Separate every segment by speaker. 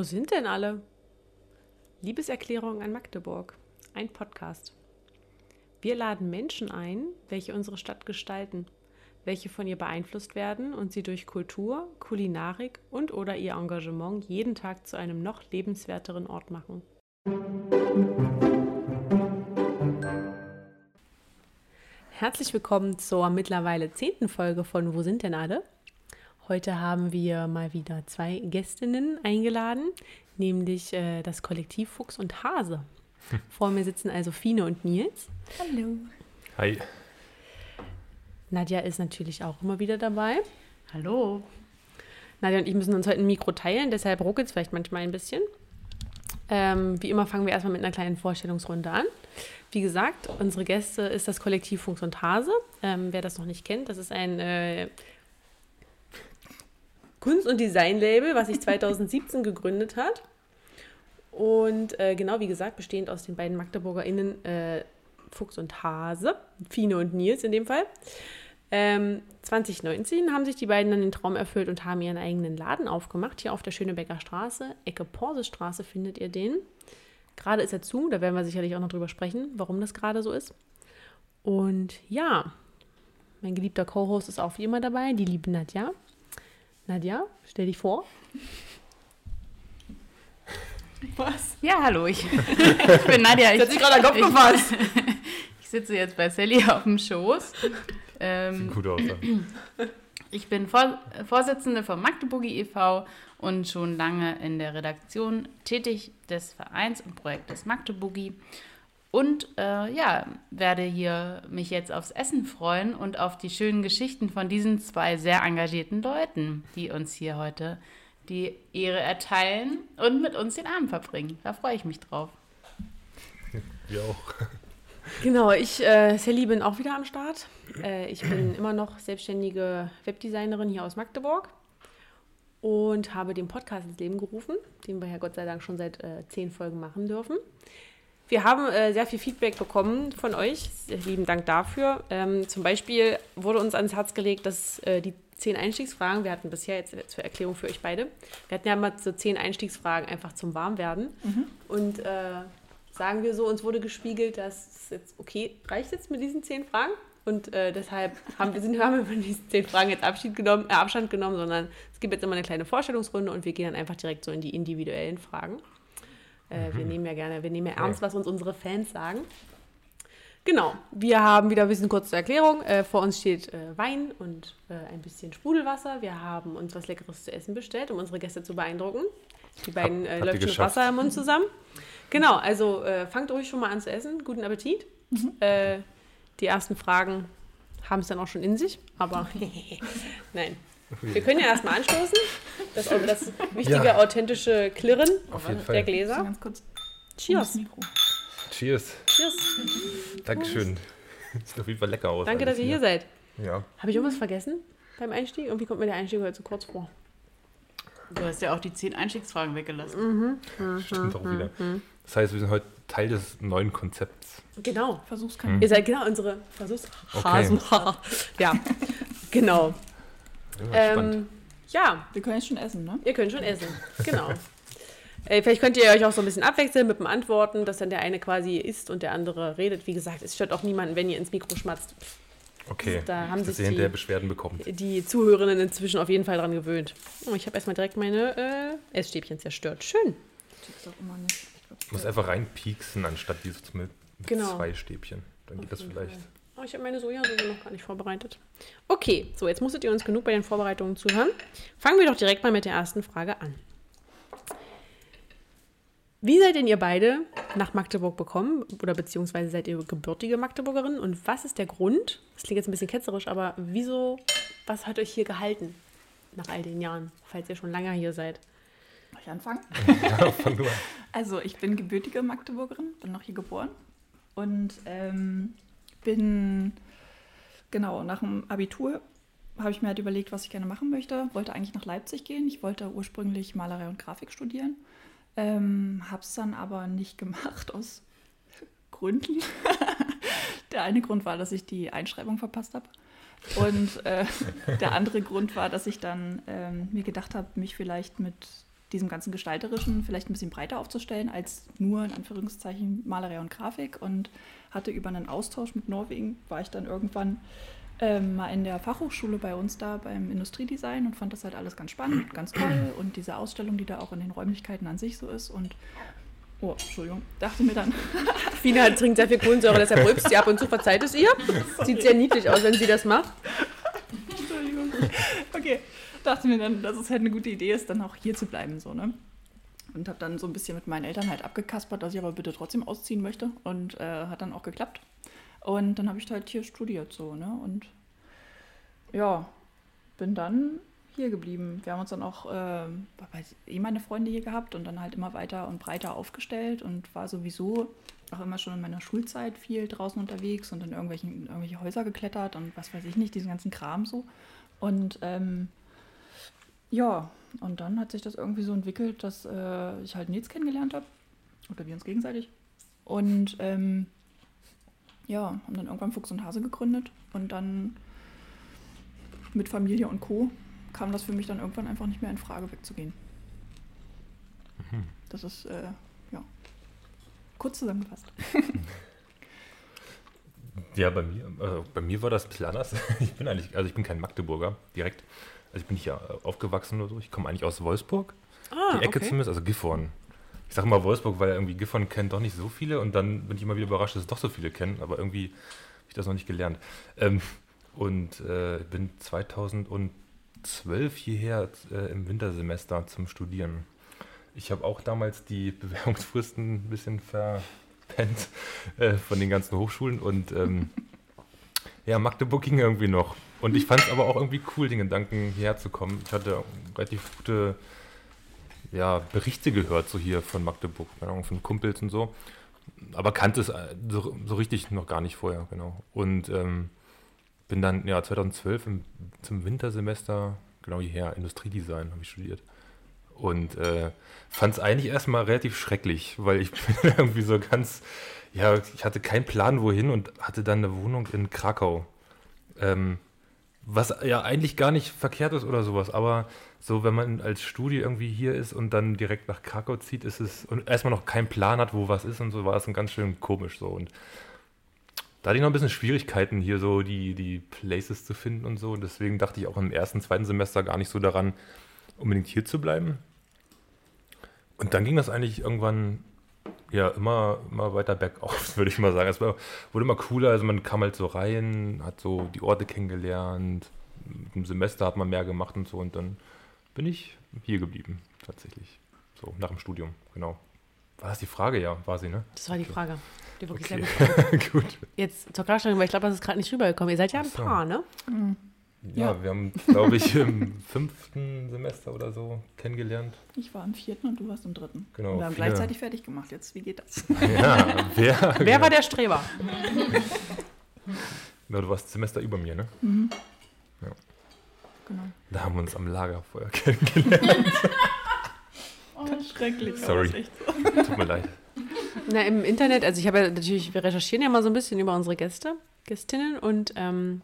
Speaker 1: Wo sind denn alle? Liebeserklärung an Magdeburg. Ein Podcast. Wir laden Menschen ein, welche unsere Stadt gestalten, welche von ihr beeinflusst werden und sie durch Kultur, Kulinarik und oder ihr Engagement jeden Tag zu einem noch lebenswerteren Ort machen. Herzlich willkommen zur mittlerweile zehnten Folge von Wo sind denn alle? Heute haben wir mal wieder zwei Gästinnen eingeladen, nämlich äh, das Kollektiv Fuchs und Hase. Vor mir sitzen also Fine und Nils.
Speaker 2: Hallo.
Speaker 3: Hi.
Speaker 1: Nadja ist natürlich auch immer wieder dabei.
Speaker 2: Hallo.
Speaker 1: Nadja und ich müssen uns heute ein Mikro teilen, deshalb ruckelt es vielleicht manchmal ein bisschen. Ähm, wie immer fangen wir erstmal mit einer kleinen Vorstellungsrunde an. Wie gesagt, unsere Gäste ist das Kollektiv Fuchs und Hase. Ähm, wer das noch nicht kennt, das ist ein äh, Kunst- und Design-Label, was sich 2017 gegründet hat. Und äh, genau wie gesagt, bestehend aus den beiden MagdeburgerInnen äh, Fuchs und Hase, Fine und Nils in dem Fall. Ähm, 2019 haben sich die beiden dann den Traum erfüllt und haben ihren eigenen Laden aufgemacht. Hier auf der Schönebecker Straße, Ecke Porsestraße findet ihr den. Gerade ist er zu, da werden wir sicherlich auch noch drüber sprechen, warum das gerade so ist. Und ja, mein geliebter Co-Host ist auch wie immer dabei, die liebe Nadja. Nadja, stell dich vor.
Speaker 2: Was? Ja, hallo, ich, ich bin Nadja. Ich,
Speaker 1: hat sich gerade den Kopf gefasst.
Speaker 2: ich sitze jetzt bei Sally auf dem Schoß.
Speaker 3: Ähm, Sieht gut aus.
Speaker 2: Ich bin Vor Vorsitzende vom Magdeburgi e.V. und schon lange in der Redaktion tätig des Vereins und Projektes Magdeburgi. Und äh, ja, werde hier mich jetzt aufs Essen freuen und auf die schönen Geschichten von diesen zwei sehr engagierten Leuten, die uns hier heute die Ehre erteilen und mit uns den Abend verbringen. Da freue ich mich drauf.
Speaker 3: Wir auch.
Speaker 1: Genau, ich, äh, Sally, bin auch wieder am Start. Äh, ich bin immer noch selbstständige Webdesignerin hier aus Magdeburg und habe den Podcast ins Leben gerufen, den wir ja Gott sei Dank schon seit äh, zehn Folgen machen dürfen. Wir haben äh, sehr viel Feedback bekommen von euch. Lieben Dank dafür. Ähm, zum Beispiel wurde uns ans Herz gelegt, dass äh, die zehn Einstiegsfragen, wir hatten bisher jetzt zur Erklärung für euch beide, wir hatten ja mal so zehn Einstiegsfragen einfach zum Warmwerden. Mhm. Und äh, sagen wir so, uns wurde gespiegelt, dass es jetzt, okay, reicht jetzt mit diesen zehn Fragen? Und äh, deshalb haben wir, sind, haben wir von diesen zehn Fragen jetzt Abschied genommen, äh, Abstand genommen, sondern es gibt jetzt immer eine kleine Vorstellungsrunde und wir gehen dann einfach direkt so in die individuellen Fragen. Äh, mhm. Wir nehmen ja gerne, wir nehmen ja ernst, was uns unsere Fans sagen. Genau, wir haben wieder ein bisschen kurz zur Erklärung. Äh, vor uns steht äh, Wein und äh, ein bisschen Sprudelwasser. Wir haben uns was Leckeres zu essen bestellt, um unsere Gäste zu beeindrucken. Die beiden äh, läuft schon Wasser im Mund zusammen. Genau, also äh, fangt ruhig schon mal an zu essen. Guten Appetit. Mhm. Äh, die ersten Fragen haben es dann auch schon in sich, aber nein, wir können ja erstmal anstoßen. Das, das wichtige, ja. authentische Klirren der Gläser. Ganz kurz. Cheers.
Speaker 3: Cheers. Cheers. Dankeschön. Sieht auf jeden Fall lecker aus.
Speaker 1: Danke, dass ihr hier seid.
Speaker 3: Ja.
Speaker 1: Habe ich irgendwas vergessen beim Einstieg? Irgendwie kommt mir der Einstieg heute zu kurz vor.
Speaker 2: Du hast ja auch die zehn Einstiegsfragen weggelassen.
Speaker 1: Mhm.
Speaker 3: mhm. Stimmt auch wieder. Mhm. Das heißt, wir sind heute Teil des neuen Konzepts.
Speaker 1: Genau. Versuchskaninchen. Mhm. Ihr seid genau unsere Versuchshasen. Okay. ja, genau. Ähm, ja.
Speaker 2: Wir können jetzt schon essen, ne?
Speaker 1: Ihr könnt schon essen, genau. äh, vielleicht könnt ihr euch auch so ein bisschen abwechseln mit dem Antworten, dass dann der eine quasi isst und der andere redet. Wie gesagt, es stört auch niemanden, wenn ihr ins Mikro schmatzt.
Speaker 3: Okay,
Speaker 1: da haben sich
Speaker 3: die, der Beschwerden bekommt.
Speaker 1: die Zuhörerinnen inzwischen auf jeden Fall dran gewöhnt. Oh, ich habe erstmal direkt meine äh, Essstäbchen zerstört. Schön.
Speaker 3: Ich muss einfach reinpieksen, anstatt dieses mit, mit genau. zwei Stäbchen. Dann geht das vielleicht. Fall.
Speaker 1: Oh, ich habe meine Sojasauce noch gar nicht vorbereitet. Okay, so, jetzt musstet ihr uns genug bei den Vorbereitungen zuhören. Fangen wir doch direkt mal mit der ersten Frage an. Wie seid denn ihr beide nach Magdeburg bekommen? Oder beziehungsweise seid ihr gebürtige Magdeburgerin? Und was ist der Grund? Das klingt jetzt ein bisschen ketzerisch, aber wieso, was hat euch hier gehalten nach all den Jahren, falls ihr schon länger hier seid?
Speaker 2: Soll ich anfangen?
Speaker 3: Ja, fang du an.
Speaker 2: Also, ich bin gebürtige Magdeburgerin, bin noch hier geboren. Und ähm, bin, genau, nach dem Abitur habe ich mir halt überlegt, was ich gerne machen möchte. Wollte eigentlich nach Leipzig gehen. Ich wollte ursprünglich Malerei und Grafik studieren. Ähm, habe es dann aber nicht gemacht aus Gründen. der eine Grund war, dass ich die Einschreibung verpasst habe. Und äh, der andere Grund war, dass ich dann ähm, mir gedacht habe, mich vielleicht mit
Speaker 4: diesem ganzen Gestalterischen vielleicht ein bisschen breiter aufzustellen als nur in Anführungszeichen Malerei und Grafik und hatte über einen Austausch mit Norwegen, war ich dann irgendwann ähm, mal in der Fachhochschule bei uns da beim Industriedesign und fand das halt alles ganz spannend, ganz toll und diese Ausstellung, die da auch in den Räumlichkeiten an sich so ist und Oh, Entschuldigung. Dachte mir dann.
Speaker 1: Fina trinkt sehr viel Kohlensäure, deshalb rülpst sie ab und zu. Verzeiht es ihr. Sieht sehr niedlich aus, wenn sie das macht.
Speaker 4: Entschuldigung. Okay. Dachte mir dann, dass es halt eine gute Idee ist, dann auch hier zu bleiben, so, ne? Und habe dann so ein bisschen mit meinen Eltern halt abgekaspert, dass ich aber bitte trotzdem ausziehen möchte. Und äh, hat dann auch geklappt. Und dann habe ich halt hier studiert, so, ne? Und ja, bin dann hier geblieben. Wir haben uns dann auch äh, eh meine Freunde hier gehabt und dann halt immer weiter und breiter aufgestellt und war sowieso auch immer schon in meiner Schulzeit viel draußen unterwegs und in irgendwelchen irgendwelche Häuser geklettert und was weiß ich nicht, diesen ganzen Kram so. Und ähm, ja, und dann hat sich das irgendwie so entwickelt, dass äh, ich halt Nils kennengelernt habe. Oder wir uns gegenseitig. Und ähm, ja, haben dann irgendwann Fuchs und Hase gegründet und dann mit Familie und Co. kam das für mich dann irgendwann einfach nicht mehr in Frage wegzugehen. Mhm. Das ist, äh, ja, kurz zusammengefasst.
Speaker 3: Ja, bei mir, also bei mir war das ein bisschen anders. Ich bin eigentlich, also ich bin kein Magdeburger direkt. Also ich bin hier aufgewachsen oder so. Ich komme eigentlich aus Wolfsburg. Ah, die Ecke okay. zumindest, also Gifhorn. Ich sage mal Wolfsburg, weil irgendwie Gifhorn kennt doch nicht so viele und dann bin ich immer wieder überrascht, dass es doch so viele kennen, aber irgendwie habe ich das noch nicht gelernt. Ähm, und äh, bin 2012 hierher äh, im Wintersemester zum Studieren. Ich habe auch damals die Bewerbungsfristen ein bisschen verpennt äh, von den ganzen Hochschulen und ähm, ja, Magdeburg ging irgendwie noch. Und ich fand es aber auch irgendwie cool, den Gedanken hierher zu kommen. Ich hatte relativ gute ja, Berichte gehört, so hier von Magdeburg, von Kumpels und so. Aber kannte es äh, so, so richtig noch gar nicht vorher, genau. Und ähm, bin dann ja 2012 im, zum Wintersemester genau hierher, Industriedesign habe ich studiert. Und äh, fand es eigentlich erstmal relativ schrecklich, weil ich bin irgendwie so ganz, ja, ich hatte keinen Plan wohin und hatte dann eine Wohnung in Krakau. Ähm, was ja eigentlich gar nicht verkehrt ist oder sowas, aber so, wenn man als Studie irgendwie hier ist und dann direkt nach Krakau zieht, ist es und erstmal noch keinen Plan hat, wo was ist und so, war es ganz schön komisch so. Und da hatte ich noch ein bisschen Schwierigkeiten, hier so die, die Places zu finden und so. Deswegen dachte ich auch im ersten, zweiten Semester gar nicht so daran, unbedingt hier zu bleiben. Und dann ging das eigentlich irgendwann ja immer, immer weiter bergauf, würde ich mal sagen. Es war, wurde immer cooler, also man kam halt so rein, hat so die Orte kennengelernt. Im Semester hat man mehr gemacht und so und dann bin ich hier geblieben, tatsächlich. So, nach dem Studium, genau. War das die Frage? Ja, war sie, ne?
Speaker 1: Das war die Frage. Die wirklich okay. sehr gut. gut. Jetzt zur Klarstellung, weil ich glaube, das ist gerade nicht rübergekommen. Ihr seid ja ein so. Paar, ne? Mhm.
Speaker 3: Ja, ja, wir haben, glaube ich, im fünften Semester oder so kennengelernt.
Speaker 4: Ich war im vierten und du warst im dritten. Genau. Und wir haben viele. gleichzeitig fertig gemacht. Jetzt, wie geht das?
Speaker 1: Ja, wer, wer war der Streber?
Speaker 3: ja, du warst Semester über mir, ne? Mhm. Ja. Genau. Da haben wir uns am Lagerfeuer kennengelernt.
Speaker 4: oh, schrecklich.
Speaker 3: Sorry. So. Tut mir leid.
Speaker 1: Na, im Internet, also ich habe ja natürlich, wir recherchieren ja mal so ein bisschen über unsere Gäste, Gästinnen und ähm,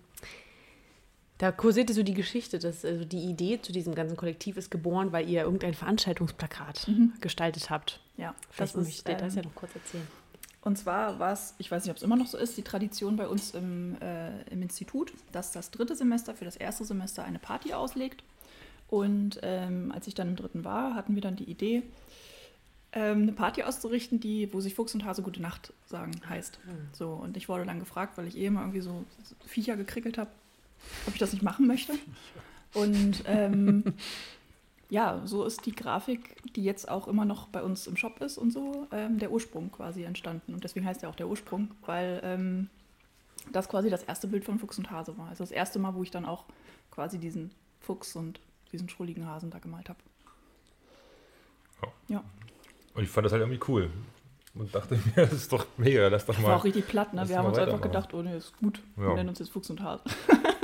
Speaker 1: da kursierte so die Geschichte, dass also die Idee zu diesem ganzen Kollektiv ist geboren, weil ihr irgendein Veranstaltungsplakat mhm. gestaltet habt.
Speaker 4: Ja,
Speaker 1: Vielleicht das möchte ich ähm, das ja noch kurz erzählen.
Speaker 4: Und zwar war es, ich weiß nicht, ob es immer noch so ist, die Tradition bei uns im, äh, im Institut, dass das dritte Semester für das erste Semester eine Party auslegt. Und ähm, als ich dann im dritten war, hatten wir dann die Idee, ähm, eine Party auszurichten, die, wo sich Fuchs und Hase gute Nacht sagen heißt. Mhm. So, und ich wurde dann gefragt, weil ich eh immer irgendwie so Viecher gekrickelt habe, ob ich das nicht machen möchte. Und ähm, ja, so ist die Grafik, die jetzt auch immer noch bei uns im Shop ist und so, ähm, der Ursprung quasi entstanden. Und deswegen heißt er auch der Ursprung, weil ähm, das quasi das erste Bild von Fuchs und Hase war. Also das erste Mal, wo ich dann auch quasi diesen Fuchs und diesen schrulligen Hasen da gemalt habe.
Speaker 3: Ja. ja. Und ich fand das halt irgendwie cool. Und dachte mir, das ist doch mega, lass doch mal. Das
Speaker 4: war auch richtig platt, ne? Wir haben uns einfach gedacht, oh ne, ist gut. Ja. Wir nennen uns jetzt Fuchs und Hase.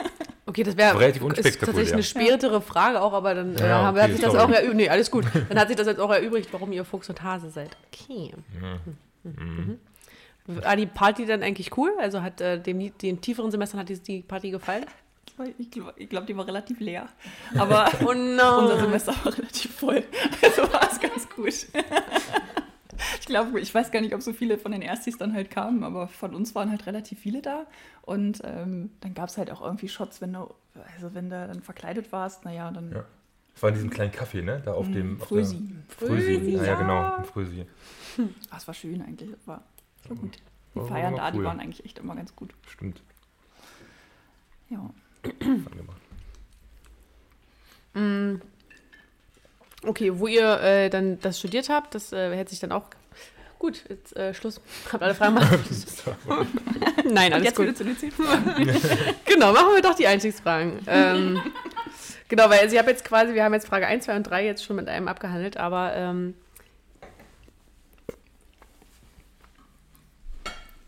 Speaker 1: Okay, das wäre tatsächlich eine spätere Frage auch, aber dann äh, ja, okay, hat sich das sorry. auch erübrigt. Nee, alles gut. Dann hat sich das jetzt auch erübrigt, warum ihr Fuchs und Hase seid. Okay. Ja. Mhm. Mhm. War die Party dann eigentlich cool? Also hat äh, dem, den tieferen Semestern hat die, die Party gefallen?
Speaker 4: Ich glaube, glaub, die war relativ leer. Aber
Speaker 1: oh no.
Speaker 4: unser Semester war relativ voll. Also war es ganz gut. Ich glaube, ich weiß gar nicht, ob so viele von den Erstis dann halt kamen, aber von uns waren halt relativ viele da. Und ähm, dann gab es halt auch irgendwie Shots, wenn du, also wenn du dann verkleidet warst, naja, dann.
Speaker 3: Ja. Das war in diesem kleinen Café, ne? Da auf
Speaker 4: Mm,
Speaker 3: dem. auf
Speaker 4: Frösi.
Speaker 3: der- Frösi.
Speaker 1: Frösi,
Speaker 3: Ja, ja, genau. im Frösi.
Speaker 4: Ah, es war schön eigentlich. War, war gut. Die
Speaker 3: War-
Speaker 4: Feiern da, die
Speaker 3: cool.
Speaker 4: waren eigentlich echt immer ganz gut.
Speaker 3: Stimmt.
Speaker 4: Ja.
Speaker 3: Angemacht.
Speaker 1: Mm. Okay, wo ihr äh, dann das studiert habt, das äh, hätte sich dann auch. Gut, jetzt äh, Schluss. Habt alle Fragen gemacht? Nein, alles
Speaker 4: jetzt
Speaker 1: gut.
Speaker 4: zu.
Speaker 1: Genau, machen wir doch die Einstiegsfragen. ähm, genau, weil also ich habe jetzt quasi, wir haben jetzt Frage 1, 2 und 3 jetzt schon mit einem abgehandelt, aber ähm,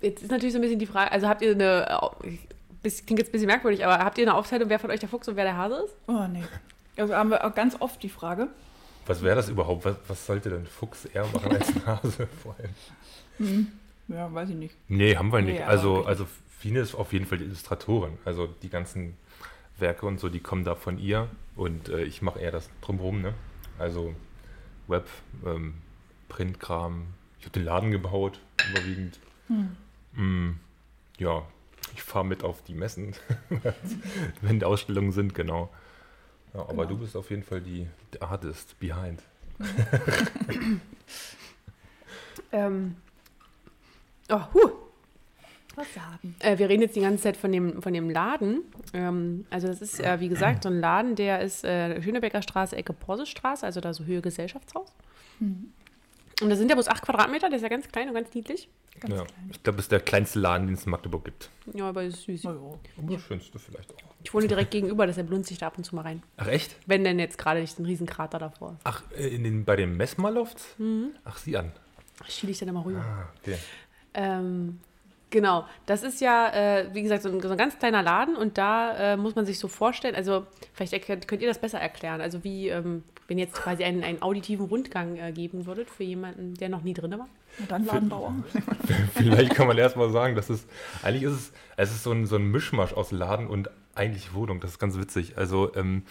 Speaker 1: jetzt ist natürlich so ein bisschen die Frage, also habt ihr eine, äh, das klingt jetzt ein bisschen merkwürdig, aber habt ihr eine Aufteilung, wer von euch der Fuchs und wer der Hase ist?
Speaker 4: Oh, nee. Wir haben wir auch ganz oft die Frage.
Speaker 3: Was wäre das überhaupt? Was, was sollte denn Fuchs eher machen als ein Hase vor allem?
Speaker 4: Hm. Ja, weiß ich nicht.
Speaker 3: Nee, haben wir nicht.
Speaker 4: Nee,
Speaker 3: also,
Speaker 4: wirklich.
Speaker 3: also Fine ist auf jeden Fall die Illustratorin. Also die ganzen Werke und so, die kommen da von ihr. Und äh, ich mache eher das drumherum, ne? Also Web, ähm, Printkram. Ich habe den Laden gebaut, überwiegend.
Speaker 4: Hm.
Speaker 3: Mm, ja, ich fahre mit auf die Messen, wenn die Ausstellungen sind, genau. Ja, aber
Speaker 4: Genau.
Speaker 3: du bist auf jeden Fall die, Artist behind.
Speaker 1: Ähm, oh, huh.
Speaker 4: Was sagen?
Speaker 1: Äh, wir reden jetzt die ganze Zeit von dem, von dem Laden. Ähm, also das ist, äh, wie gesagt, so ein Laden, der ist äh, Schönebecker Straße, Ecke Porsestraße, also da so Höhe Gesellschaftshaus.
Speaker 4: Hm.
Speaker 1: Und das sind ja bloß 8 Quadratmeter, der ist ja ganz klein und ganz niedlich.
Speaker 4: Ganz
Speaker 3: ja,
Speaker 4: klein.
Speaker 3: ich glaube, das ist der kleinste Laden, den es in Magdeburg gibt.
Speaker 1: Ja, aber ist süß.
Speaker 4: Na ja.
Speaker 3: Aber der schönste vielleicht auch.
Speaker 1: Ich wohne direkt gegenüber, deshalb lohnt sich da ab und zu mal rein.
Speaker 3: Ach echt?
Speaker 1: Wenn denn jetzt gerade nicht so ein Riesenkrater davor ist.
Speaker 3: Ach, äh, in den, bei den Messmalofts? Ach, sieh an.
Speaker 1: Schiele ich dann immer rüber.
Speaker 3: Ah, okay.
Speaker 1: Ähm, genau, das ist ja, äh, wie gesagt, so ein, so ein ganz kleiner Laden und da äh, muss man sich so vorstellen, also vielleicht könnt ihr das besser erklären, also wie, ähm, wenn jetzt quasi einen, einen auditiven Rundgang äh, geben würdet für jemanden, der noch nie drin war.
Speaker 4: Und dann Ladenbauer.
Speaker 3: Vielleicht kann man erstmal sagen, dass es, eigentlich ist es, es ist so ein, so ein Mischmasch aus Laden und eigentlich Wohnung. Das ist ganz witzig. Also ähm,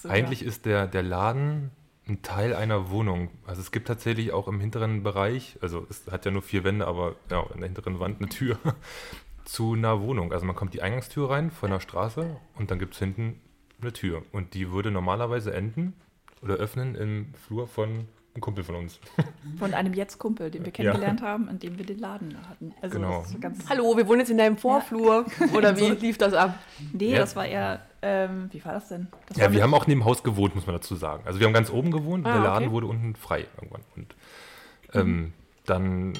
Speaker 4: so,
Speaker 3: eigentlich ist der, der Laden ein Teil einer Wohnung. Also es gibt tatsächlich auch im hinteren Bereich, also es hat ja nur vier Wände, aber ja, in der hinteren Wand eine Tür zu einer Wohnung. Also man kommt die Eingangstür rein von der Straße und dann gibt es hinten eine Tür. Und die würde normalerweise enden oder öffnen im Flur von einem Kumpel von uns.
Speaker 4: ja. Von einem Jetzt-Kumpel, den wir
Speaker 3: Ja.
Speaker 4: kennengelernt haben, in dem wir den Laden hatten. Also
Speaker 3: Genau.
Speaker 4: das ist ganz.
Speaker 1: Hallo, wir wohnen jetzt in deinem Vorflur. Oder wie
Speaker 4: So.
Speaker 1: lief das ab?
Speaker 4: Nee,
Speaker 3: Ja.
Speaker 4: das war eher. Ähm, wie war das denn? Das
Speaker 3: Ja, wir
Speaker 4: mit-
Speaker 3: haben auch neben Haus gewohnt, muss man dazu sagen. Also wir haben ganz oben gewohnt und
Speaker 1: Ah,
Speaker 3: der Laden
Speaker 1: okay.
Speaker 3: wurde unten frei irgendwann. Und ähm, dann,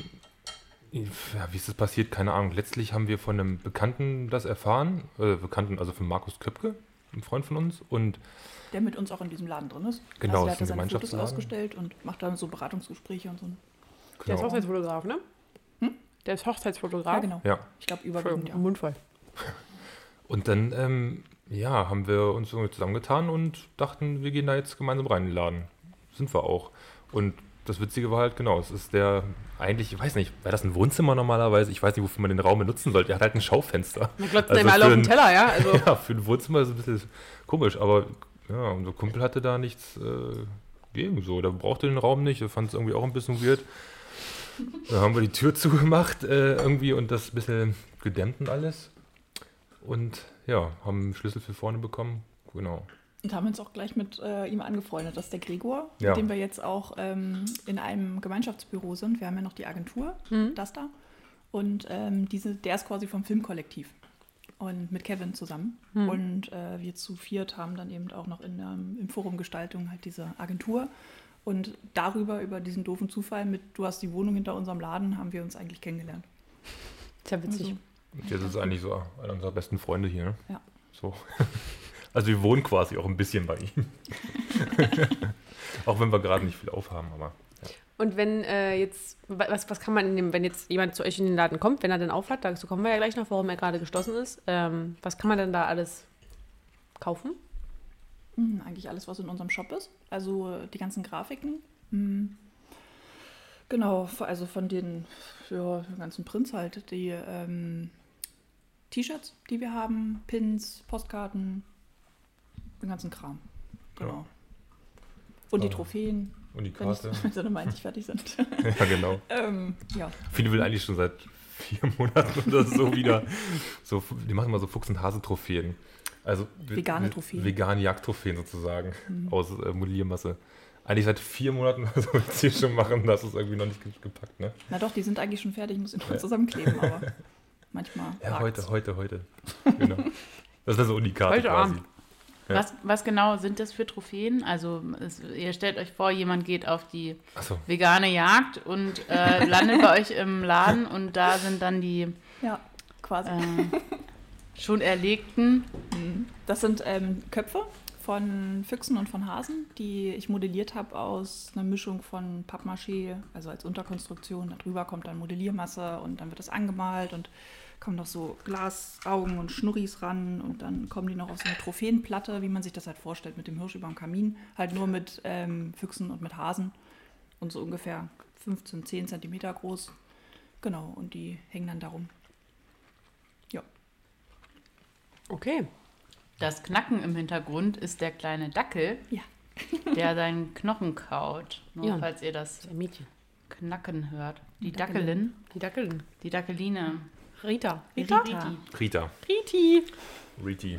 Speaker 3: ja, wie ist das passiert? Keine Ahnung. Letztlich haben wir von einem Bekannten das erfahren, äh, Bekannten, also von Markus Köpke, ein Freund von uns. Und
Speaker 4: der mit uns auch in diesem Laden drin ist.
Speaker 3: Genau,
Speaker 4: also
Speaker 3: das
Speaker 4: der
Speaker 3: ist
Speaker 4: hat
Speaker 3: ein
Speaker 4: da seine Fotos ausgestellt und macht dann so Beratungsgespräche und so.
Speaker 1: Der ist
Speaker 3: genau,
Speaker 1: Hochzeitsfotograf, ne?
Speaker 4: Hm?
Speaker 1: Der ist Hochzeitsfotograf.
Speaker 4: Ja, genau.
Speaker 3: ja.
Speaker 4: Ich glaube, überwiegend, ja.
Speaker 1: Mund voll.
Speaker 3: Und dann, ähm, ja, haben wir uns so zusammengetan und dachten, wir gehen da jetzt gemeinsam rein in den Laden. Sind wir auch. Und das Witzige war halt, genau, es ist der, eigentlich, ich weiß nicht, wäre das ein Wohnzimmer normalerweise? Ich weiß nicht, wofür man den Raum benutzen sollte. Er hat halt ein Schaufenster.
Speaker 1: Man glotzt
Speaker 3: Also
Speaker 1: immer alle
Speaker 3: für
Speaker 1: auf den
Speaker 3: ein-
Speaker 1: Teller, ja? Also,
Speaker 3: Ja, für ein Wohnzimmer ist es ein bisschen komisch, aber ja, unser Kumpel hatte da nichts äh, gegen so. Der brauchte den Raum nicht, er fand es irgendwie auch ein bisschen weird. Dann haben wir die Tür zugemacht äh, irgendwie und das ein bisschen gedämmt und alles. Und ja, haben einen Schlüssel für vorne bekommen. Genau.
Speaker 4: Und haben uns auch gleich mit äh, ihm angefreundet. Das ist der Gregor,
Speaker 3: Ja.
Speaker 4: mit dem wir jetzt auch ähm, in einem Gemeinschaftsbüro sind. Wir haben ja noch die Agentur,
Speaker 1: Mhm.
Speaker 4: das da. Und ähm, diese, der ist quasi vom Filmkollektiv. Und mit Kevin zusammen.
Speaker 1: Mhm.
Speaker 4: Und äh, wir zu viert haben dann eben auch noch in, ähm, im Forum Gestaltung halt diese Agentur. Und darüber, über diesen doofen Zufall mit, du hast die Wohnung hinter unserem Laden, haben wir uns eigentlich kennengelernt.
Speaker 1: ist ja witzig.
Speaker 4: Also,
Speaker 3: Und jetzt ist es eigentlich so einer unserer besten Freunde hier. Ne?
Speaker 4: Ja.
Speaker 3: So. Also wir wohnen quasi auch ein bisschen bei ihm. auch wenn wir gerade nicht viel aufhaben, aber
Speaker 1: Und wenn äh, jetzt, wa- was, was kann man in dem, wenn jetzt jemand zu euch in den Laden kommt, wenn er dann aufhat, dazu kommen wir ja gleich noch, warum er gerade geschlossen ist, ähm, was kann man denn da alles kaufen?
Speaker 4: Hm, Eigentlich alles, was in unserem Shop ist. Also die ganzen Grafiken. Hm. Genau, also von den ja, ganzen Prints halt, die, ähm, T-Shirts, die wir haben, Pins, Postkarten, den ganzen Kram. Genau. Und die
Speaker 3: Ah.
Speaker 4: Trophäen,
Speaker 3: Und die
Speaker 4: wenn, ich,
Speaker 3: Karte.
Speaker 4: wenn sie dann mal endlich fertig sind.
Speaker 3: ja, genau.
Speaker 4: ähm, ja,
Speaker 3: Viele will eigentlich schon seit vier Monaten oder so wieder. So, die machen mal so Fuchs- und Hase-Trophäen. Also
Speaker 4: Vegane Trophäen.
Speaker 3: Vegane Jagdtrophäen sozusagen aus äh, Modelliermasse. Eigentlich seit vier Monaten so du hier schon machen, das ist irgendwie noch nicht ge- gepackt, ne?
Speaker 4: na doch, die sind eigentlich schon fertig, ich muss sie noch zusammenkleben, aber manchmal.
Speaker 3: Ja, heute, heute, heute. Genau. Das ist so Unikate
Speaker 1: Heute
Speaker 3: quasi.
Speaker 1: Abend.
Speaker 3: Ja.
Speaker 2: Was, was genau sind das für Trophäen? Also es, ihr stellt euch vor, jemand geht auf die
Speaker 3: Achso,
Speaker 2: vegane Jagd und äh, landet bei euch im Laden und da sind dann die
Speaker 4: Ja, quasi.
Speaker 2: äh, schon erlegten.
Speaker 4: Das sind ähm, Köpfe von Füchsen und von Hasen, die ich modelliert habe aus einer Mischung von Pappmaché, also als Unterkonstruktion. Darüber kommt dann Modelliermasse und dann wird das angemalt und kommen noch so Glasaugen und Schnurris ran und dann kommen die noch auf so eine Trophäenplatte, wie man sich das halt vorstellt, mit dem Hirsch über dem Kamin. Halt nur mit ähm, Füchsen und mit Hasen und so ungefähr 15, 10 Zentimeter groß. Genau, und die hängen dann darum. Ja.
Speaker 1: Okay.
Speaker 2: Das Knacken im Hintergrund ist der kleine Dackel,
Speaker 4: Ja.
Speaker 2: der seinen Knochen kaut. Nur
Speaker 1: Ja.
Speaker 2: falls ihr das. Knacken hört. Die
Speaker 4: Dackelin.
Speaker 2: Dackelin,
Speaker 1: Die Dackelin.
Speaker 2: die Dackeline.
Speaker 1: Rita.
Speaker 2: Rita?
Speaker 3: Rita.
Speaker 1: Riti.
Speaker 3: Riti.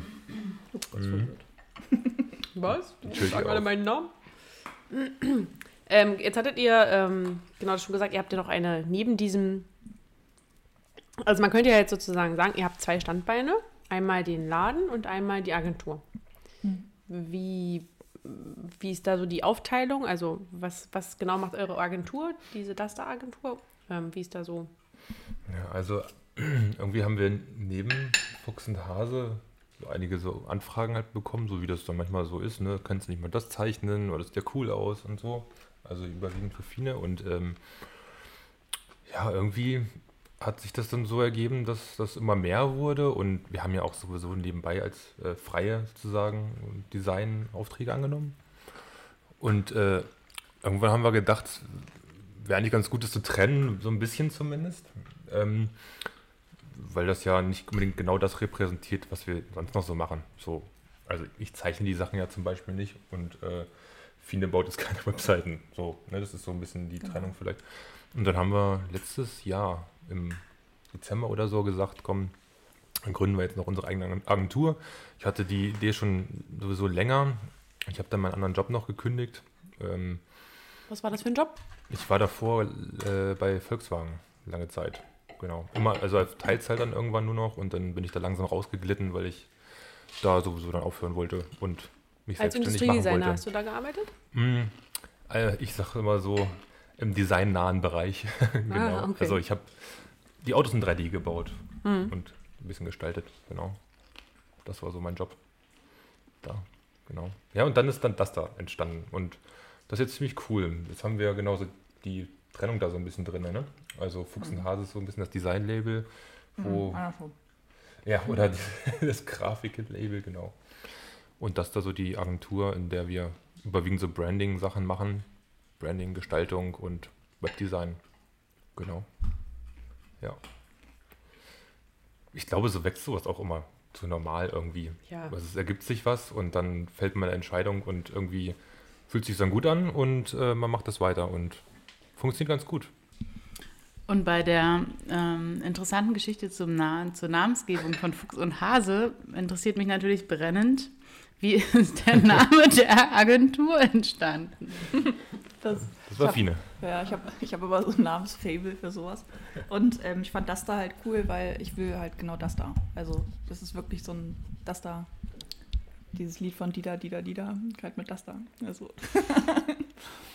Speaker 1: Was? Du
Speaker 3: Entschuldigung.
Speaker 1: sagen alle meinen Namen. ähm, jetzt hattet ihr, ähm, genau das schon gesagt, ihr habt ja noch eine neben diesem. Also man könnte ja jetzt sozusagen sagen, ihr habt zwei Standbeine. Einmal den Laden und einmal die Agentur.
Speaker 4: Hm.
Speaker 1: Wie, wie ist da so die Aufteilung? Also was, was genau macht eure Agentur, diese Duster-Agentur? Ähm, wie ist da so?
Speaker 3: Ja, also irgendwie haben wir neben Fuchs und Hase so einige so Anfragen halt bekommen, so wie das dann manchmal so ist, ne? Kannst du nicht mal das zeichnen oder sieht ja cool aus und so. Also überwiegend für Fine und ähm, ja, irgendwie hat sich das dann so ergeben, dass das immer mehr wurde und wir haben ja auch sowieso nebenbei als äh, freie sozusagen Designaufträge angenommen. Und äh, irgendwann haben wir gedacht, wäre eigentlich ganz gut, das zu trennen, so ein bisschen zumindest. Ähm, weil das ja nicht unbedingt genau das repräsentiert, was wir sonst noch so machen. So, also ich zeichne die Sachen ja zum Beispiel nicht und äh, Fine baut jetzt keine Webseiten. So, ne, das ist so ein bisschen die Trennung vielleicht. Und dann haben wir letztes Jahr im Dezember oder so gesagt, komm, dann gründen wir jetzt noch unsere eigene Agentur. Ich hatte die Idee schon sowieso länger. Ich habe dann meinen anderen Job noch gekündigt. Ähm,
Speaker 1: Was war das für ein Job?
Speaker 3: ich war davor äh, bei Volkswagen lange Zeit. Genau. Immer, also als Teilzeit dann irgendwann nur noch und dann bin ich da langsam rausgeglitten, weil ich da sowieso dann aufhören wollte und mich
Speaker 1: Als
Speaker 3: selbstständig machen
Speaker 1: Industriedesigner
Speaker 3: wollte.
Speaker 1: hast du da gearbeitet?
Speaker 3: Mm, äh, ich sage immer so im designnahen Bereich. genau.
Speaker 1: Ah, okay.
Speaker 3: Also ich habe die Autos in 3D gebaut
Speaker 1: Mhm.
Speaker 3: und ein bisschen gestaltet. Genau. Das war so mein Job. Da, genau. Ja, und dann ist dann das da entstanden. Und das ist jetzt ziemlich cool. Jetzt haben wir genauso die Trennung da so ein bisschen drin. Ne? Also Fuchs und Hase ist so ein bisschen das Design-Label, wo
Speaker 4: Mhm,
Speaker 3: ja, oder das Grafik-Label, genau. Und das da so die Agentur, in der wir überwiegend so Branding-Sachen machen. Branding, Gestaltung und Webdesign. Genau. Ja. Ich glaube, so wächst sowas auch immer zu normal irgendwie.
Speaker 1: Ja.
Speaker 3: Also es ergibt sich was und dann fällt man eine Entscheidung und irgendwie fühlt sich dann gut an und äh, man macht das weiter und funktioniert ganz gut.
Speaker 2: Und bei der ähm, interessanten Geschichte zum Na zur Namensgebung von Fuchs und Hase interessiert mich natürlich brennend, wie ist der Name der Agentur entstanden?
Speaker 4: Das,
Speaker 3: Das war
Speaker 4: hab-
Speaker 3: Fine.
Speaker 4: Ja, ich habe ich hab immer so ein Namensfable für sowas. Und ähm, ich fand das da halt cool, weil ich will halt genau das da. Also das ist wirklich so ein das da. Dieses Lied von Dida, Dida, Dida, halt mit das da. Also,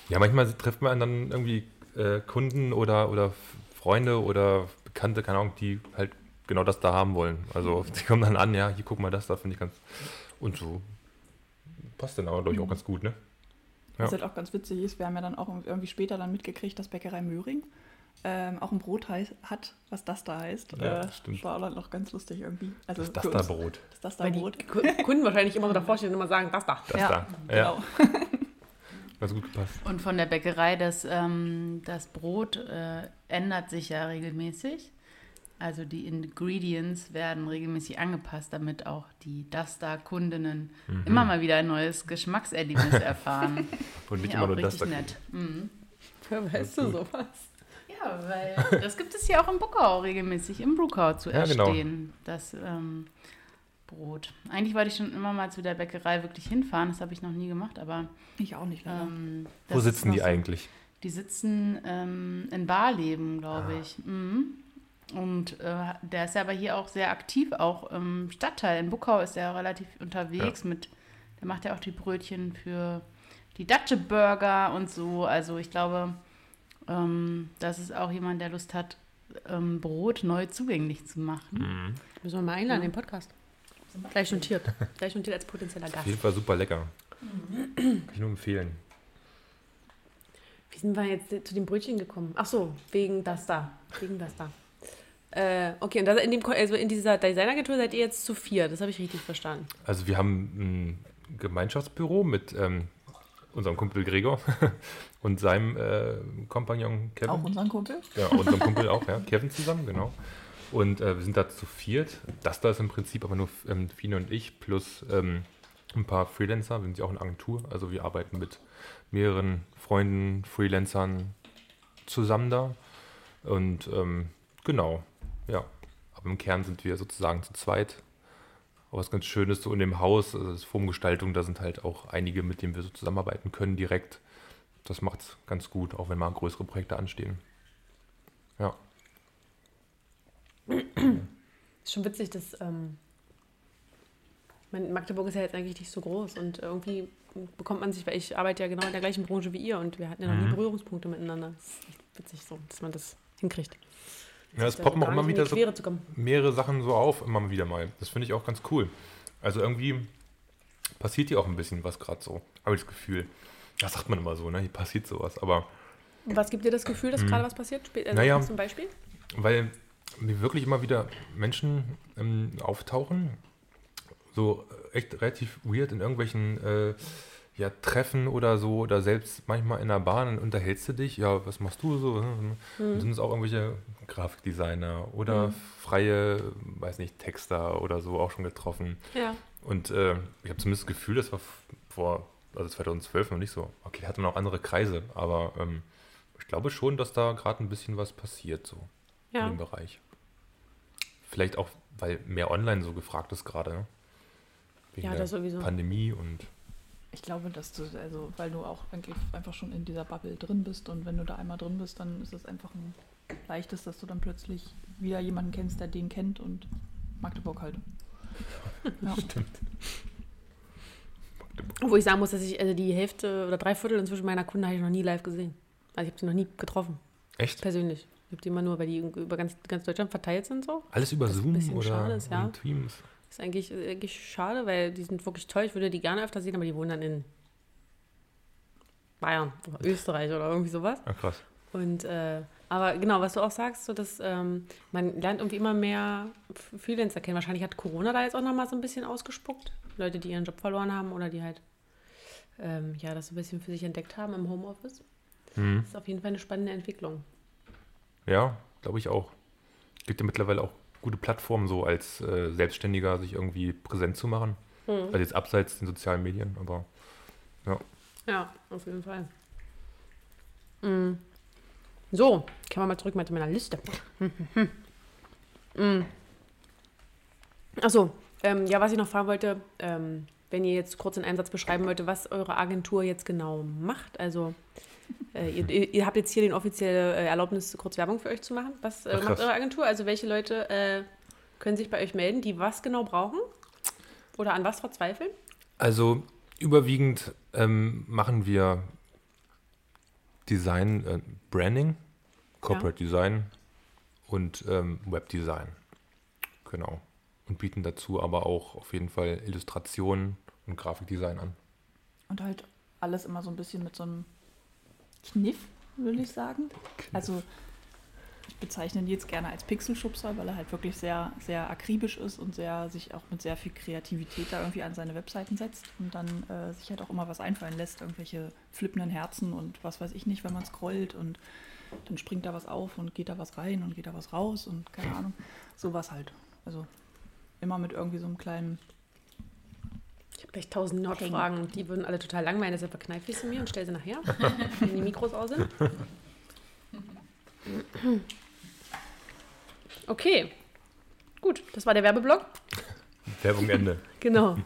Speaker 3: Ja, manchmal trifft man dann irgendwie äh, Kunden oder, oder Freunde oder Bekannte, keine Ahnung, die halt genau das da haben wollen. Also die kommen dann an, ja, hier guck mal das da, finde ich ganz. Und so passt dann aber, glaube ich, auch ganz gut, ne? Ja.
Speaker 4: Was halt auch ganz witzig ist, wir haben ja dann auch irgendwie später dann mitgekriegt, dass Bäckerei Möhring ähm, auch ein Brot heißt, hat, was das da heißt.
Speaker 3: Ja,
Speaker 4: äh,
Speaker 3: stimmt.
Speaker 4: War dann noch ganz lustig irgendwie. Also
Speaker 3: Das, das da Brot.
Speaker 4: Das das da
Speaker 1: Weil die
Speaker 4: Brot.
Speaker 1: Ku- Kunden wahrscheinlich immer so davor stehen und immer sagen, das da.
Speaker 3: Das
Speaker 4: ja,
Speaker 3: da. Ja,
Speaker 4: genau.
Speaker 3: ganz gut gepasst.
Speaker 2: Und von der Bäckerei, das, ähm, das Brot äh, ändert sich ja regelmäßig. Also die Ingredients werden regelmäßig angepasst, damit auch die Duster-Kundinnen
Speaker 3: Mhm.
Speaker 2: immer mal wieder ein neues Geschmackserlebnis erfahren.
Speaker 3: Und nicht
Speaker 2: Ja,
Speaker 3: immer nur
Speaker 2: richtig
Speaker 3: das.
Speaker 2: nett. Mhm.
Speaker 1: Woher weißt du sowas?
Speaker 2: Ja, weil das gibt es hier auch im Buckau regelmäßig, im Brukau zu
Speaker 3: Ja, genau.
Speaker 2: erstehen, das ähm, Brot. Eigentlich wollte ich schon immer mal zu der Bäckerei wirklich hinfahren, das habe ich noch nie gemacht, aber
Speaker 4: Ich auch nicht leider.
Speaker 2: ähm,
Speaker 3: Wo sitzen die
Speaker 2: so-
Speaker 3: eigentlich?
Speaker 2: Die sitzen ähm, in Barleben, glaube
Speaker 3: Ah.
Speaker 2: ich. Mhm. Und äh, der ist ja aber hier auch sehr aktiv, auch im Stadtteil. In Buckau ist er relativ unterwegs mit, der macht ja auch die Brötchen für die Datsche Burger und so. Also ich glaube, ähm, das ist auch jemand, der Lust hat, ähm, Brot neu zugänglich zu machen.
Speaker 3: Mhm.
Speaker 1: Müssen wir mal einladen, den Podcast. Gleich notiert. Gleich notiert als potenzieller
Speaker 3: Auf
Speaker 1: Gast.
Speaker 3: jeden Fall super lecker.
Speaker 2: Mhm.
Speaker 3: Kann ich nur empfehlen.
Speaker 1: Wie sind wir jetzt zu den Brötchen gekommen? Ach so, wegen das da. Wegen das da. Äh, okay, und das, in, dem, also in dieser Designagentur seid ihr jetzt zu vier. Das habe ich richtig verstanden.
Speaker 3: Also wir haben ein Gemeinschaftsbüro mit ähm, unserem Kumpel Gregor und seinem äh, Kompagnon Kevin.
Speaker 4: auch unseren Kumpel.
Speaker 3: Ja, unserem Kumpel auch, ja. Kevin zusammen, genau. Und äh, wir sind da zu viert. Das da ist im Prinzip aber nur ähm, Fine und ich plus ähm, ein paar Freelancer. Wir sind ja auch eine Agentur. Also wir arbeiten mit mehreren Freunden, Freelancern zusammen da. Und ähm, genau, ja. Aber im Kern sind wir sozusagen zu zweit. Aber was ganz schön ist, so in dem Haus, also das Formgestaltung, da sind halt auch einige, mit denen wir so zusammenarbeiten können direkt. Das macht es ganz gut, auch wenn mal größere Projekte anstehen. Ja.
Speaker 1: Ist schon witzig, dass ähm, mein, Magdeburg ist ja jetzt eigentlich nicht so groß und irgendwie bekommt man sich, weil ich arbeite ja genau in der gleichen Branche wie ihr und wir hatten ja noch nie
Speaker 3: Mhm.
Speaker 1: Berührungspunkte miteinander. Das ist echt witzig so, dass man das hinkriegt.
Speaker 3: Ja, es poppen auch immer wieder so mehrere Sachen so auf, immer wieder mal. Das finde ich auch ganz cool. Also irgendwie passiert hier auch ein bisschen was gerade so. Habe ich das Gefühl. Das sagt man immer so, ne? Hier passiert sowas. Aber
Speaker 1: Und Was gibt dir das Gefühl, dass gerade was passiert? Also.
Speaker 3: Naja.
Speaker 1: Zum Beispiel?
Speaker 3: weil mir wirklich immer wieder Menschen ähm, auftauchen, so echt relativ weird in irgendwelchen äh, ja, Treffen oder so oder selbst manchmal in der Bahn dann unterhältst du dich, ja, was machst du so? Dann sind es auch irgendwelche Grafikdesigner oder freie, weiß nicht, Texter oder so auch schon getroffen.
Speaker 1: Ja.
Speaker 3: Und äh, ich habe zumindest das Gefühl, das war vor, also 2012 noch nicht so. Okay, hatte man auch andere Kreise, aber ähm, ich glaube schon, dass da gerade ein bisschen was passiert so in
Speaker 1: Ja.
Speaker 3: dem Bereich. Vielleicht auch, weil mehr online so gefragt ist gerade. Ne? Wegen
Speaker 1: Ja,
Speaker 3: der
Speaker 1: das sowieso.
Speaker 3: Pandemie und
Speaker 4: Ich glaube, dass du, also, weil du auch eigentlich einfach schon in dieser Bubble drin bist und wenn du da einmal drin bist, dann ist es einfach ein leichtes, dass du dann plötzlich wieder jemanden kennst, der den kennt und Magdeburg halt. Ja.
Speaker 3: stimmt.
Speaker 1: Wo ich sagen muss, dass ich also die Hälfte oder drei Viertel inzwischen meiner Kunden habe ich noch nie live gesehen. Also ich habe sie noch nie getroffen,
Speaker 3: Echt?
Speaker 1: persönlich. Die immer nur, weil die über ganz, ganz Deutschland verteilt sind so.
Speaker 3: Alles über
Speaker 1: Das
Speaker 3: Zoom oder
Speaker 1: ist, ja.
Speaker 3: Teams?
Speaker 1: ist eigentlich, äh, eigentlich schade, weil die sind wirklich toll. Ich würde die gerne öfter sehen, aber die wohnen dann in Bayern oder Österreich oder irgendwie sowas.
Speaker 3: Ah, krass.
Speaker 1: Und äh, aber genau, was du auch sagst, so dass ähm, man lernt irgendwie immer mehr Freelancer kennen. Wahrscheinlich hat Corona da jetzt auch nochmal so ein bisschen ausgespuckt. Leute, die ihren Job verloren haben oder die halt ähm, ja das so ein bisschen für sich entdeckt haben im Homeoffice.
Speaker 3: Mhm.
Speaker 1: Das ist auf jeden Fall eine spannende Entwicklung.
Speaker 3: Ja, glaube ich auch. Gibt ja mittlerweile auch gute Plattformen, so als äh, Selbstständiger sich irgendwie präsent zu machen. Also jetzt abseits den sozialen Medien, aber
Speaker 1: Ja, auf jeden Fall. Mm. So, kommen wir mal zurück mal zu meiner Liste. mm. Achso, ähm, ja, was ich noch fragen wollte, ähm, wenn ihr jetzt kurz in einem Satz beschreiben wollt, was eure Agentur jetzt genau macht. Also, äh, ihr, ihr habt jetzt hier die offizielle äh, Erlaubnis, kurz Werbung für euch zu machen. Was äh,
Speaker 3: Ach,
Speaker 1: macht eure Agentur? Also, welche Leute äh, können sich bei euch melden, die was genau brauchen? Oder an was verzweifeln?
Speaker 3: Also überwiegend ähm, machen wir Design, äh, Branding, Corporate Design und ähm, Webdesign. Genau. Und bieten dazu aber auch auf jeden Fall Illustrationen und Grafikdesign an.
Speaker 4: Und halt alles immer so ein bisschen mit so einem Kniff, würde ich sagen. Also ich bezeichne ihn jetzt gerne als Pixelschubser, weil er halt wirklich sehr, sehr akribisch ist und sehr, sich auch mit sehr viel Kreativität da irgendwie an seine Webseiten setzt und dann äh, sich halt auch immer was einfallen lässt, irgendwelche flippenden Herzen und was weiß ich nicht, wenn man scrollt und dann springt da was auf und geht da was rein und geht da was raus und keine Ahnung. Sowas halt. Also immer mit irgendwie so einem kleinen.
Speaker 1: Ich habe gleich tausend Nordfragen, die würden alle total langweilen, deshalb verkneife ich sie mir und stelle sie nachher, wenn die Mikros aus sind. Okay, gut, das war der Werbeblock.
Speaker 3: Werbung Ende.
Speaker 1: Genau.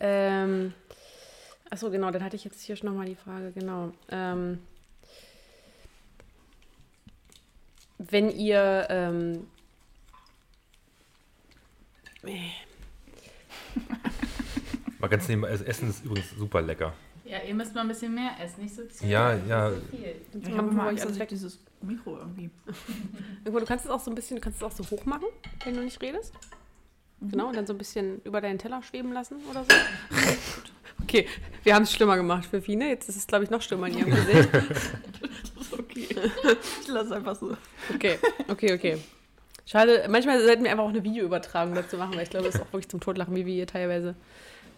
Speaker 1: ähm, achso, genau, dann hatte ich jetzt hier schon nochmal die Frage, genau. Ähm, wenn ihr ähm,
Speaker 3: Mal ganz nebenbei, also Essen ist übrigens super lecker.
Speaker 2: Ja, ihr müsst mal ein bisschen mehr essen, nicht so viel.
Speaker 3: Ja, ja.
Speaker 2: So viel.
Speaker 4: Ich
Speaker 1: Machen
Speaker 4: habe immer Angst, dass ich dieses Mikro irgendwie.
Speaker 1: Irgendwo, Du kannst es auch so ein bisschen, du kannst es auch so hoch machen, wenn du nicht redest. Genau, und dann so ein bisschen über deinen Teller schweben lassen oder so. Okay, wir haben es schlimmer gemacht für Fine. Jetzt ist es, glaube ich, noch schlimmer in ihrem Gesicht.
Speaker 4: Das ist okay. Ich lasse es einfach so.
Speaker 1: Okay, okay, okay. Schade, manchmal sollten wir einfach auch eine Videoübertragung dazu machen, weil ich glaube, es ist auch wirklich zum Totlachen, wie wir hier teilweise.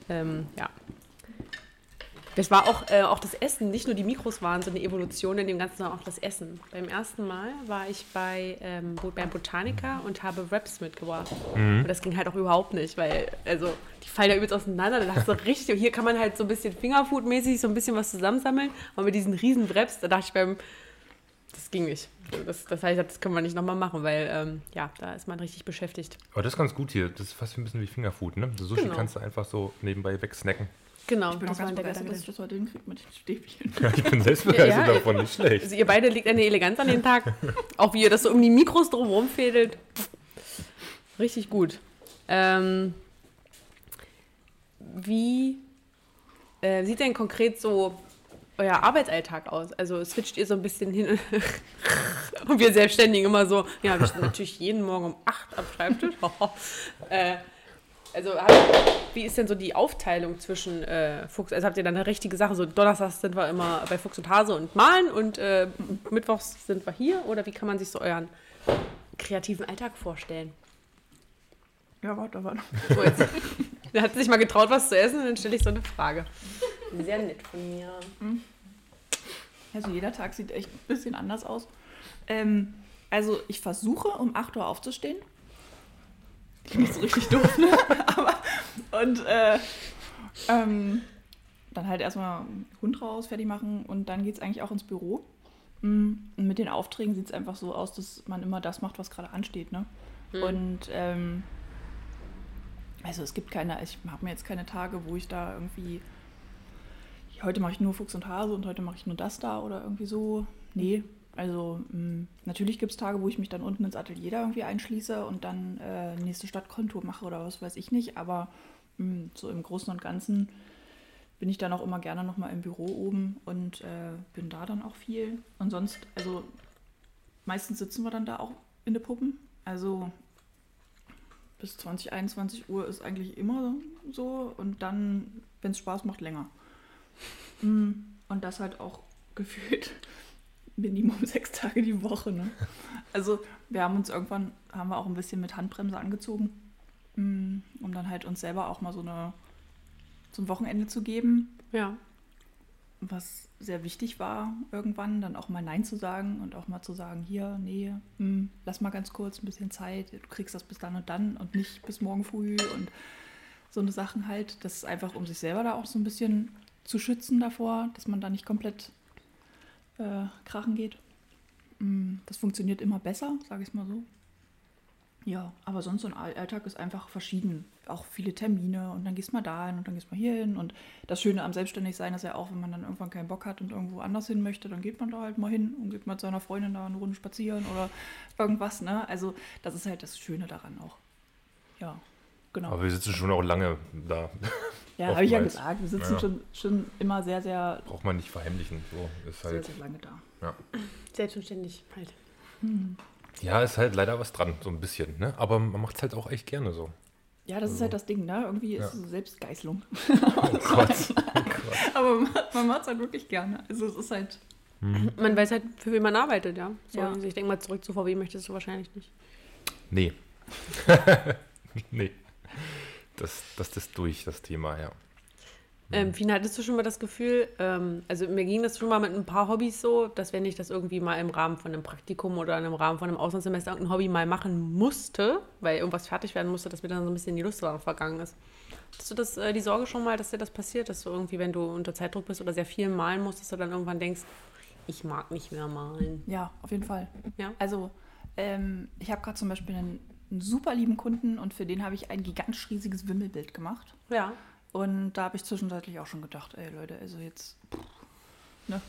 Speaker 1: Ähm, ja. Das war auch, äh, auch das Essen, nicht nur die Mikros waren so eine Evolution in dem Ganzen, sondern auch das Essen. Beim ersten Mal war ich bei, ähm, beim Botaniker und habe Wraps mitgebracht. Und das ging halt auch überhaupt nicht, weil, also, die fallen ja übelst auseinander. Dann hast du richtig, und hier kann man halt so ein bisschen Fingerfood-mäßig so ein bisschen was zusammensammeln. Aber mit diesen riesen Wraps, da dachte ich beim, das ging nicht. Das, das heißt, das können wir nicht nochmal machen, weil, ähm, ja, da ist man richtig bestätigt.
Speaker 3: Aber das ist ganz gut hier. Das ist fast ein bisschen wie Fingerfood, ne? So Sushi
Speaker 1: Genau.
Speaker 3: kannst du einfach so nebenbei wegsnacken.
Speaker 1: Genau,
Speaker 4: Ich bin
Speaker 1: das
Speaker 4: auch ganz
Speaker 1: der
Speaker 4: begeistert, dass ich das heute hinkriege mit den Stäbchen.
Speaker 3: Ja, ich bin selbst begeistert
Speaker 1: Ja, ja.
Speaker 3: davon, nicht schlecht.
Speaker 1: Also ihr beide legt eine Eleganz an den Tag. Auch wie ihr das so um die Mikros drumherum fädelt. Richtig gut. Ähm, wie äh, sieht denn konkret so euer Arbeitsalltag aus? Also switcht ihr so ein bisschen hin und wir Selbstständigen immer so, ja, wir stehen natürlich jeden Morgen um 8 am Schreibtisch. äh, also habt, wie ist denn so die Aufteilung zwischen äh, Fuchs, also habt ihr dann eine richtige Sache, so Donnerstags sind wir immer bei Fuchs und Hase und malen und äh, Mittwochs sind wir hier oder wie kann man sich so euren kreativen Alltag vorstellen?
Speaker 4: Ja, warte, warte.
Speaker 1: So, jetzt, der hat sich mal getraut, was zu essen und dann stelle ich so eine Frage. Sehr nett von mir.
Speaker 4: Also jeder Tag sieht echt ein bisschen anders aus. Ähm, also ich versuche um 8 Uhr aufzustehen. Klingt so richtig doof, ne? Aber, und äh, ähm, dann halt erstmal Hund raus, fertig machen und dann geht es eigentlich auch ins Büro. Mm, Und mit den Aufträgen sieht es einfach so aus, dass man immer das macht, was gerade ansteht. Ne? Und ähm, also es gibt keine, ich habe mir jetzt keine Tage, wo ich da irgendwie heute mache ich nur Fuchs und Hase und heute mache ich nur das da oder irgendwie so. Nee, also mh, natürlich gibt es Tage, wo ich mich dann unten ins Atelier da irgendwie einschließe und dann äh, nächste Stadtkontur mache oder was weiß ich nicht. Aber mh, so im Großen und Ganzen bin ich dann auch immer gerne nochmal im Büro oben und äh, bin da dann auch viel. Und sonst, also meistens sitzen wir dann da auch in den Puppen. Also bis 20, 21 Uhr ist eigentlich immer so und dann, wenn es Spaß macht, länger. Mm, Und das halt auch gefühlt Minimum sechs Tage die Woche. Ne? Also wir haben uns irgendwann, haben wir auch ein bisschen mit Handbremse angezogen, mm, um dann halt uns selber auch mal so eine zum Wochenende zu geben,
Speaker 1: Ja.
Speaker 4: was sehr wichtig war irgendwann, dann auch mal Nein zu sagen und auch mal zu sagen, hier, nee, hm, lass mal ganz kurz ein bisschen Zeit, du kriegst das bis dann und dann und nicht bis morgen früh und so eine Sachen halt. Das ist einfach, um sich selber da auch so ein bisschen zu schützen davor, dass man da nicht komplett äh, krachen geht. Hm, Das funktioniert immer besser, sage ich mal so. Ja, aber sonst so ein All- Alltag ist einfach verschieden. Auch viele Termine und dann gehst du mal da hin und dann gehst du mal hier hin. Und das Schöne am Selbstständigsein ist ja auch, wenn man dann irgendwann keinen Bock hat und irgendwo anders hin möchte, dann geht man da halt mal hin und geht mit seiner Freundin da eine Runde spazieren oder irgendwas. Ne? Also das ist halt das Schöne daran auch. Ja, genau.
Speaker 3: Aber wir sitzen schon auch lange da.
Speaker 4: ja, habe ich ja gesagt. Wir sitzen
Speaker 3: Ja.
Speaker 4: schon, schon immer sehr, sehr,
Speaker 3: Braucht man nicht verheimlichen. So ist
Speaker 4: sehr,
Speaker 3: halt.
Speaker 4: sehr lange da.
Speaker 3: Ja.
Speaker 1: Selbstverständlich halt.
Speaker 3: ja, ist halt leider was dran, so ein bisschen. Ne? Aber man macht es halt auch echt gerne so.
Speaker 4: Ja, das ist halt das Ding, ne? Irgendwie ist
Speaker 3: Ja.
Speaker 4: es Selbstgeißelung.
Speaker 3: Oh Gott.
Speaker 4: Aber man, man macht es halt wirklich gerne. Also es ist halt,
Speaker 1: Man weiß halt, für wen man arbeitet, ja. So,
Speaker 4: Ja.
Speaker 1: Also ich denke mal, zurück zu VW möchtest du wahrscheinlich nicht.
Speaker 3: Nee. nee. Das, das ist durch, das Thema, ja.
Speaker 1: Ähm, Fina, hattest du schon mal das Gefühl, ähm, also mir ging das schon mal mit ein paar Hobbys so, dass wenn ich das irgendwie mal im Rahmen von einem Praktikum oder im Rahmen von einem Auslandssemester irgendein Hobby mal machen musste, weil irgendwas fertig werden musste, dass mir dann so ein bisschen die Lust daran vergangen ist. Hast du das, äh, die Sorge schon mal, dass dir das passiert, dass du irgendwie, wenn du unter Zeitdruck bist oder sehr viel malen musst, dass du dann irgendwann denkst, ich mag nicht mehr malen?
Speaker 4: Ja, auf jeden Fall.
Speaker 1: Ja.
Speaker 4: Also, ähm, ich habe gerade zum Beispiel einen, einen super lieben Kunden und für den habe ich ein gigantisch riesiges Wimmelbild gemacht.
Speaker 1: Ja.
Speaker 4: Und da habe ich zwischenzeitlich auch schon gedacht, ey Leute, also jetzt, pff, ne,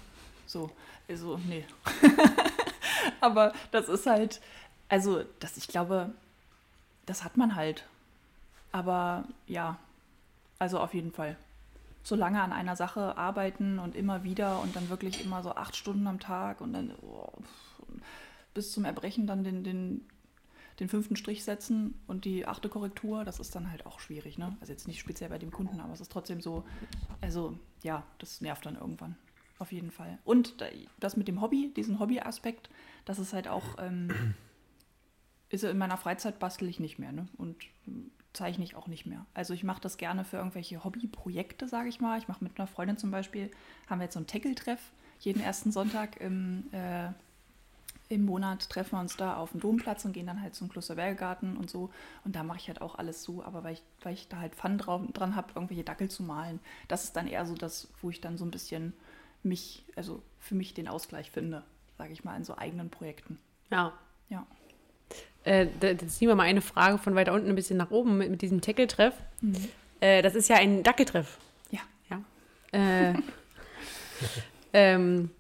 Speaker 4: so, also nee. Aber das ist halt, also das, ich glaube, das hat man halt. Aber ja, also auf jeden Fall. So lange an einer Sache arbeiten und immer wieder und dann wirklich immer so acht Stunden am Tag und dann oh, bis zum Erbrechen dann den, den den fünften Strich setzen und die achte Korrektur, das ist dann halt auch schwierig. Ne? Also jetzt nicht speziell bei dem Kunden, aber es ist trotzdem so, also ja, das nervt dann irgendwann. Auf jeden Fall. Und das mit dem Hobby, diesen Hobby-Aspekt, das ist halt auch, ähm, ist in meiner Freizeit bastel ich nicht mehr ne? und zeichne ich auch nicht mehr. Also ich mache das gerne für irgendwelche Hobbyprojekte, sage ich mal. Ich mache mit einer Freundin zum Beispiel, haben wir jetzt so einen Tackle-Treff jeden ersten Sonntag im äh, im Monat treffen wir uns da auf dem Domplatz und gehen dann halt zum Klosterbergegarten und so. Und da mache ich halt auch alles so, aber weil ich, weil ich da halt Fun drauf, dran habe, irgendwelche Dackel zu malen. Das ist dann eher so das, wo ich dann so ein bisschen mich, also für mich den Ausgleich finde, sage ich mal, in so eigenen Projekten.
Speaker 1: Ja.
Speaker 4: Ja.
Speaker 1: Äh, jetzt ziehen wir mal eine Frage von weiter unten ein bisschen nach oben mit, mit diesem Tackle-Treff. Mhm. Äh, das ist ja ein Dackeltreff.
Speaker 4: Ja.
Speaker 1: Ja. Äh, ähm,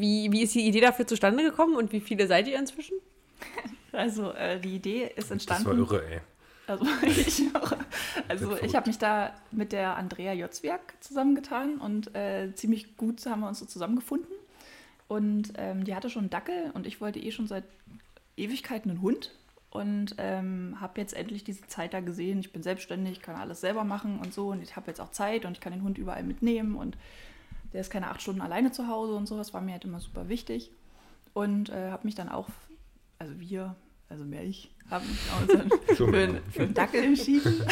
Speaker 1: wie, wie ist die Idee dafür zustande gekommen und wie viele seid ihr inzwischen?
Speaker 4: Also äh, die Idee ist entstanden.
Speaker 3: Das war irre, ey.
Speaker 4: Also ich, also ich habe mich da mit der Andrea Jotzwiak zusammengetan und äh, ziemlich gut haben wir uns so zusammengefunden. Und ähm, die hatte schon einen Dackel und ich wollte eh schon seit Ewigkeiten einen Hund und ähm, habe jetzt endlich diese Zeit da gesehen. Ich bin selbstständig, kann alles selber machen und so und ich habe jetzt auch Zeit und ich kann den Hund überall mitnehmen und der ist keine acht Stunden alleine zu Hause und so. Das war mir halt immer super Und äh, habe mich dann auch, also wir, also mehr ich, haben uns für, einen, für einen Dackel entschieden.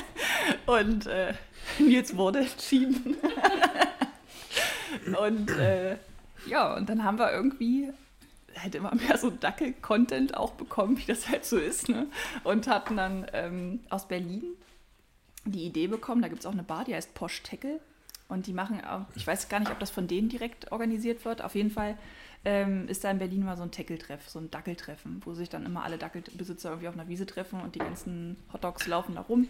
Speaker 4: und äh, Nils wurde entschieden. und äh, ja, und dann haben wir irgendwie halt immer mehr so Dackel-Content auch bekommen, wie das halt so ist. Ne? Und hatten dann ähm, aus Berlin die Idee bekommen, da gibt es auch eine Bar, die heißt Posch Tackle. Und die machen, ich weiß gar nicht, ob das von denen direkt organisiert wird. Auf jeden Fall ähm, ist da in Berlin mal so ein Tackle-Treff, so ein Dackeltreffen, wo sich dann immer alle Dackelbesitzer irgendwie auf einer Wiese treffen und die ganzen Hotdogs laufen da rum.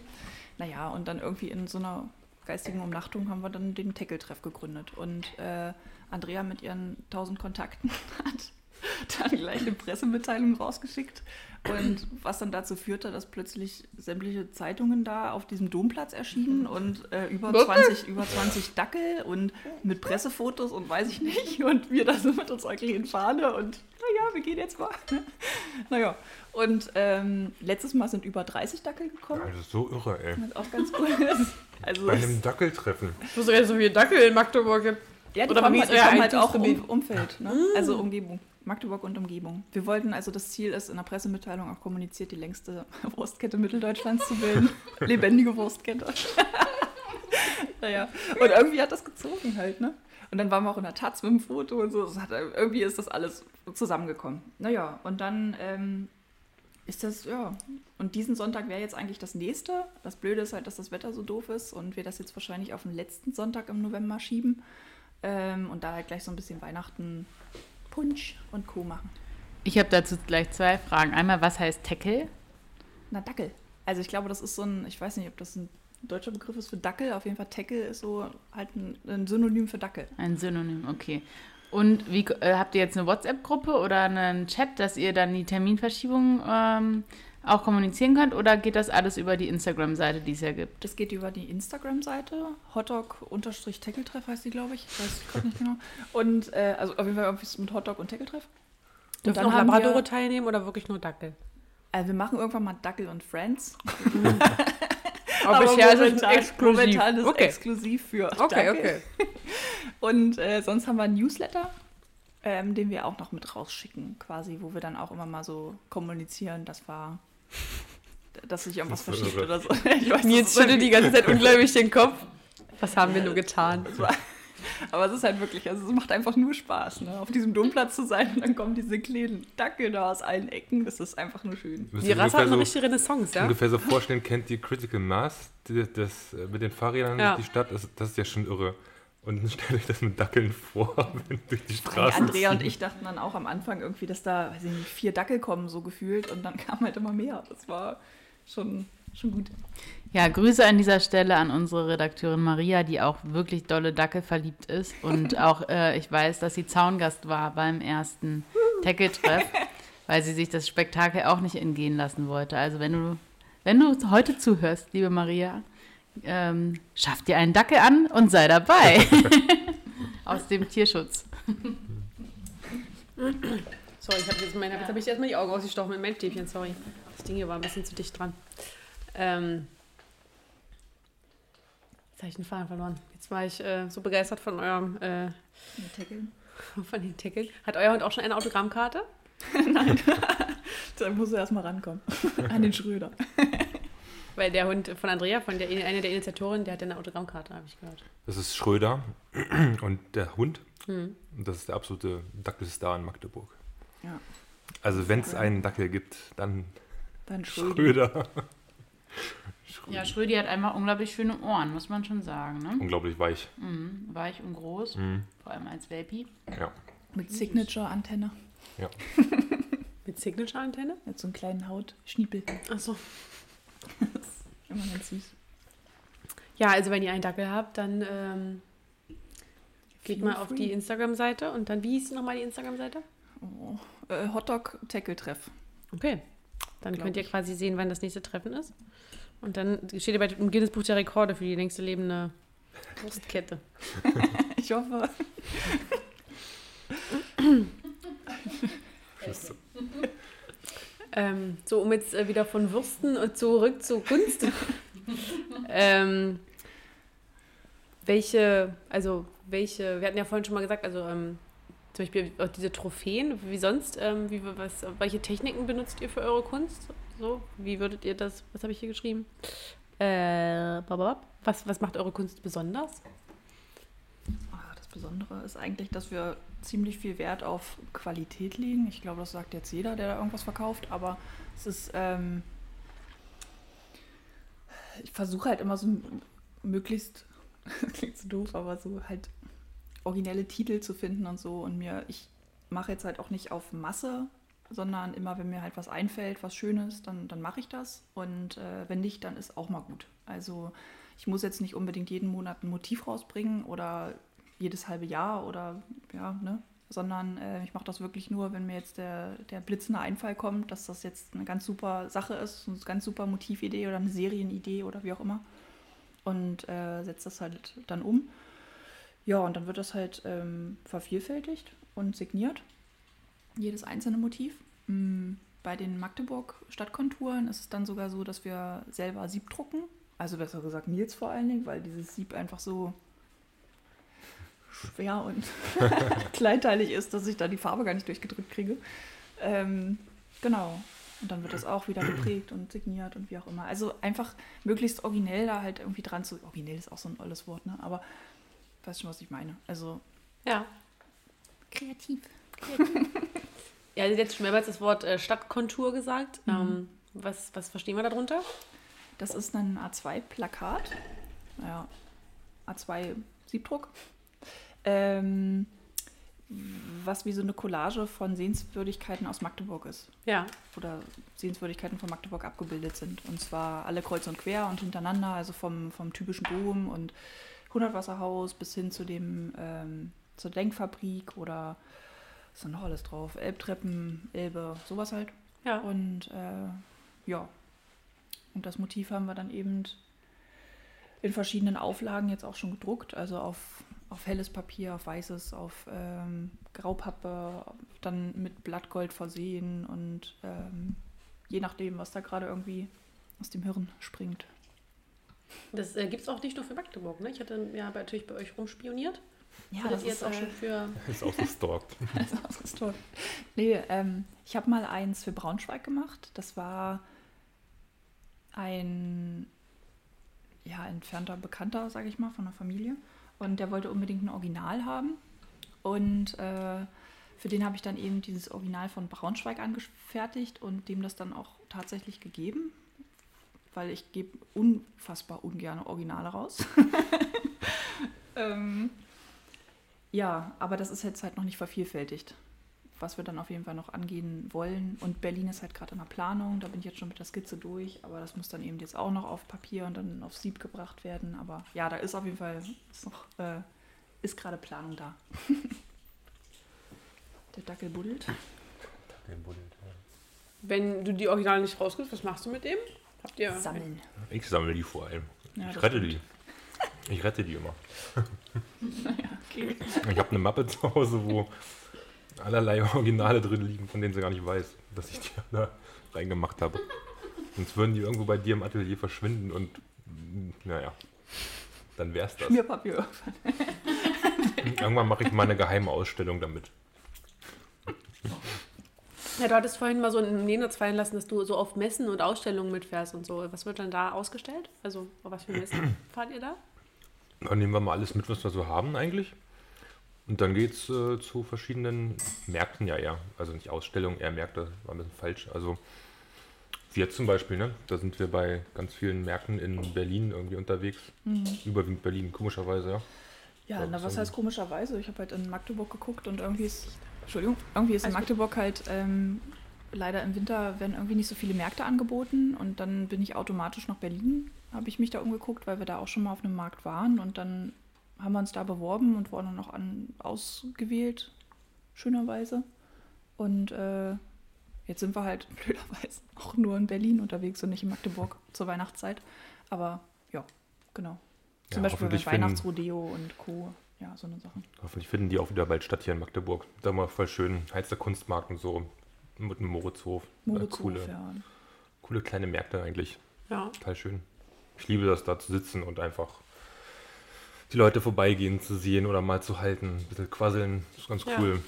Speaker 4: Naja, und dann irgendwie in so einer geistigen Umnachtung haben wir dann den Tackle-Treff gegründet. Und äh, Andrea mit ihren tausend Kontakten hat dann gleich eine Pressemitteilung rausgeschickt. Und was dann dazu führte, dass plötzlich sämtliche Zeitungen da auf diesem Domplatz erschienen und äh, über, 20, über 20 Dackel und mit Pressefotos und weiß ich nicht. Und wir da so mit unserer kleinen Fahne und naja, wir gehen jetzt mal. naja, und ähm, letztes Mal sind über 30 Dackel gekommen.
Speaker 3: Ja, das ist so irre, ey.
Speaker 4: Was auch ganz cool ist.
Speaker 3: Also Bei einem Dackeltreffen.
Speaker 1: Ich wusste gar nicht, so viele Dackel in Magdeburg gibt.
Speaker 4: Ja, die Oder kommen, halt, die kommen halt auch um, Umfeld, ne? also Umgebung. Magdeburg und Umgebung. Wir wollten also, das Ziel ist in der Pressemitteilung auch kommuniziert, die längste Wurstkette Mitteldeutschlands zu bilden. Lebendige Wurstkette. naja, und irgendwie hat das gezogen halt, ne? Und dann waren wir auch in der Taz mit dem Foto und so. Hat, irgendwie ist das alles zusammengekommen. Naja, und dann ähm, ist das, ja. Und diesen Sonntag wäre jetzt eigentlich das nächste. Das Blöde ist halt, dass das Wetter so doof ist und wir das jetzt wahrscheinlich auf den letzten Sonntag im November schieben. Ähm, und da halt gleich so ein bisschen Weihnachten Punsch und Co. machen.
Speaker 2: Ich habe dazu gleich zwei Fragen. Einmal, was heißt Tackle?
Speaker 4: Na, Dackel. Also ich glaube, das ist so ein, ich weiß nicht, ob das ein deutscher Begriff ist für Dackel. Auf jeden Fall Tackle ist so halt ein, ein Synonym für Dackel.
Speaker 2: Ein Synonym, okay. Und wie äh, habt ihr jetzt eine WhatsApp-Gruppe oder einen Chat, dass ihr dann die Terminverschiebung ähm, auch kommunizieren könnt oder geht das alles über die Instagram-Seite, die es ja gibt?
Speaker 4: Das geht über die Instagram-Seite, hotdog-tackletreff heißt die, glaube ich. Ich weiß gerade nicht genau. Und äh, also auf jeden Fall irgendwas mit Hotdog und Tackletreff.
Speaker 1: Dürfen dann auch Labradore wir, teilnehmen oder wirklich nur Dackel?
Speaker 4: Also wir machen irgendwann mal Dackel und Friends.
Speaker 1: Aber, Aber bisher momentan, ist es exklusiv.
Speaker 4: Momentan ist okay. exklusiv für
Speaker 1: Okay, Dackel. okay.
Speaker 4: Und äh, sonst haben wir ein Newsletter, ähm, den wir auch noch mit rausschicken, quasi, wo wir dann auch immer mal so kommunizieren, das war dass sich irgendwas
Speaker 3: Das
Speaker 4: verschiebt oder so. Ich weiß,
Speaker 1: Nils
Speaker 4: das
Speaker 1: schüttelt die ganze Zeit unglaublich den Kopf. Was haben wir nur getan?
Speaker 4: Das Aber es ist halt wirklich, also es macht einfach nur Spaß, ne? auf diesem Domplatz zu sein und dann kommen diese kleinen Dackel da aus allen Ecken. Das ist einfach nur schön.
Speaker 1: Die Rasse hat eine
Speaker 3: ungefähr
Speaker 1: richtige Renaissance,
Speaker 3: so,
Speaker 1: ja?
Speaker 3: ungefähr so vorstellen, kennt ihr Critical Mass, die, das äh, mit den Fahrrädern
Speaker 1: Ja.
Speaker 3: durch die Stadt, das, das ist ja schon irre. Und dann stellt euch das mit Dackeln vor, wenn durch die Straße
Speaker 4: Andrea und
Speaker 3: zieht.
Speaker 4: ich dachten dann auch am Anfang irgendwie, dass da, weiß ich nicht, vier Dackel kommen, so gefühlt. Und dann kam halt immer mehr. Das war schon, schon gut.
Speaker 2: Ja, Grüße an dieser Stelle an unsere Redakteurin Maria, die auch wirklich dolle Dackel verliebt ist. Und auch, äh, ich weiß, dass sie Zaungast war beim ersten Tackle-Treff, weil sie sich das Spektakel auch nicht entgehen lassen wollte. Also wenn du, wenn du heute zuhörst, liebe Maria, ähm, schaff dir einen Dackel an und sei dabei. Aus dem Tierschutz.
Speaker 1: Sorry, ich habe jetzt, meine, jetzt hab ich erstmal die Augen ausgestochen mit meinem Stäbchen, sorry. Das Ding hier war ein bisschen zu dicht dran. Ähm, jetzt habe ich den Faden verloren. Jetzt war ich äh, so begeistert von eurem, äh, von den Tackeln. Hat euer Hund auch schon eine Autogrammkarte?
Speaker 4: Da muss er erstmal rankommen. An den Schröder.
Speaker 1: Weil der Hund von Andrea, von der, einer der Initiatoren, der hat ja eine Autogrammkarte, habe ich gehört.
Speaker 3: Das ist Schröder und der Hund.
Speaker 1: Hm.
Speaker 3: Und das ist der absolute Dackelstar in Magdeburg.
Speaker 4: Ja.
Speaker 3: Also wenn es einen Dackel gibt, dann
Speaker 4: Dann Schröder.
Speaker 3: Schröder.
Speaker 2: Ja, Schrödi hat einfach unglaublich schöne Ohren, muss man schon sagen. Ne?
Speaker 3: Unglaublich weich.
Speaker 2: Mhm, weich und groß,
Speaker 3: Mhm.
Speaker 2: vor allem als Welpi.
Speaker 3: Ja.
Speaker 4: Mit Signature-Antenne.
Speaker 1: Mit Signature-Antenne?
Speaker 4: Mit so einem kleinen Hautschniepel.
Speaker 1: Achso.
Speaker 4: Immer ganz süß.
Speaker 1: Ja, also wenn ihr einen Dackel habt, dann ähm, geht
Speaker 4: Feel
Speaker 1: mal auf
Speaker 4: free.
Speaker 1: die Instagram-Seite und dann, wie hieß nochmal die Instagram-Seite?
Speaker 4: Oh. Äh, Hotdog-Tackle-Treff.
Speaker 1: Okay. Dann
Speaker 4: Glaub
Speaker 1: könnt ihr
Speaker 4: ich.
Speaker 1: quasi sehen, wann das nächste Treffen ist. Und dann steht ihr bei dem Guinness Buch der Rekorde für die längste lebende Wurstkette.
Speaker 4: Ich hoffe.
Speaker 1: Ähm, so, um jetzt äh, wieder von Würsten und zurück zur Kunst. ähm, welche, also welche, wir hatten ja vorhin schon mal gesagt, also ähm, zum Beispiel auch diese Trophäen, wie sonst, ähm, wie, was, welche Techniken benutzt ihr für eure Kunst? So, wie würdet ihr das, was habe ich hier geschrieben? Äh, was, was macht eure Kunst besonders?
Speaker 4: Ah, Das Besondere ist eigentlich, dass wir ziemlich viel Wert auf Qualität legen. Ich glaube, das sagt jetzt jeder, der da irgendwas verkauft, aber es ist, ähm, ich versuche halt immer so möglichst, klingt so doof, aber so halt originelle Titel zu finden und so. Und mir, ich mache jetzt halt auch nicht auf Masse, sondern immer, wenn mir halt was einfällt, was Schönes, dann, dann mache ich das. Und äh, wenn nicht, dann ist auch mal gut. Also ich muss jetzt nicht unbedingt jeden Monat ein Motiv rausbringen oder jedes halbe Jahr oder ja, ne? Sondern äh, ich mache das wirklich nur, wenn mir jetzt der, der blitzende Einfall kommt, dass das jetzt eine ganz super Sache ist, eine ganz super Motividee oder eine Serienidee oder wie auch immer. Und äh, setze das halt dann um. Ja, und dann wird das halt ähm, vervielfältigt und signiert. Jedes einzelne Motiv. Mm, Bei den Magdeburg-Stadtkonturen ist es dann sogar so, dass wir selber Sieb drucken. Also besser gesagt Nils vor allen Dingen, weil dieses Sieb einfach so schwer und kleinteilig ist, dass ich da die Farbe gar nicht durchgedrückt kriege. Ähm, genau. Und dann wird das auch wieder geprägt und signiert und wie auch immer. Also einfach möglichst originell da halt irgendwie dran zu. Originell ist auch so ein olles Wort, ne? Aber weißt schon, was ich meine. Also
Speaker 1: Ja.
Speaker 4: kreativ.
Speaker 1: Ja, also jetzt schon mehrmals das Wort äh, Stadtkontur gesagt.
Speaker 4: Mhm.
Speaker 1: Ähm, was, was verstehen wir darunter?
Speaker 4: Das ist ein A2-Plakat. Naja, A2-Siebdruck. Ähm, was wie so eine Collage von Sehenswürdigkeiten aus Magdeburg ist.
Speaker 1: Ja.
Speaker 4: Oder Sehenswürdigkeiten von Magdeburg abgebildet sind. Und zwar alle kreuz und quer und hintereinander, also vom, vom typischen Dom und Hundertwasserhaus bis hin zu dem ähm, zur Denkfabrik oder was ist da noch alles drauf? Elbtreppen, Elbe, sowas halt.
Speaker 1: Ja.
Speaker 4: Und äh, ja. Und das Motiv haben wir dann eben in verschiedenen Auflagen jetzt auch schon gedruckt. Also auf, auf helles Papier, auf weißes, auf ähm, Graupappe, dann mit Blattgold versehen und ähm, je nachdem, was da gerade irgendwie aus dem Hirn springt.
Speaker 1: Das äh, gibt es auch nicht nur für Magdeburg, ne? Ich hatte ja natürlich bei euch rumspioniert.
Speaker 4: Ja,
Speaker 1: Hattet ihr jetzt auch schon für.
Speaker 3: Ist auch so stalkt.
Speaker 4: Das ist ausgestorben. Nee, ähm, ich habe mal eins für Braunschweig gemacht. Das war ein ja, entfernter Bekannter, sage ich mal, von der Familie. Und der wollte unbedingt ein Original haben. Und äh, für den habe ich dann eben dieses Original von Braunschweig angefertigt und dem das dann auch tatsächlich gegeben, weil ich gebe unfassbar ungern Originale raus. ähm, ja, aber das ist jetzt halt noch nicht vervielfältigt, was wir dann auf jeden Fall noch angehen wollen. Und Berlin ist halt gerade in der Planung, da bin ich jetzt schon mit der Skizze durch, aber das muss dann eben jetzt auch noch auf Papier und dann auf Sieb gebracht werden. Aber ja, da ist auf jeden Fall ist noch äh, ist gerade Planung da. Der Dackel buddelt.
Speaker 3: Dackel buddelt, ja.
Speaker 1: Wenn du die Originale nicht rauskriegst, was machst du mit dem? Habt ihr
Speaker 4: Sammeln.
Speaker 3: Ich sammle die vor allem.
Speaker 4: Ja,
Speaker 3: ich rette die. Ich rette die immer.
Speaker 4: Naja, okay.
Speaker 3: Ich habe eine Mappe zu Hause, wo allerlei Originale drin liegen, von denen sie gar nicht weiß, dass ich die da reingemacht habe. Sonst würden die irgendwo bei dir im Atelier verschwinden und mm, naja, dann wär's das.
Speaker 4: Schmierpapier.
Speaker 3: Irgendwann mache ich mal eine geheime Ausstellung damit.
Speaker 1: Ja, du hattest vorhin mal so einen Nenetz fallen lassen, dass du so auf Messen und Ausstellungen mitfährst und so. Was wird dann da ausgestellt? Also, auf was für Messen fahrt ihr da?
Speaker 3: Dann nehmen wir mal alles mit, was wir so haben eigentlich. Und dann geht es äh, zu verschiedenen Märkten ja eher. Also nicht Ausstellungen, eher Märkte, war ein bisschen falsch. Also wie jetzt zum Beispiel, ne? Da sind wir bei ganz vielen Märkten in Berlin irgendwie unterwegs. Überwiegend Berlin, komischerweise, ja.
Speaker 4: Ja, na, was heißt komischerweise? Ich habe halt in Magdeburg geguckt und irgendwie ist, Entschuldigung, irgendwie ist in
Speaker 1: gut.
Speaker 4: Magdeburg halt ähm, leider im Winter werden irgendwie nicht so viele Märkte angeboten und dann bin ich automatisch nach Berlin, habe ich mich da umgeguckt, weil wir da auch schon mal auf einem Markt waren und dann haben wir uns da beworben und wurden dann noch an, ausgewählt, schönerweise. Und äh, jetzt sind wir halt blöderweise auch nur in Berlin unterwegs und nicht in Magdeburg zur Weihnachtszeit. Aber ja, genau. Zum
Speaker 3: Ja,
Speaker 4: Beispiel
Speaker 3: hoffentlich
Speaker 4: bei
Speaker 3: finden-
Speaker 4: Weihnachtsrodeo und Co. Ja, so eine Sachen.
Speaker 3: Hoffentlich finden die auch wieder bald statt hier in Magdeburg. Da mal voll schön Heiz der Kunstmarkt und so mit dem Moritzhof. Äh,
Speaker 4: Moritzhof,
Speaker 3: coole,
Speaker 4: ja.
Speaker 3: coole kleine Märkte eigentlich.
Speaker 1: Ja.
Speaker 3: Total schön. Ich liebe das, da zu sitzen und einfach die Leute vorbeigehen zu sehen oder mal zu halten, ein bisschen quasseln. Das ist ganz
Speaker 1: Ja.
Speaker 3: cool.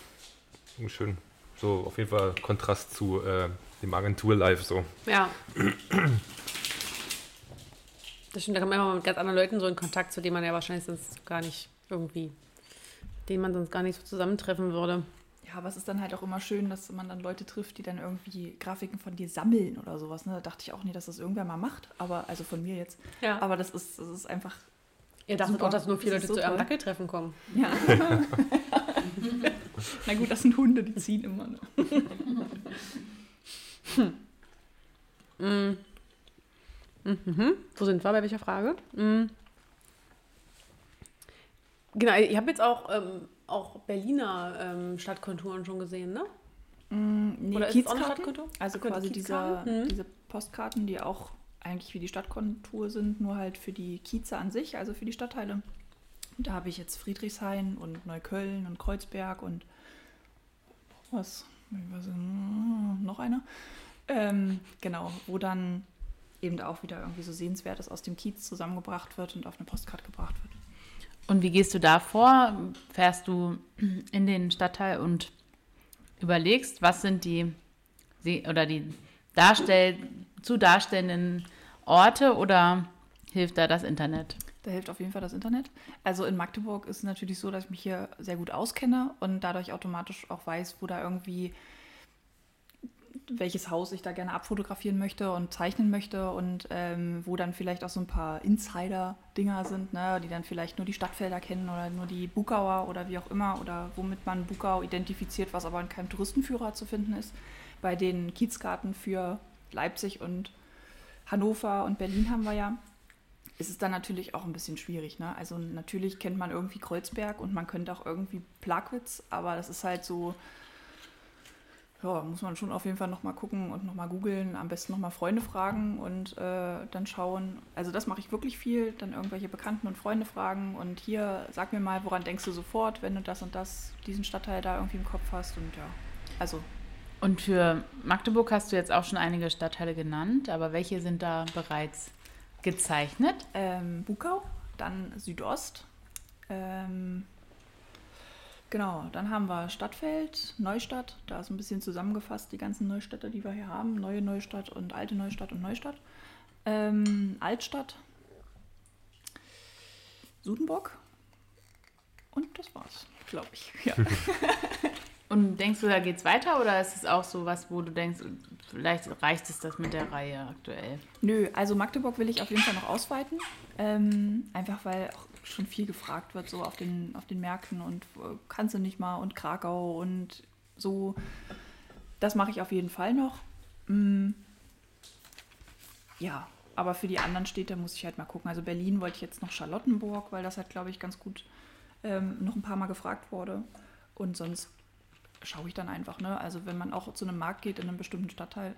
Speaker 3: Und Schön. So auf jeden Fall Kontrast zu äh, dem Agentur-Live so.
Speaker 1: Ja. Das stimmt, da kommt man immer mit ganz anderen Leuten so in Kontakt, zu denen man ja wahrscheinlich sonst gar nicht irgendwie, denen man sonst gar nicht so zusammentreffen würde.
Speaker 4: Ja, aber es ist dann halt auch immer schön, dass man dann Leute trifft, die dann irgendwie Grafiken von dir sammeln oder sowas. Ne? Da dachte ich auch nie, dass das irgendwer mal macht, aber also von mir jetzt.
Speaker 1: Ja.
Speaker 4: Aber das ist, das ist einfach.
Speaker 1: Ihr dachtet
Speaker 4: Super.
Speaker 1: auch, dass nur vier
Speaker 4: Das
Speaker 1: Leute
Speaker 4: so
Speaker 1: zu eurem
Speaker 4: toll.
Speaker 1: Dackeltreffen kommen.
Speaker 4: Ja. Na gut, das sind Hunde, die ziehen immer. Ne?
Speaker 1: Mm. Mhm. Wo sind wir? Bei welcher Frage? Mm. Genau, ihr habt jetzt auch, ähm, auch Berliner ähm, Stadtkonturen schon gesehen, ne?
Speaker 4: Mm, nee,
Speaker 1: Oder ist es auch eine. Stadtkontur?
Speaker 4: Also quasi
Speaker 1: Kiezkarten? Mhm.
Speaker 4: diese Postkarten, die auch eigentlich wie die Stadtkontur sind, nur halt für die Kieze an sich, also für die Stadtteile. Und da habe ich jetzt Friedrichshain und Neukölln und Kreuzberg und was? Nicht, noch einer. Ähm, genau, wo dann eben auch wieder irgendwie so Sehenswertes aus dem Kiez zusammengebracht wird und auf eine Postkarte gebracht wird.
Speaker 2: Und wie gehst du da vor? Fährst du in den Stadtteil und überlegst, was sind die oder die darstell zu darstellenden Orte oder hilft da das Internet?
Speaker 4: Da hilft auf jeden Fall das Internet. Also in Magdeburg ist es natürlich so, dass ich mich hier sehr gut auskenne und dadurch automatisch auch weiß, wo da irgendwie welches Haus ich da gerne abfotografieren möchte und zeichnen möchte und ähm, wo dann vielleicht auch so ein paar Insider-Dinger sind, ne, die dann vielleicht nur die Stadtfelder kennen oder nur die Bukauer oder wie auch immer oder womit man Bukau identifiziert, was aber in keinem Touristenführer zu finden ist. Bei den Kiezkarten für Leipzig und Hannover und Berlin haben wir ja ist es dann natürlich auch ein bisschen schwierig. Ne? Also natürlich kennt man irgendwie Kreuzberg und man könnte auch irgendwie Plagwitz, aber das ist halt so, ja, muss man schon auf jeden Fall nochmal gucken und nochmal googeln, am besten nochmal Freunde fragen und äh, dann schauen. Also das mache ich wirklich viel, dann irgendwelche Bekannten und Freunde fragen und hier, sag mir mal, woran denkst du sofort, wenn du das und das, diesen Stadtteil da irgendwie im Kopf hast und ja, also
Speaker 2: Und für Magdeburg hast du jetzt auch schon einige Stadtteile genannt, aber welche sind da bereits gezeichnet?
Speaker 4: ähm, Bukau, dann Südost. Ähm, genau, dann haben wir Stadtfeld, Neustadt. Da ist ein bisschen zusammengefasst die ganzen Neustädte, die wir hier haben. Neue Neustadt und alte Neustadt und Neustadt. Ähm, Altstadt, Sudenburg und das war's, glaube ich. Ja.
Speaker 2: Und denkst du, da geht's weiter oder ist es auch so was, wo du denkst, vielleicht reicht es das mit der Reihe aktuell?
Speaker 4: Nö, also Magdeburg will ich auf jeden Fall noch ausweiten. Ähm, einfach weil auch schon viel gefragt wird, so auf den, auf den Märkten und äh, kannst du nicht mal und Krakau und so. Das mache ich auf jeden Fall noch. Mm, ja, aber für die anderen Städte muss ich halt mal gucken. Also Berlin wollte ich jetzt noch Charlottenburg, weil das halt, glaube ich, ganz gut ähm, noch ein paar Mal gefragt wurde. Und sonst schaue ich dann einfach. Ne? Also wenn man auch zu einem Markt geht in einem bestimmten Stadtteil,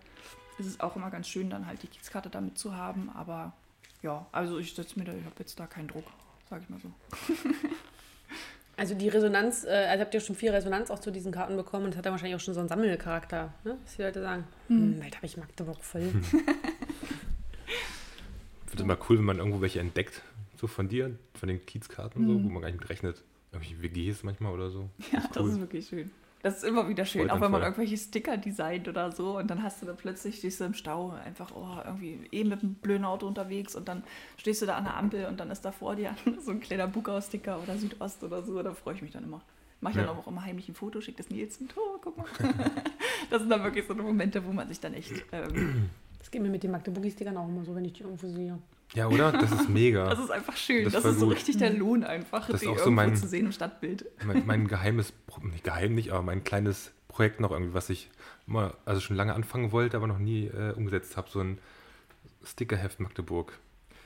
Speaker 4: ist es auch immer ganz schön, dann halt die Kiezkarte damit zu haben. Aber ja, also ich setze mir da, ich habe jetzt da keinen Druck, sage ich mal so.
Speaker 1: Also die Resonanz, äh, also habt ihr schon viel Resonanz auch zu diesen Karten bekommen und das hat dann wahrscheinlich auch schon so einen Sammelcharakter, ne? dass die Leute sagen, hm, bald habe ich Magdeburg voll.
Speaker 3: Ich finde es immer cool, wenn man irgendwo welche entdeckt, so von dir, von den Kiezkarten, so, wo man gar nicht mit rechnet. Irgendwelche WGs manchmal oder so.
Speaker 4: Ja,
Speaker 3: ist
Speaker 4: das
Speaker 3: cool.
Speaker 4: ist wirklich schön. Das ist immer wieder schön, auch wenn man irgendwelche Sticker designt oder so und dann hast du da plötzlich, stehst du im Stau, einfach oh, irgendwie eben mit einem blöden Auto unterwegs und dann stehst du da an der Ampel und dann ist da vor dir so ein kleiner Bukau-Sticker oder Südost oder so, da freue ich mich dann immer. Mache ich
Speaker 3: Ja.
Speaker 4: dann auch immer heimlich ein Foto, schicke das Nils mit, oh, guck mal. das sind dann wirklich so Momente, wo man sich dann echt, ähm,
Speaker 1: Das geht mir mit den Magdeburgi-Stickern auch immer so, wenn ich die irgendwo sehe.
Speaker 3: Ja, oder? Das ist mega.
Speaker 4: das ist einfach schön.
Speaker 3: Das
Speaker 4: Das, ist so
Speaker 3: gut.
Speaker 4: richtig der Lohn einfach,
Speaker 3: Das ist auch so
Speaker 4: irgendwo
Speaker 3: mein-
Speaker 4: zu sehen im Stadtbild.
Speaker 3: mein, mein geheimes, nicht geheim nicht, aber mein kleines Projekt noch irgendwie, was ich immer, also schon lange anfangen wollte, aber noch nie äh, umgesetzt habe, so ein Stickerheft Magdeburg.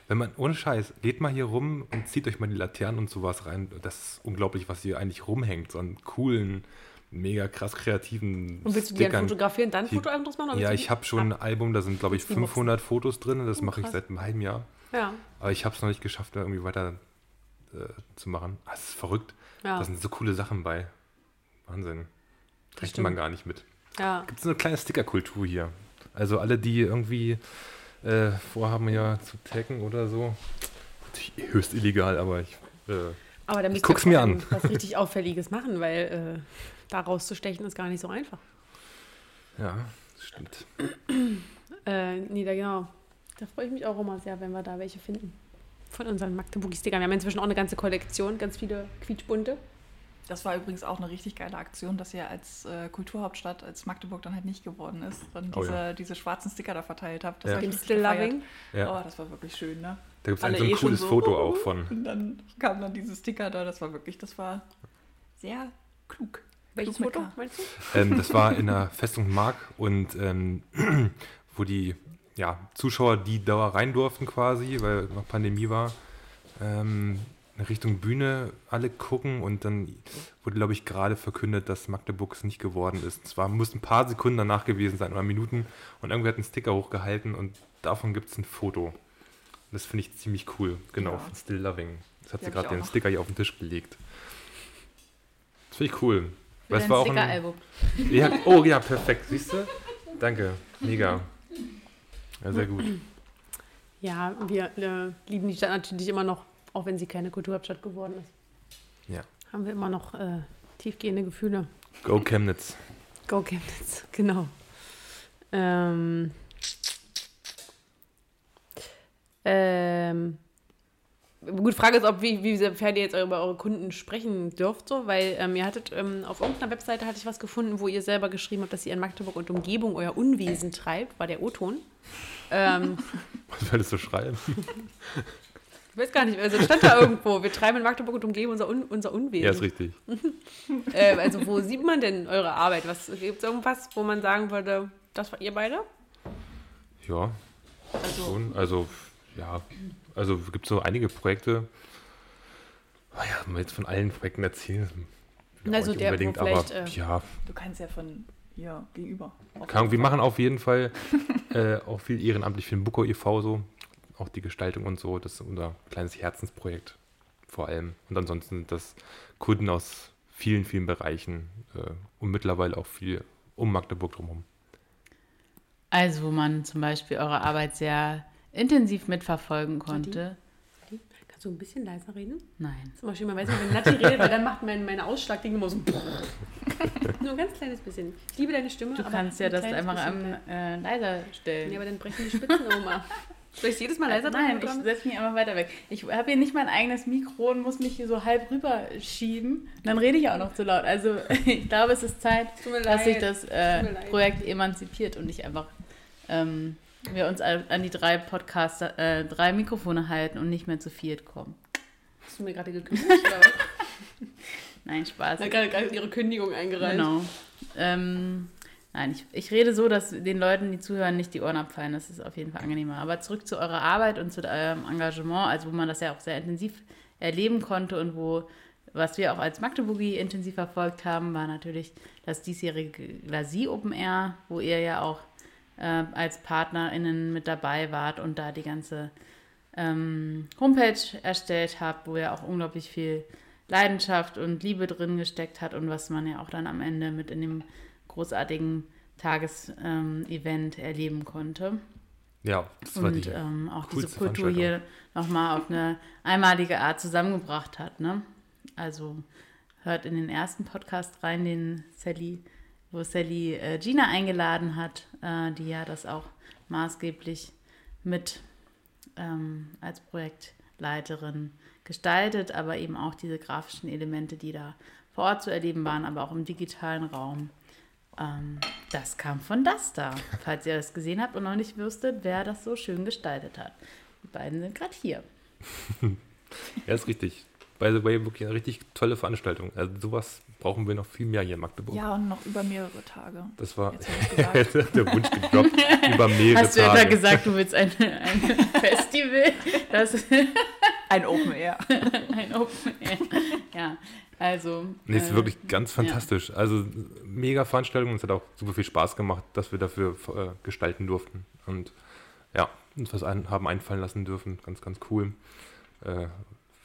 Speaker 3: Wenn man, ohne Scheiß, geht mal hier rum und zieht euch mal die Laternen und sowas rein. Das ist unglaublich, was hier eigentlich rumhängt. So einen coolen, mega krass kreativen
Speaker 1: Und willst du die dann fotografieren, dann Fotoalbum draus machen? oder
Speaker 3: Ja, ich habe schon ein Album, da sind, glaube ich,
Speaker 1: Willst du die
Speaker 3: 500 Fotos drin. Das
Speaker 1: Oh,
Speaker 3: mache ich seit einem halben Jahr.
Speaker 1: Ja,
Speaker 3: Aber ich habe es noch nicht geschafft, da irgendwie weiter äh, zu machen. Ah, Das ist verrückt.
Speaker 1: ja.
Speaker 3: Da sind so coole Sachen bei. Wahnsinn. Rechnet man gar nicht mit.
Speaker 1: ja.
Speaker 3: Gibt es eine kleine Stickerkultur hier. Also alle, die irgendwie äh, vorhaben, ja zu taggen oder so. Natürlich höchst illegal, aber ich. Äh,
Speaker 1: Aber da müsst ihr
Speaker 3: mir an.
Speaker 1: was richtig Auffälliges machen, weil äh, da rauszustechen ist gar nicht so einfach.
Speaker 3: ja, das stimmt.
Speaker 1: Äh, nee, da genau. Da freue ich mich auch immer sehr, wenn wir da welche finden. Von unseren Magdeburgi-Stickern. Wir haben inzwischen auch eine ganze Kollektion, ganz viele quietschbunte.
Speaker 4: Das war übrigens auch eine richtig geile Aktion, dass ihr als äh, Kulturhauptstadt, als Magdeburg dann halt nicht geworden ist, und
Speaker 3: Oh
Speaker 4: diese,
Speaker 3: ja.
Speaker 4: diese schwarzen Sticker da verteilt habt. Das
Speaker 3: Ja.
Speaker 1: Dem
Speaker 4: richtig
Speaker 1: Still. Loving.
Speaker 3: Ja,
Speaker 4: Oh, das war wirklich schön, ne?
Speaker 3: da gibt es ein, so ein
Speaker 4: eh
Speaker 3: cooles
Speaker 4: so,
Speaker 3: Foto
Speaker 4: uh,
Speaker 3: auch von.
Speaker 4: Und dann kam dann diese Sticker da, das war wirklich, das war sehr klug.
Speaker 1: Welches Foto meinst du?
Speaker 3: Ähm, das war in der Festung Mark und ähm, wo die ja, Zuschauer, die da rein durften quasi, weil noch Pandemie war, ähm, in Richtung Bühne alle gucken und dann wurde, glaube ich, gerade verkündet, dass Magdeburg es nicht geworden ist. Es war, mussten ein paar Sekunden danach gewesen sein oder Minuten und irgendwer hat einen Sticker hochgehalten und davon gibt es ein Foto. Das finde ich ziemlich cool, genau,
Speaker 4: Ja.
Speaker 3: von Still Loving. Das hat
Speaker 4: Die
Speaker 3: sie gerade den
Speaker 4: noch.
Speaker 3: Sticker hier auf den Tisch gelegt. Das finde ich cool.
Speaker 2: Für dein
Speaker 3: war auch ein, ja, oh ja, perfekt. Siehst du? Danke. Mega. Ja, sehr gut.
Speaker 1: Ja, wir äh, lieben die Stadt natürlich immer noch, auch wenn sie keine Kulturhauptstadt geworden ist.
Speaker 3: Ja.
Speaker 1: Haben wir immer noch äh, tiefgehende Gefühle.
Speaker 3: Go Chemnitz.
Speaker 1: Go Chemnitz, genau. Ähm, ähm, gut, Frage ist, ob wie, wie sehr ihr jetzt über eure Kunden sprechen dürft, so, weil ähm, ihr hattet ähm, auf irgendeiner Webseite hatte ich was gefunden, wo ihr selber geschrieben habt, dass ihr in Magdeburg und Umgebung euer Unwesen treibt, war der O-Ton. Ähm,
Speaker 3: Was wolltest du schreiben?
Speaker 1: ich weiß gar nicht, also stand da irgendwo, wir treiben in Magdeburg und Umgebung unser, Un unser Unwesen.
Speaker 3: Ja, ist richtig.
Speaker 1: Äh, also wo sieht man denn eure Arbeit? Gibt es irgendwas, wo man sagen würde, das war ihr beide?
Speaker 3: Ja,
Speaker 1: Also,
Speaker 3: schon. Also, ja. Also, es gibt so einige Projekte. Ah ja, wenn wir jetzt von allen Projekten erzählen.
Speaker 1: Also der, wo
Speaker 3: unbedingt, aber
Speaker 1: vielleicht, äh,
Speaker 3: ja,
Speaker 4: Du kannst ja von hier gegenüber.
Speaker 3: Ahnung, wir machen auf jeden Fall äh, auch viel ehrenamtlich für den Buko e.V. so. Auch die Gestaltung und so. Das ist unser kleines Herzensprojekt vor allem. Und ansonsten sind das Kunden aus vielen, vielen Bereichen äh, und mittlerweile auch viel um Magdeburg drumherum.
Speaker 2: Also, wo man zum Beispiel eure Arbeit sehr intensiv mitverfolgen konnte.
Speaker 1: kannst du ein bisschen leiser reden?
Speaker 2: Nein.
Speaker 1: Immer schön, man weiß nicht, wenn Nati redet, weil dann macht mein, meine Ausschlagding immer so. Nur ein ganz kleines bisschen. Ich liebe deine Stimme.
Speaker 2: Du kannst ja
Speaker 1: ein
Speaker 2: das einfach am äh, leiser
Speaker 1: Ja,
Speaker 2: stellen.
Speaker 1: aber dann brechen die Spitzen um. Soll ich jedes Mal leiser
Speaker 2: äh, Nein, ich setze mich einfach weiter weg. Ich habe hier nicht mein eigenes Mikro und muss mich hier so halb rüber schieben. Dann rede ich auch noch zu laut. Also ich glaube, es ist Zeit, dass sich das äh, Projekt emanzipiert und ich einfach ähm, wir uns an die drei Podcaster, äh, drei Mikrofone halten und nicht mehr zu viert kommen.
Speaker 1: Hast du mir gerade gekündigt?
Speaker 2: Nein, Spaß.
Speaker 1: Ich habe gerade ihre Kündigung eingereicht. Genau.
Speaker 2: Ähm, nein, ich, ich rede so, dass den Leuten, die zuhören, nicht die Ohren abfallen. Das ist auf jeden Fall angenehmer. Aber zurück zu eurer Arbeit und zu eurem Engagement, also wo man das ja auch sehr intensiv erleben konnte und wo, was wir auch als Magdeburgi intensiv verfolgt haben, war natürlich das diesjährige Glasie Open Air, wo ihr ja auch äh, als PartnerInnen mit dabei wart und da die ganze ähm, Homepage erstellt habt, wo ja auch unglaublich viel Leidenschaft und Liebe drin gesteckt hat und was man ja auch dann am Ende mit in dem großartigen Tagesevent ähm, erleben konnte.
Speaker 3: Ja,
Speaker 2: das war und die ähm, auch diese Kultur hier nochmal auf eine einmalige Art zusammengebracht hat. Ne? Also hört in den ersten Podcast rein, den Sally wo Sally äh, Gina eingeladen hat, äh, die ja das auch maßgeblich mit ähm, als Projektleiterin gestaltet, aber eben auch diese grafischen Elemente, die da vor Ort zu erleben waren, aber auch im digitalen Raum. Ähm, das kam von Dasta, falls ihr das gesehen habt und noch nicht wüsstet, wer das so schön gestaltet hat. Die beiden sind gerade hier.
Speaker 3: ja, ist richtig by the way, wirklich eine richtig tolle Veranstaltung. Also sowas brauchen wir noch viel mehr hier in Magdeburg.
Speaker 4: Ja, und noch über mehrere Tage.
Speaker 3: Das war der Wunsch gedroppt, über mehrere
Speaker 2: Tage. Hast du etwa gesagt, du willst ein, ein Festival? Das
Speaker 4: ein Open Air.
Speaker 2: ein Open Air, ja. Also.
Speaker 3: Nee, ist äh, wirklich ganz fantastisch. Ja. Also mega Veranstaltung und es hat auch super viel Spaß gemacht, dass wir dafür äh, gestalten durften. Und ja, uns was ein, haben einfallen lassen dürfen. Ganz, ganz cool. Äh,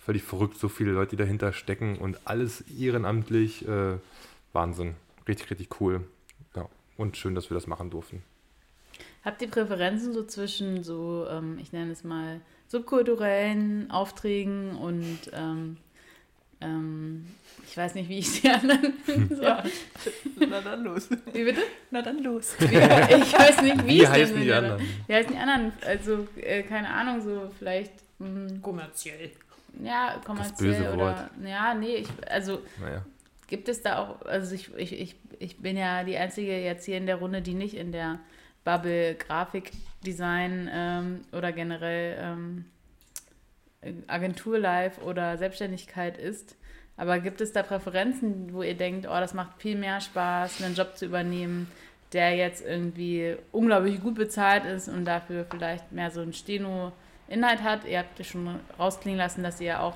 Speaker 3: völlig verrückt, so viele Leute, die dahinter stecken und alles ehrenamtlich. Äh, Wahnsinn. Richtig, richtig cool. Ja, und schön, dass wir das machen durften.
Speaker 2: Habt ihr Präferenzen so zwischen so, ähm, ich nenne es mal, subkulturellen Aufträgen und ähm, ähm, ich weiß nicht, wie ich sie anderen. so. ja.
Speaker 4: Na dann los.
Speaker 2: Wie bitte?
Speaker 4: Na dann los.
Speaker 2: Wie, ich weiß nicht, wie,
Speaker 3: wie heißen die anderen?
Speaker 2: Wie heißen die anderen? Also, äh, keine Ahnung, so vielleicht.
Speaker 1: Mh, hm, kommerziell
Speaker 2: ja, kommerziell oder. Ja, nee, ich, also
Speaker 3: naja.
Speaker 2: gibt es da auch, also ich, ich, ich, ich bin ja die Einzige jetzt hier in der Runde, die nicht in der Bubble Grafikdesign ähm, oder generell ähm, Agentur live oder Selbstständigkeit ist. Aber gibt es da Präferenzen, wo ihr denkt, oh, das macht viel mehr Spaß, einen Job zu übernehmen, der jetzt irgendwie unglaublich gut bezahlt ist und dafür vielleicht mehr so ein Steno- Inhalt hat. Ihr habt schon rausklingen lassen, dass ihr auch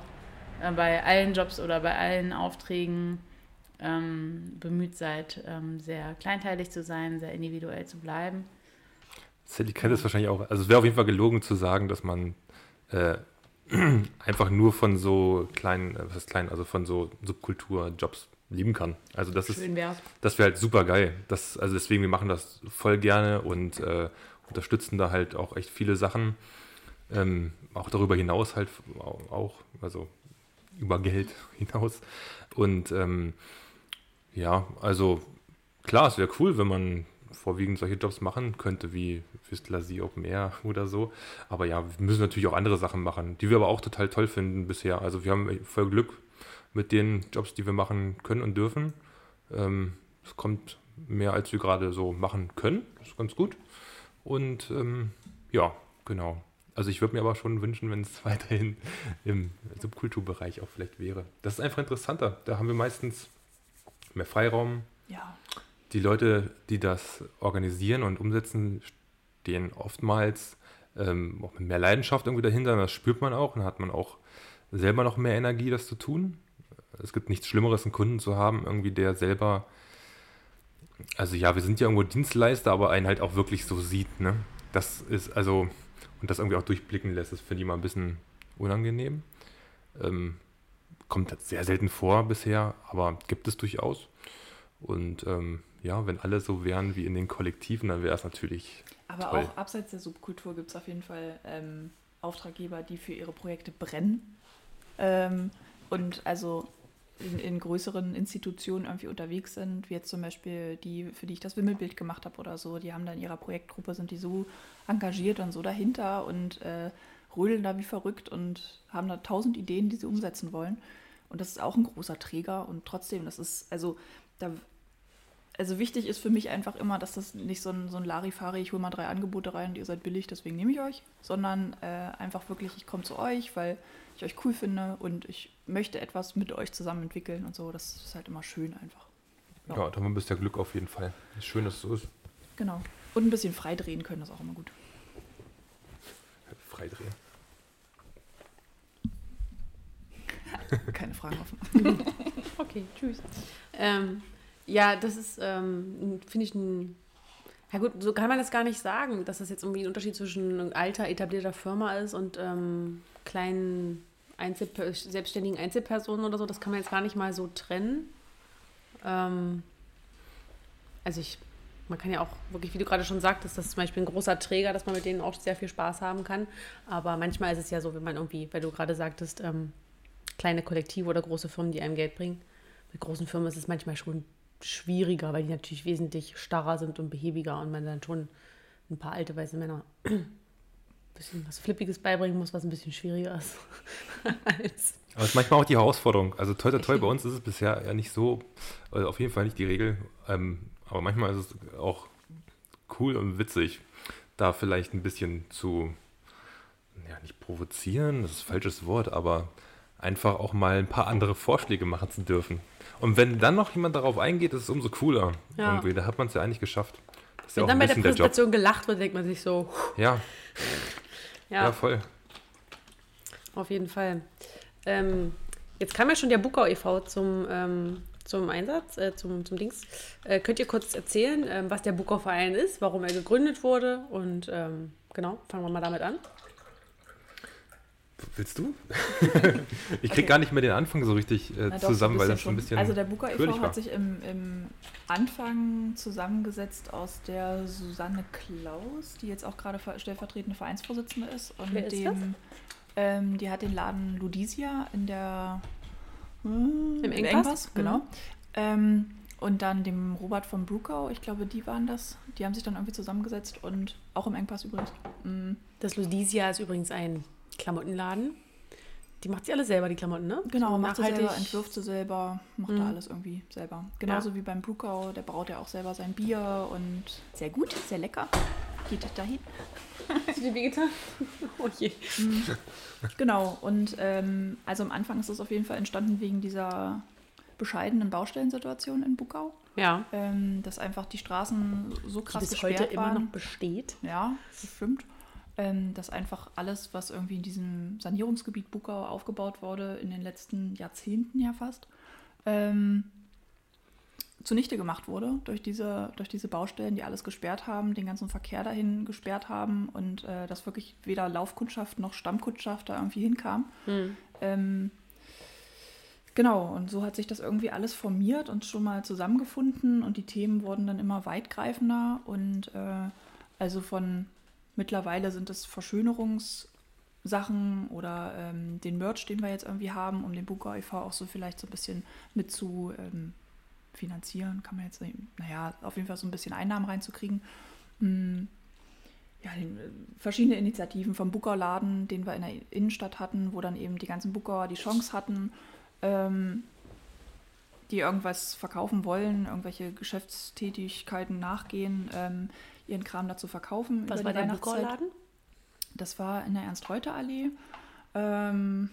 Speaker 2: äh, bei allen Jobs oder bei allen Aufträgen ähm, bemüht seid, ähm, sehr kleinteilig zu sein, sehr individuell zu bleiben.
Speaker 3: Sally kennt es wahrscheinlich auch. Also es wäre auf jeden Fall gelogen zu sagen, dass man äh, einfach nur von so kleinen, äh, was ist klein, also von so Subkulturjobs lieben kann. Also das Schön ist, das wäre halt super geil. Das, also deswegen, wir machen das voll gerne und äh, unterstützen da halt auch echt viele Sachen. Ähm, auch darüber hinaus halt auch, also über Geld hinaus. Und ähm, ja, also klar, es wäre cool, wenn man vorwiegend solche Jobs machen könnte, wie fürs Glacier Open Air oder so. Aber ja, wir müssen natürlich auch andere Sachen machen, die wir aber auch total toll finden bisher. Also wir haben voll Glück mit den Jobs, die wir machen können und dürfen. Ähm, es kommt mehr, als wir gerade so machen können. Das ist ganz gut. Und ähm, ja, genau. Also ich würde mir aber schon wünschen, wenn es weiterhin im Subkulturbereich auch vielleicht wäre. Das ist einfach interessanter. Da haben wir meistens mehr Freiraum.
Speaker 4: Ja.
Speaker 3: Die Leute, die das organisieren und umsetzen, stehen oftmals ähm, auch mit mehr Leidenschaft irgendwie dahinter. Das spürt man auch. Dann hat man auch selber noch mehr Energie, das zu tun. Es gibt nichts Schlimmeres, einen Kunden zu haben, irgendwie der selber, also ja, wir sind ja irgendwo Dienstleister, aber einen halt auch wirklich so sieht. Ne? Das ist also und das irgendwie auch durchblicken lässt, das finde ich mal ein bisschen unangenehm. Ähm, kommt sehr selten vor bisher, aber gibt es durchaus. Und ähm, ja, wenn alle so wären wie in den Kollektiven, dann wäre es natürlich.
Speaker 4: Aber toll. auch abseits der Subkultur gibt es auf jeden Fall ähm, Auftraggeber, die für ihre Projekte brennen. Ähm, und also in, in, größeren Institutionen irgendwie unterwegs sind, wie jetzt zum Beispiel die, für die ich das Wimmelbild gemacht habe oder so, die haben da in ihrer Projektgruppe, sind die so engagiert und so dahinter und äh, rödeln da wie verrückt und haben da tausend Ideen, die sie umsetzen wollen. Und das ist auch ein großer Träger und trotzdem, das ist, also da also wichtig ist für mich einfach immer, dass das nicht so ein, so ein Larifari, ich hole mal drei Angebote rein und ihr seid billig, deswegen nehme ich euch, sondern äh, einfach wirklich, ich komme zu euch, weil ich euch cool finde und ich möchte etwas mit euch zusammen entwickeln und so. Das ist halt immer schön einfach.
Speaker 3: Ja, ja da haben wir ein bisschen Glück auf jeden Fall. Ist schön, dass es so ist.
Speaker 4: Genau. Und ein bisschen frei drehen können, das ist auch immer gut.
Speaker 3: Frei drehen.
Speaker 4: Keine Fragen offen.
Speaker 1: okay, tschüss. Ähm, ja, das ist, ähm, finde ich, ein. Ja gut, so kann man das gar nicht sagen, dass das jetzt irgendwie ein Unterschied zwischen alter, etablierter Firma ist und ähm, kleinen Einzel selbstständigen Einzelpersonen oder so. Das kann man jetzt gar nicht mal so trennen. Ähm, also ich, man kann ja auch wirklich, wie du gerade schon sagtest, das ist zum Beispiel ein großer Träger, dass man mit denen auch sehr viel Spaß haben kann. Aber manchmal ist es ja so, wenn man irgendwie, weil du gerade sagtest, ähm, kleine Kollektive oder große Firmen, die einem Geld bringen. Mit großen Firmen ist es manchmal schon schwieriger, weil die natürlich wesentlich starrer sind und behäbiger und man dann schon ein paar alte weiße Männer bisschen was Flippiges beibringen muss, was ein bisschen schwieriger ist.
Speaker 3: Aber es ist manchmal auch die Herausforderung. Also toll, toll, toll, bei uns ist es bisher ja nicht so, also auf jeden Fall nicht die Regel, ähm, aber manchmal ist es auch cool und witzig, da vielleicht ein bisschen zu, ja, nicht provozieren, das ist ein falsches Wort, aber einfach auch mal ein paar andere Vorschläge machen zu dürfen. Und wenn dann noch jemand darauf eingeht, ist es umso cooler. Ja. Irgendwie. Da hat man es ja eigentlich geschafft.
Speaker 1: Das wenn ja dann bei der Präsentation der gelacht wird, denkt man sich so.
Speaker 3: Ja. ja. ja. voll.
Speaker 1: Auf jeden Fall. Ähm, jetzt kam ja schon der Bukau e.V. zum, ähm, zum Einsatz, äh, zum, zum Dings. Äh, könnt ihr kurz erzählen, ähm, was der Bukau Verein ist, warum er gegründet wurde? Und ähm, genau, fangen wir mal damit an.
Speaker 3: Willst du? ich krieg okay. gar nicht mehr den Anfang so richtig äh, doch, zusammen, weil das schon ein bisschen.
Speaker 4: Also der Buka e.V. hat sich im, im, Anfang zusammengesetzt aus der Susanne Klaus, die jetzt auch gerade stellvertretende Vereinsvorsitzende ist. Und
Speaker 1: Wer ist dem, das?
Speaker 4: Ähm, die hat den Laden Ludisia in der
Speaker 1: hm, im Engpass, Engpass
Speaker 4: genau. Mhm. Ähm, und dann dem Robert von Brukau, ich glaube, die waren das. Die haben sich dann irgendwie zusammengesetzt und auch im Engpass übrigens.
Speaker 1: Mhm. Das Ludisia ist übrigens ein Klamottenladen. Die macht sie alle selber, die Klamotten, ne?
Speaker 4: Genau, so macht sie selber, entwirft sie selber, macht mhm. da alles irgendwie selber. Genauso ja. wie beim Brukau, der braut ja auch selber sein Bier und sehr gut, sehr lecker. Geht dahin.
Speaker 1: Hast du die getan?
Speaker 4: Oh je. Mhm. Genau, und ähm, also am Anfang ist es auf jeden Fall entstanden wegen dieser bescheidenen Baustellensituation in Bukau.
Speaker 1: Ja.
Speaker 4: Ähm, dass einfach die Straßen so krass die
Speaker 1: bis heute waren. immer noch besteht.
Speaker 4: Ja, das stimmt dass einfach alles, was irgendwie in diesem Sanierungsgebiet Bukau aufgebaut wurde, in den letzten Jahrzehnten ja fast, ähm, zunichte gemacht wurde durch diese, durch diese Baustellen, die alles gesperrt haben, den ganzen Verkehr dahin gesperrt haben und äh, dass wirklich weder Laufkundschaft noch Stammkundschaft da irgendwie hinkam. Hm. Ähm, genau, und so hat sich das irgendwie alles formiert und schon mal zusammengefunden und die Themen wurden dann immer weitgreifender und äh, also von Mittlerweile sind es Verschönerungssachen oder ähm, den Merch, den wir jetzt irgendwie haben, um den Buka e.V. auch so vielleicht so ein bisschen mit zu ähm, finanzieren. Kann man jetzt, naja, auf jeden Fall so ein bisschen Einnahmen reinzukriegen. Hm. Ja, äh, verschiedene Initiativen vom Booker-Laden, den wir in der Innenstadt hatten, wo dann eben die ganzen Booker die Chance hatten, ähm, die irgendwas verkaufen wollen, irgendwelche Geschäftstätigkeiten nachgehen, ähm, ihren Kram dazu verkaufen.
Speaker 1: Was war der Bukorladen?
Speaker 4: Das war in der Ernst-Reuter-Allee. Ähm,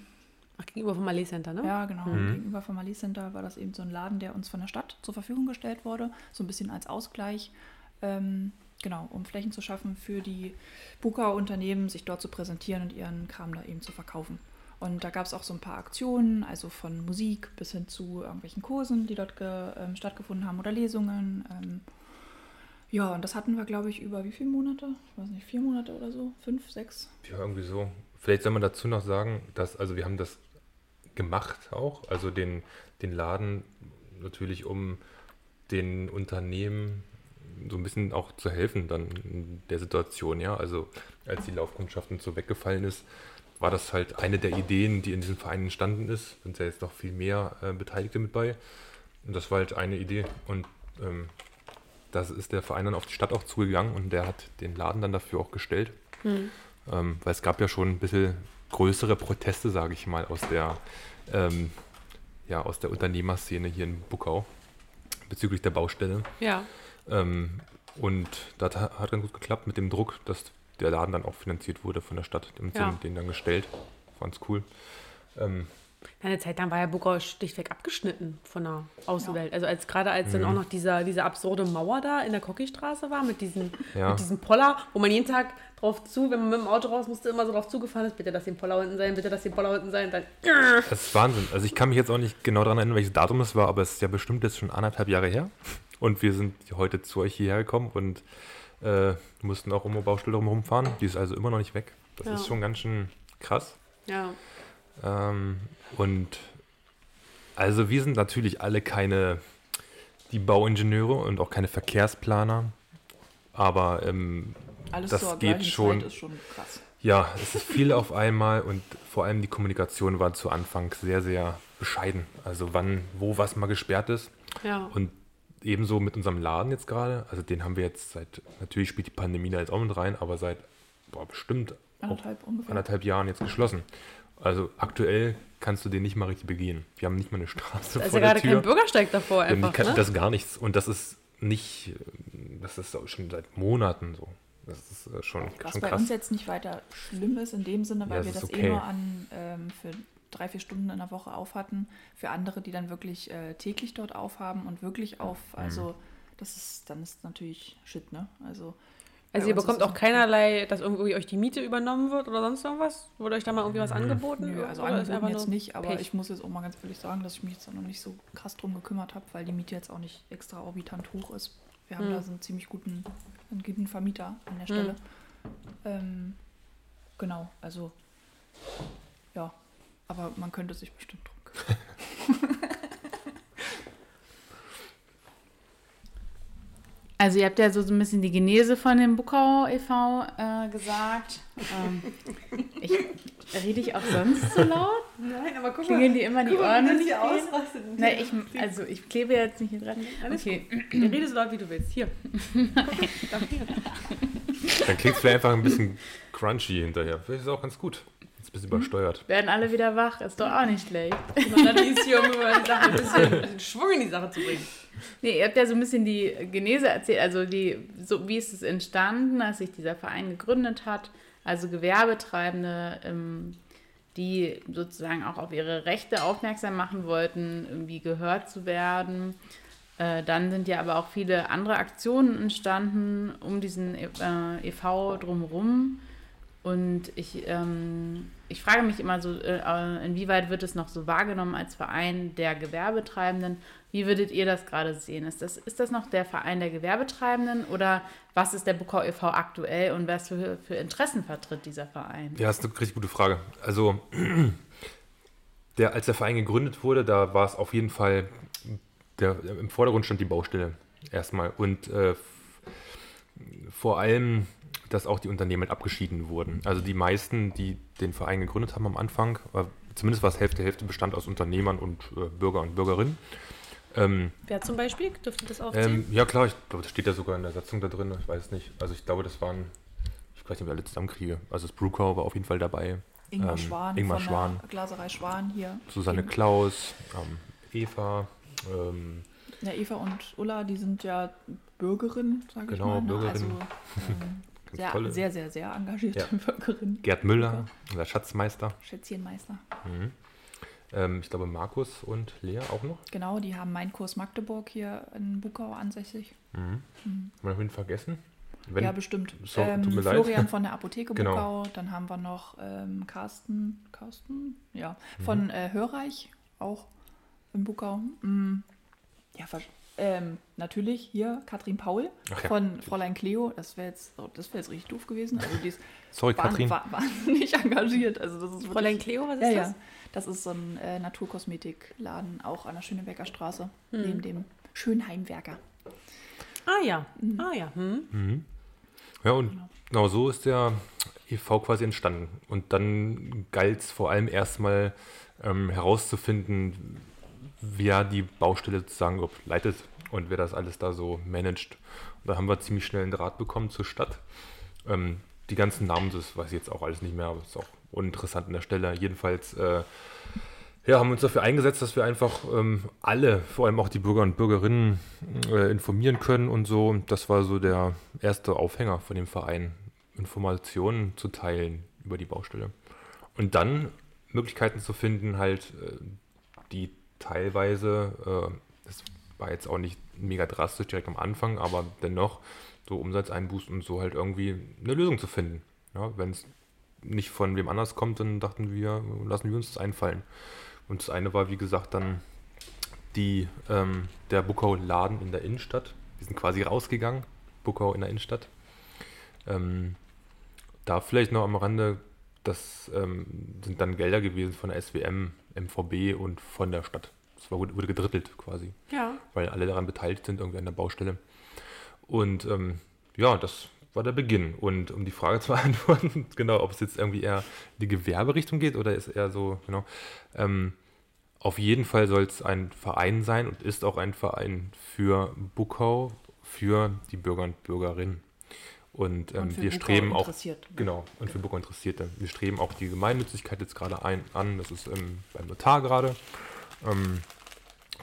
Speaker 1: Ach, gegenüber vom Malé Center, ne?
Speaker 4: Ja, genau. Mhm. Gegenüber vom Malé Center war das eben so ein Laden, der uns von der Stadt zur Verfügung gestellt wurde. So ein bisschen als Ausgleich. Ähm, genau, um Flächen zu schaffen für die Buka-Unternehmen, sich dort zu präsentieren und ihren Kram da eben zu verkaufen. Und da gab es auch so ein paar Aktionen, also von Musik bis hin zu irgendwelchen Kursen, die dort ähm, stattgefunden haben oder Lesungen. Ähm, ja, und das hatten wir, glaube ich, über wie viele Monate? Ich weiß nicht, vier Monate oder so? Fünf, sechs?
Speaker 3: Ja, irgendwie so. Vielleicht soll man dazu noch sagen, dass, also wir haben das gemacht auch, also den, den Laden natürlich, um den Unternehmen so ein bisschen auch zu helfen dann in der Situation, ja. Also als die Laufkundschaft und so weggefallen ist, war das halt eine der Ideen, die in diesem Verein entstanden ist. Sind ja jetzt noch viel mehr äh, Beteiligte mit bei. Und das war halt eine Idee. Und ähm, das ist der Verein dann auf die Stadt auch zugegangen und der hat den Laden dann dafür auch gestellt. Mhm. Ähm, weil es gab ja schon ein bisschen größere Proteste, sage ich mal, aus der, ähm, ja, aus der Unternehmerszene hier in Buckau bezüglich der Baustelle.
Speaker 1: Ja.
Speaker 3: Ähm, und das hat ganz gut geklappt mit dem Druck, dass der Laden dann auch finanziert wurde von der Stadt. Die ja. den dann gestellt. Fand's cool. Ähm,
Speaker 1: eine Zeit lang war ja Buckau schlichtweg abgeschnitten von der Außenwelt. Ja. Also als gerade als mhm. dann auch noch dieser, diese absurde Mauer da in der Kockistraße war mit diesem, ja. mit diesem Poller, wo man jeden Tag drauf zu, wenn man mit dem Auto raus musste, immer so drauf zugefahren ist, bitte dass den Poller unten sein, bitte dass den Poller unten sein, dann.
Speaker 3: Das ist Wahnsinn. Also ich kann mich jetzt auch nicht genau daran erinnern, welches Datum es war, aber es ist ja bestimmt jetzt schon anderthalb Jahre her. Und wir sind heute zu euch hierher gekommen und äh, mussten auch um eine Baustelle rumfahren. Die ist also immer noch nicht weg. Das ja. ist schon ganz schön krass.
Speaker 1: Ja.
Speaker 3: Ähm, und also wir sind natürlich alle keine die Bauingenieure und auch keine Verkehrsplaner, aber ähm, das geht schon, schon Ja, es ist viel auf einmal und vor allem die Kommunikation war zu Anfang sehr, sehr bescheiden. Also wann, wo was mal gesperrt ist.
Speaker 1: Ja.
Speaker 3: Und ebenso mit unserem Laden jetzt gerade. Also den haben wir jetzt seit, natürlich spielt die Pandemie da jetzt auch mit rein, aber seit boah, bestimmt anderthalb, anderthalb Jahren jetzt geschlossen. Also aktuell kannst du den nicht mal richtig begehen. Wir haben nicht mal eine Straße
Speaker 1: da ist ja gerade kein Bürgersteig davor
Speaker 3: einfach, kann, ne? Das ist gar nichts. Und das ist nicht, das ist schon seit Monaten so. Das ist äh, schon,
Speaker 4: Was
Speaker 3: schon
Speaker 4: krass. bei uns jetzt nicht weiter schlimm ist in dem Sinne, weil ja, wir das, eh okay. eh nur an ähm, für drei, vier Stunden in der Woche auf hatten. Für andere, die dann wirklich äh, täglich dort aufhaben und wirklich auf, mhm. also das ist, dann ist natürlich Shit, ne? Also
Speaker 1: also ihr bekommt auch keinerlei, dass irgendwie euch die Miete übernommen wird oder sonst irgendwas? Wurde euch da mal irgendwie was angeboten?
Speaker 4: Nö, also angeboten jetzt nicht, aber Pech. ich muss jetzt auch mal ganz ehrlich sagen, dass ich mich jetzt noch nicht so krass drum gekümmert habe, weil die Miete jetzt auch nicht extra orbitant hoch ist. Wir haben hm. da so einen ziemlich guten, einen guten Vermieter an der Stelle. Hm. Ähm, genau, also ja, aber man könnte sich bestimmt drum kümmern.
Speaker 2: Also ihr habt ja so, ein bisschen die Genese von dem Bukau e.V. Äh, gesagt. Ähm, ich, rede ich auch sonst so laut?
Speaker 1: Nein, aber guck
Speaker 2: Klingeln
Speaker 1: mal.
Speaker 2: die immer die
Speaker 1: Ohren?
Speaker 2: Mal,
Speaker 1: die ausrasten.
Speaker 2: Nein, ich, also ich klebe jetzt nicht hier dran.
Speaker 1: okay. Rede so laut, wie du willst. Hier.
Speaker 3: Dann klingt es vielleicht einfach ein bisschen crunchy hinterher. Vielleicht ist es auch ganz gut. Ist ein bisschen übersteuert.
Speaker 2: Werden alle wieder wach, ist doch auch nicht schlecht.
Speaker 1: dann ist hier, um die Sache ein bisschen, ein bisschen Schwung in die Sache zu bringen.
Speaker 2: Nee, ihr habt ja so ein bisschen die Genese erzählt, also die, so wie ist es entstanden, als sich dieser Verein gegründet hat. Also Gewerbetreibende, ähm, die sozusagen auch auf ihre Rechte aufmerksam machen wollten, irgendwie gehört zu werden. Äh, dann sind ja aber auch viele andere Aktionen entstanden um diesen äh, e.V. drumherum. Und ich, ähm, ich frage mich immer so, äh, inwieweit wird es noch so wahrgenommen als Verein der Gewerbetreibenden? Wie würdet ihr das gerade sehen? Ist das, ist das noch der Verein der Gewerbetreibenden oder was ist der Bukau e.V. aktuell und was für, für Interessen vertritt dieser Verein?
Speaker 3: Ja, das ist eine richtig gute Frage. Also, der, als der Verein gegründet wurde, da war es auf jeden Fall, der, im Vordergrund stand die Baustelle erstmal und äh, vor allem dass auch die Unternehmen abgeschieden wurden. Also die meisten, die den Verein gegründet haben am Anfang, zumindest war es Hälfte, Hälfte bestand aus Unternehmern und äh, Bürger und Bürgerinnen.
Speaker 1: Ähm, Wer zum Beispiel? Dürfte das aufzählen?
Speaker 3: Ähm, ja klar, ich glaube, das steht ja sogar in der Satzung da drin, ich weiß nicht. Also ich glaube, das waren, ich weiß nicht, wer alle zusammenkriege. Also das Brewcow war auf jeden Fall dabei.
Speaker 4: Ingmar ähm, Schwan
Speaker 3: Ingmar von Schwan.
Speaker 4: der Glaserei Schwan hier.
Speaker 3: Susanne Klaus, ähm, Eva. Ähm,
Speaker 4: ja, Eva und Ulla, die sind ja Bürgerinnen, sage
Speaker 3: genau, ich mal. Genau,
Speaker 4: Bürgerin. Also, ähm, sehr, tolle. sehr, sehr, sehr engagierte ja. Bürgerin.
Speaker 3: Gerd Müller, unser Schatzmeister.
Speaker 4: Schätzchenmeister.
Speaker 3: Mhm. Ähm, ich glaube, Markus und Lea auch noch.
Speaker 4: Genau, die haben meinen Kurs Magdeburg hier in Bukau ansässig.
Speaker 3: Mhm. Mhm. Haben wir noch wen vergessen?
Speaker 4: Wenn, ja, bestimmt.
Speaker 3: So, ähm,
Speaker 4: Florian leid. von der Apotheke genau. Bukau. Dann haben wir noch ähm, Carsten, Carsten? Ja, von mhm. äh, Hörreich, auch in Bukau. Mhm. Ja, ähm, natürlich hier Katrin Paul ja. von Fräulein Cleo. Das wäre jetzt, oh, wär jetzt richtig doof gewesen. Also die ist
Speaker 3: Sorry, Katrin.
Speaker 4: War, wahnsinnig engagiert. Also das ist
Speaker 1: Fräulein Cleo, was ist
Speaker 4: ja,
Speaker 1: das?
Speaker 4: Ja. Das ist so ein äh, Naturkosmetikladen, auch an der Schönebecker Straße, hm. neben dem Schönheimwerker.
Speaker 1: Ah ja, mhm. ah ja. Hm.
Speaker 3: Mhm. Ja, und genau. genau so ist der e.V. quasi entstanden. Und dann galt es vor allem erstmal ähm, herauszufinden, wer die Baustelle sozusagen leitet und wer das alles da so managt. Und da haben wir ziemlich schnell einen Draht bekommen zur Stadt. Ähm, die ganzen Namen, das weiß ich jetzt auch alles nicht mehr, aber ist auch uninteressant an der Stelle. Jedenfalls äh, ja, haben uns dafür eingesetzt, dass wir einfach ähm, alle, vor allem auch die Bürger und Bürgerinnen, äh, informieren können und so. Das war so der erste Aufhänger von dem Verein, Informationen zu teilen über die Baustelle. Und dann Möglichkeiten zu finden, halt, äh, die teilweise, äh, das war jetzt auch nicht mega drastisch direkt am Anfang, aber dennoch so Umsatzeinbußen und so halt irgendwie eine Lösung zu finden. Ja, Wenn es nicht von wem anders kommt, dann dachten wir, lassen wir uns das einfallen. Und das eine war, wie gesagt, dann die, ähm, der Buckau-Laden in der Innenstadt. Wir sind quasi rausgegangen, Buckau in der Innenstadt. Ähm, da vielleicht noch am Rande, das ähm, sind dann Gelder gewesen von der SWM, MVB und von der Stadt. Das war, wurde gedrittelt quasi.
Speaker 1: Ja.
Speaker 3: Weil alle daran beteiligt sind, irgendwie an der Baustelle. Und ähm, ja, das war der Beginn. Und um die Frage zu beantworten, genau, ob es jetzt irgendwie eher in die Gewerberichtung geht oder ist eher so, genau. Ähm, auf jeden Fall soll es ein Verein sein und ist auch ein Verein für Buckau, für die Bürger und Bürgerinnen. Und, ähm, und wir streben auch, genau, und für Buckau Interessierte. Wir streben auch die Gemeinnützigkeit jetzt gerade ein, an, das ist ähm, beim Notar gerade. Ähm,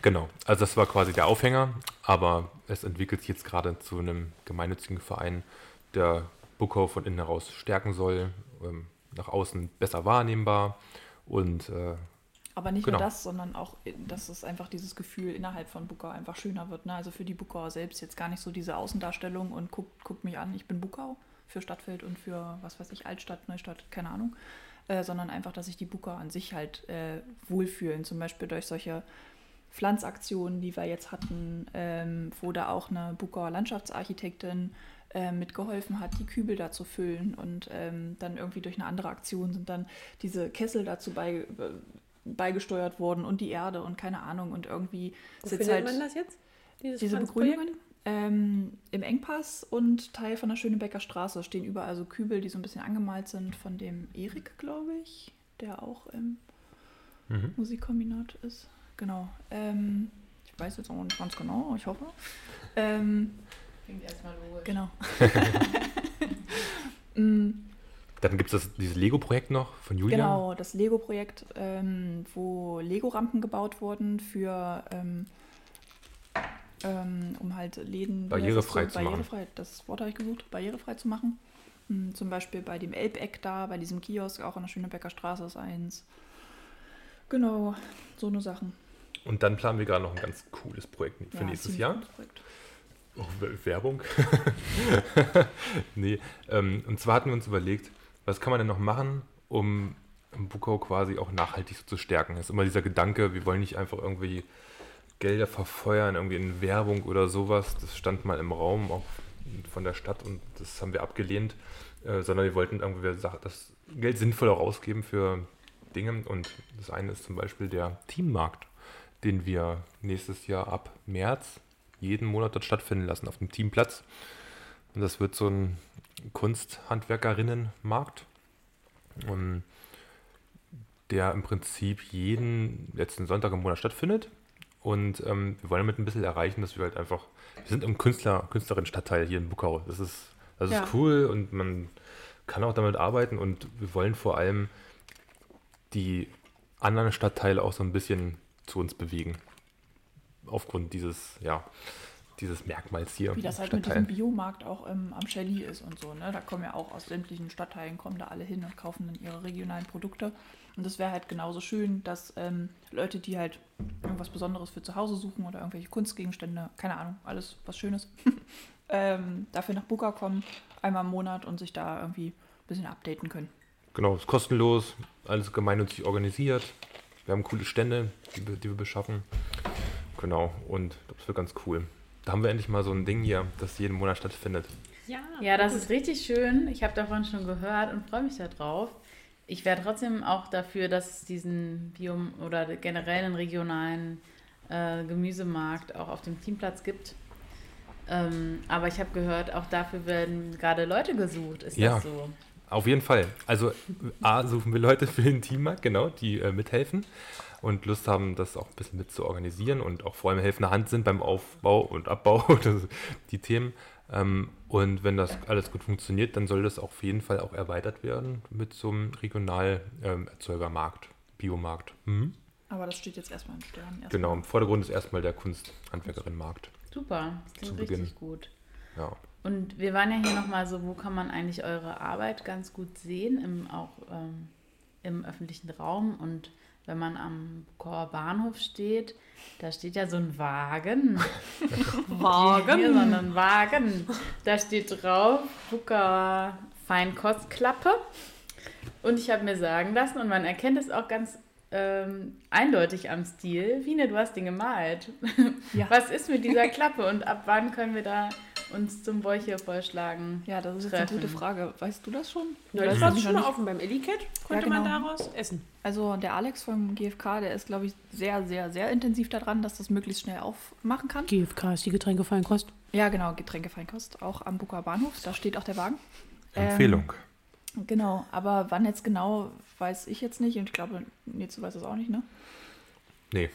Speaker 3: genau, also das war quasi der Aufhänger, aber es entwickelt sich jetzt gerade zu einem gemeinnützigen Verein, der Buckau von innen heraus stärken soll, ähm, nach außen besser wahrnehmbar und äh,
Speaker 4: aber nicht genau. nur das, sondern auch, dass es einfach dieses Gefühl innerhalb von Buckau einfach schöner wird. Ne? Also für die Buckauer selbst jetzt gar nicht so diese Außendarstellung und guckt, guckt mich an, ich bin Buckau für Stadtfeld und für, was weiß ich, Altstadt, Neustadt, keine Ahnung. Äh, sondern einfach, dass sich die Buckauer an sich halt äh, wohlfühlen. Zum Beispiel durch solche Pflanzaktionen, die wir jetzt hatten, ähm, wo da auch eine Buckauer Landschaftsarchitektin äh, mitgeholfen hat, die Kübel da zu füllen. Und ähm, dann irgendwie durch eine andere Aktion sind dann diese Kessel dazu bei, äh, beigesteuert worden und die Erde und keine Ahnung. Und irgendwie
Speaker 1: Wo findet halt man das jetzt?
Speaker 4: diese Begrünungen? Ähm, Im Engpass und Teil von der Schönebecker Straße stehen überall so Kübel, die so ein bisschen angemalt sind von dem Erik, glaube ich, der auch im mhm. Musikkombinat ist. Genau. Ähm, ich weiß jetzt auch nicht ganz genau, ich hoffe. Ähm,
Speaker 2: Klingt erstmal logisch.
Speaker 4: Genau.
Speaker 3: Dann gibt es dieses Lego-Projekt noch von Julia.
Speaker 4: Genau, das Lego-Projekt, ähm, wo Lego-Rampen gebaut wurden für, ähm, ähm, um halt Läden
Speaker 3: barrierefrei
Speaker 4: so, zu barrierefrei, machen. Das Wort habe ich gesucht, barrierefrei zu machen. Hm, zum Beispiel bei dem Elbeck da, bei diesem Kiosk, auch an der Schönebecker Straße ist eins. Genau, so eine Sachen.
Speaker 3: Und dann planen wir gerade noch ein ganz cooles Projekt für ja, nächstes Jahr. Oh, Werbung? nee. Ähm, und zwar hatten wir uns überlegt, was kann man denn noch machen, um Bukau quasi auch nachhaltig zu stärken? Das ist immer dieser Gedanke, wir wollen nicht einfach irgendwie Gelder verfeuern, irgendwie in Werbung oder sowas. Das stand mal im Raum, auch von der Stadt und das haben wir abgelehnt, äh, sondern wir wollten irgendwie das Geld sinnvoll auch ausgeben für Dinge. Und das eine ist zum Beispiel der Teammarkt, den wir nächstes Jahr ab März jeden Monat dort stattfinden lassen, auf dem Teamplatz. Und das wird so ein Kunsthandwerkerinnenmarkt, um, der im Prinzip jeden letzten Sonntag im Monat stattfindet. Und ähm, wir wollen damit ein bisschen erreichen, dass wir halt einfach, wir sind im Künstler, Künstlerin-Stadtteil hier in Bukau. Das ist, das ja. ist cool und man kann auch damit arbeiten und wir wollen vor allem die anderen Stadtteile auch so ein bisschen zu uns bewegen aufgrund dieses, ja, dieses Merkmals hier.
Speaker 4: Wie das halt Stadtteil. mit diesem Biomarkt auch ähm, am Shelly ist und so. Ne? Da kommen ja auch aus sämtlichen Stadtteilen, kommen da alle hin und kaufen dann ihre regionalen Produkte. Und das wäre halt genauso schön, dass ähm, Leute, die halt irgendwas Besonderes für zu Hause suchen oder irgendwelche Kunstgegenstände, keine Ahnung, alles was Schönes, ähm, dafür nach Buka kommen, einmal im Monat und sich da irgendwie ein bisschen updaten können.
Speaker 3: Genau, ist kostenlos, alles gemeinnützig organisiert. Wir haben coole Stände, die, die wir beschaffen. Genau, und das wird ganz cool. Da haben wir endlich mal so ein Ding hier, das jeden Monat stattfindet.
Speaker 2: Ja, ja das gut. ist richtig schön. Ich habe davon schon gehört und freue mich darauf. Ich wäre trotzdem auch dafür, dass es diesen Biom oder generell einen regionalen äh, Gemüsemarkt auch auf dem Teamplatz gibt. Ähm, aber ich habe gehört, auch dafür werden gerade Leute gesucht. Ist
Speaker 3: Ja.
Speaker 2: das so?
Speaker 3: Auf jeden Fall. Also A, suchen wir Leute für den Teammarkt, genau, die äh, mithelfen und Lust haben, das auch ein bisschen mit zu organisieren und auch vor allem helfende Hand sind beim Aufbau und Abbau, das, sind die Themen. Ähm, und wenn das alles gut funktioniert, dann soll das auf jeden Fall auch erweitert werden mit so einem Regionalerzeugermarkt, Biomarkt. Mhm.
Speaker 4: Aber das steht jetzt erstmal in Sternen. Erstmal.
Speaker 3: Genau, im Vordergrund ist erstmal der Kunsthandwerkerinnenmarkt.
Speaker 2: Super, das klingt
Speaker 3: Zu
Speaker 2: richtig
Speaker 3: Beginn.
Speaker 2: gut.
Speaker 3: Ja.
Speaker 2: Und wir waren ja hier nochmal so, wo kann man eigentlich eure Arbeit ganz gut sehen, im, auch ähm, im öffentlichen Raum. Und wenn man am Buckauer Bahnhof steht, da steht ja so ein Wagen.
Speaker 1: Wagen.
Speaker 2: Hier, sondern Wagen. Da steht drauf, Buckauer Feinkostklappe. Und ich habe mir sagen lassen, und man erkennt es auch ganz ähm, eindeutig am Stil, Wiene, du hast den gemalt.
Speaker 4: Ja.
Speaker 2: Was ist mit dieser Klappe und ab wann können wir da uns zum Bräuche vorschlagen?
Speaker 4: Ja, das ist jetzt eine gute Frage. Weißt du das schon?
Speaker 1: Ja, das war schon mal
Speaker 4: nicht.
Speaker 1: offen beim Ellicat. Konnte
Speaker 4: Ja,
Speaker 1: man
Speaker 4: genau.
Speaker 1: daraus essen.
Speaker 4: Also der Alex vom GfK, der ist, glaube ich, sehr, sehr, sehr intensiv daran, dass das möglichst schnell aufmachen kann.
Speaker 1: GFK ist die Getränkefeinkost.
Speaker 4: Ja, genau, Getränkefeinkost, auch am Bucker Bahnhof, da steht auch der Wagen.
Speaker 3: Empfehlung.
Speaker 4: Ähm, genau, aber wann jetzt genau, weiß ich jetzt nicht und ich glaube, Netze weiß es auch nicht, ne?
Speaker 3: nee,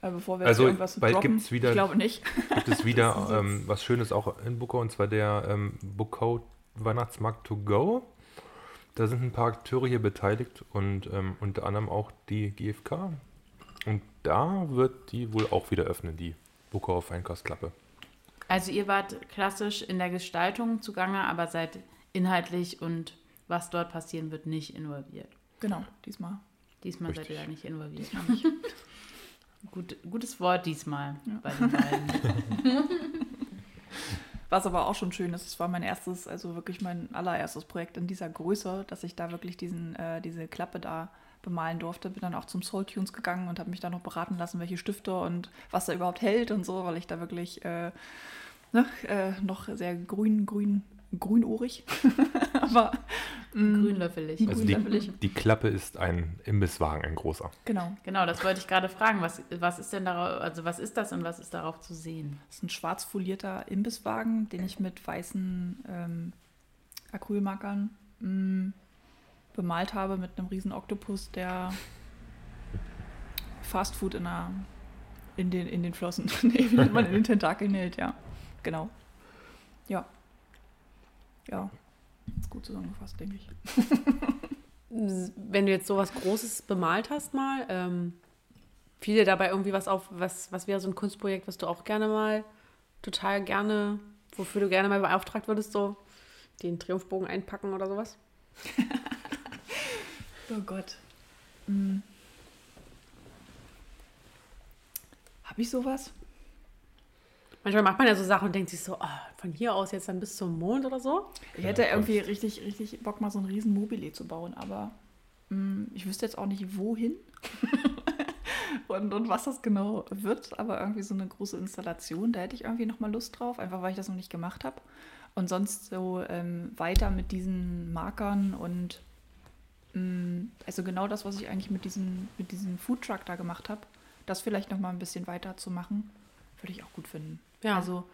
Speaker 4: bevor wir
Speaker 3: Also,
Speaker 4: jetzt irgendwas
Speaker 3: bald gibt's wieder-
Speaker 4: ich glaube nicht.
Speaker 3: gibt es wieder ähm, was Schönes auch in Buckau und zwar der ähm, Buckau Weihnachtsmarkt to go. Da sind ein paar Akteure hier beteiligt und ähm, unter anderem auch die GfK. Und da wird die wohl auch wieder öffnen, die Buckauer Feinkostklappe.
Speaker 2: Also ihr wart klassisch in der Gestaltung zugange, aber seid inhaltlich und was dort passieren wird nicht involviert.
Speaker 4: Genau, diesmal.
Speaker 2: Diesmal seid
Speaker 3: Richtig.
Speaker 2: ihr da nicht involviert.
Speaker 4: Diesmal nicht.
Speaker 2: Gut, gutes Wort diesmal
Speaker 4: Ja.
Speaker 2: bei den beiden.
Speaker 4: Was aber auch schon schön ist, es war mein erstes, also wirklich mein allererstes Projekt in dieser Größe, dass ich da wirklich diesen, äh, diese Klappe da bemalen durfte. Bin dann auch zum Soul Tunes gegangen und habe mich da noch beraten lassen, welche Stifte und was da überhaupt hält und so, weil ich da wirklich äh, ne, äh, noch sehr grün, grün, grünohrig. aber mm,
Speaker 2: Grünlöffelig.
Speaker 3: Also
Speaker 4: Grünläppelig.
Speaker 3: die, die Klappe ist ein Imbisswagen, ein großer.
Speaker 4: genau.
Speaker 2: Genau, das wollte ich gerade fragen. Was, was ist denn darauf, also was ist das und was ist darauf zu sehen?
Speaker 4: Das ist ein schwarz folierter Imbisswagen, den ich mit weißen ähm, Acrylmarkern mm, bemalt habe mit einem riesen Oktopus, der Fastfood in, in, den, in den Flossen, nee, wie man in den Tentakeln hält, ja. Genau. Ja. Ja. Ist gut zusammengefasst, denke ich.
Speaker 1: Wenn du jetzt sowas Großes bemalt hast mal, ähm, fiel dir dabei irgendwie was auf, was, was wäre so ein Kunstprojekt, was du auch gerne mal, total gerne, wofür du gerne mal beauftragt würdest, so den Triumphbogen einpacken oder sowas?
Speaker 4: Oh Gott. Hm. Habe ich sowas?
Speaker 1: Manchmal macht man ja so Sachen und denkt sich so, ah, von hier aus jetzt dann bis zum Mond oder so.
Speaker 4: Ich hätte irgendwie richtig, richtig Bock, mal so ein riesen Mobile zu bauen, aber mh, ich wüsste jetzt auch nicht, wohin und, und was das genau wird, aber irgendwie so eine große Installation, da hätte ich irgendwie nochmal Lust drauf, einfach weil ich das noch nicht gemacht habe. Und sonst so ähm, weiter mit diesen Markern und mh, also genau das, was ich eigentlich mit diesem mit diesem Foodtruck da gemacht habe, das vielleicht nochmal ein bisschen weiter zu machen, würde ich auch gut finden.
Speaker 1: Ja.
Speaker 4: Also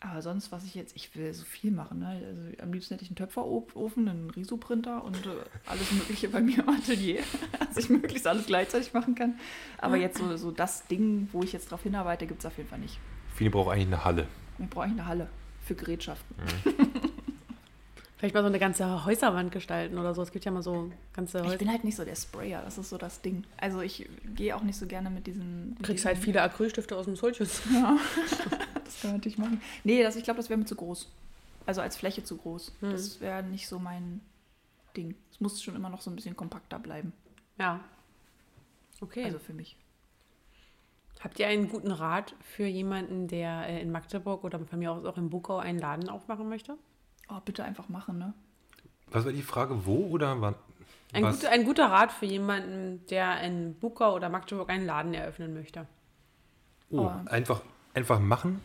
Speaker 4: aber sonst, was ich jetzt, ich will so viel machen. Ne? Also am liebsten hätte ich einen Töpferofen, einen Risoprinter und äh, alles Mögliche bei mir im Atelier, dass ich möglichst alles gleichzeitig machen kann. Aber jetzt so, so das Ding, wo ich jetzt drauf hinarbeite, gibt es auf jeden Fall nicht.
Speaker 3: Fini braucht eigentlich eine Halle.
Speaker 4: Ich brauche eigentlich eine Halle für Gerätschaften.
Speaker 1: Vielleicht mal so eine ganze Häuserwand gestalten oder so. Es gibt ja mal so ganze
Speaker 4: Ich
Speaker 1: Häuser.
Speaker 4: bin halt nicht so der Sprayer, das ist so das Ding. Also ich gehe auch nicht so gerne mit diesen.
Speaker 1: Du kriegst
Speaker 4: diesen,
Speaker 1: halt viele Acrylstifte aus dem Solchus.
Speaker 4: Ja, das kann man natürlich machen. Nee, das, ich glaube, das wäre mir zu groß. Also als Fläche zu groß.
Speaker 1: Hm.
Speaker 4: Das wäre nicht so mein Ding. Es muss schon immer noch so ein bisschen kompakter bleiben.
Speaker 1: Ja. Okay.
Speaker 4: Also für mich.
Speaker 1: Habt ihr einen guten Rat für jemanden, der äh, in Magdeburg oder von mir aus auch in Bukau einen Laden aufmachen möchte?
Speaker 4: Oh, bitte einfach machen, ne?
Speaker 3: Was war die Frage? Wo oder wann?
Speaker 1: Ein,
Speaker 3: Was?
Speaker 1: gut, ein guter Rat für jemanden, der in Bukau oder Magdeburg einen Laden eröffnen möchte.
Speaker 3: Oh,
Speaker 4: Oh.
Speaker 3: einfach, einfach machen.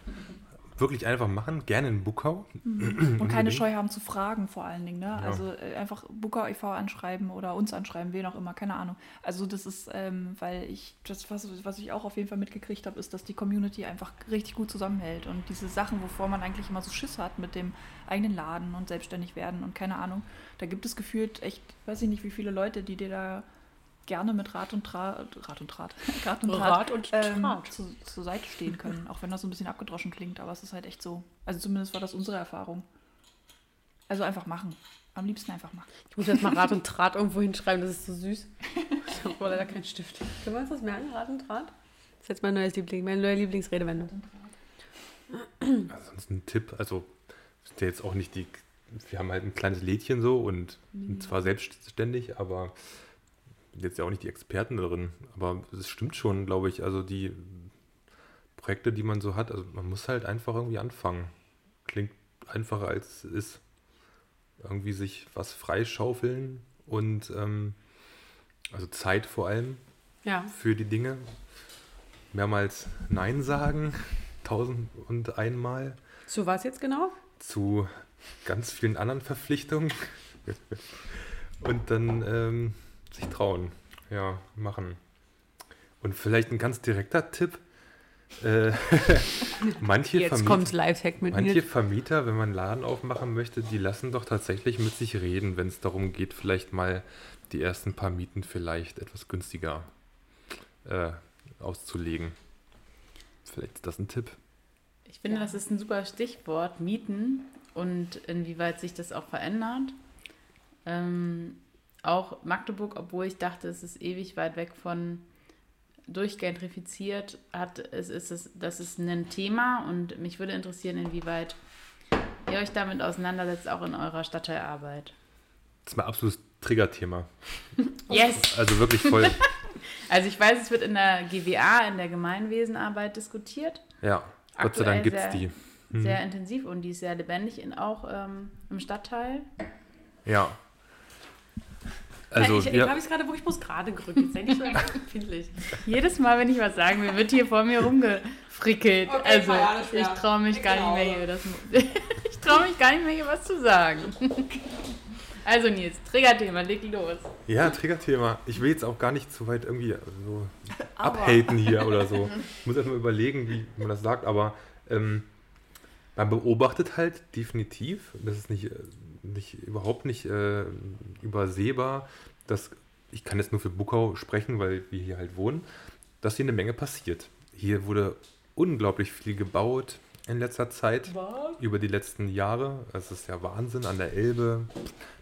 Speaker 3: wirklich einfach machen, gerne in Bukau.
Speaker 4: Mhm. Und keine Scheu haben zu fragen vor allen Dingen. Ne? Ja. Also äh, einfach Bukau e.V. anschreiben oder uns anschreiben, wen auch immer, keine Ahnung. Also das ist, ähm, weil ich, das, was, was ich auch auf jeden Fall mitgekriegt habe, ist, dass die Community einfach richtig gut zusammenhält. Und diese Sachen, wovor man eigentlich immer so Schiss hat mit dem eigenen Laden und selbstständig werden und keine Ahnung, da gibt es gefühlt echt, weiß ich nicht, wie viele Leute, die dir da gerne mit Rat und Draht, Rat und Draht, Rat und Draht, Rat und ähm, zu, zur Seite stehen können. Auch wenn das so ein bisschen abgedroschen klingt, aber es ist halt echt so. Also zumindest war das unsere Erfahrung. Also einfach machen. Am liebsten einfach machen.
Speaker 1: Ich muss jetzt mal Rat und Draht irgendwo hinschreiben, das ist so süß. Ich habe leider keinen Stift. Können wir uns das merken, Rat und Draht? Das ist jetzt mein neues Liebling, meine neue Lieblingsredewendung.
Speaker 3: Ansonsten ein Tipp, also ist ja jetzt auch nicht die, wir haben halt ein kleines Lädchen so und sind zwar selbstständig, aber jetzt ja auch nicht die Experten darin, aber es stimmt schon, glaube ich. Also die Projekte, die man so hat, also man muss halt einfach irgendwie anfangen. Klingt einfacher als es ist. Irgendwie sich was freischaufeln und ähm, also Zeit vor allem ja. für die Dinge. Mehrmals Nein sagen, tausend und einmal.
Speaker 1: Zu was jetzt genau?
Speaker 3: Zu ganz vielen anderen Verpflichtungen. und dann ähm, sich trauen. Ja, machen. Und vielleicht ein ganz direkter Tipp. Äh, manche,
Speaker 1: Jetzt Vermieter, kommt Lifehack
Speaker 3: mit manche Vermieter, wenn man einen Laden aufmachen möchte, die lassen doch tatsächlich mit sich reden, wenn es darum geht, vielleicht mal die ersten paar Mieten vielleicht etwas günstiger äh, auszulegen. Vielleicht ist das ein Tipp.
Speaker 2: Ich finde, ja. das ist ein super Stichwort, Mieten und inwieweit sich das auch verändert. Ähm, auch Magdeburg, obwohl ich dachte, es ist ewig weit weg von durchgentrifiziert, hat, es ist es, das ist ein Thema und mich würde interessieren, inwieweit ihr euch damit auseinandersetzt, auch in eurer Stadtteilarbeit.
Speaker 3: Das ist mein absolutes Triggerthema.
Speaker 2: yes!
Speaker 3: Also wirklich voll.
Speaker 2: also ich weiß, es wird in der GWA, in der Gemeinwesenarbeit diskutiert.
Speaker 3: Ja, Gott sei Dank gibt es die.
Speaker 2: Mhm. Sehr intensiv und die ist sehr lebendig in, auch ähm, im Stadtteil.
Speaker 3: Ja,
Speaker 1: also, ich, ja. habe es gerade wirklich bloß gerade gerückt. Jetzt denke ich so
Speaker 2: empfindlich. Jedes Mal, wenn ich was sagen will, wird hier vor mir rumgefrickelt. Okay, also, ich traue mich gar nicht mehr hier. Das, ich traue mich gar nicht mehr hier was zu sagen. Also Nils, Triggerthema, leg los.
Speaker 3: Ja, Triggerthema. Ich will jetzt auch gar nicht zu weit irgendwie so abhaten hier oder so. Ich muss erstmal überlegen, wie man das sagt, aber ähm, man beobachtet halt definitiv, das ist nicht nicht, überhaupt nicht äh, übersehbar, dass, ich kann jetzt nur für Bukau sprechen, weil wir hier halt wohnen, dass hier eine Menge passiert. Hier wurde unglaublich viel gebaut in letzter Zeit, Was? über die letzten Jahre. Es ist ja Wahnsinn an der Elbe,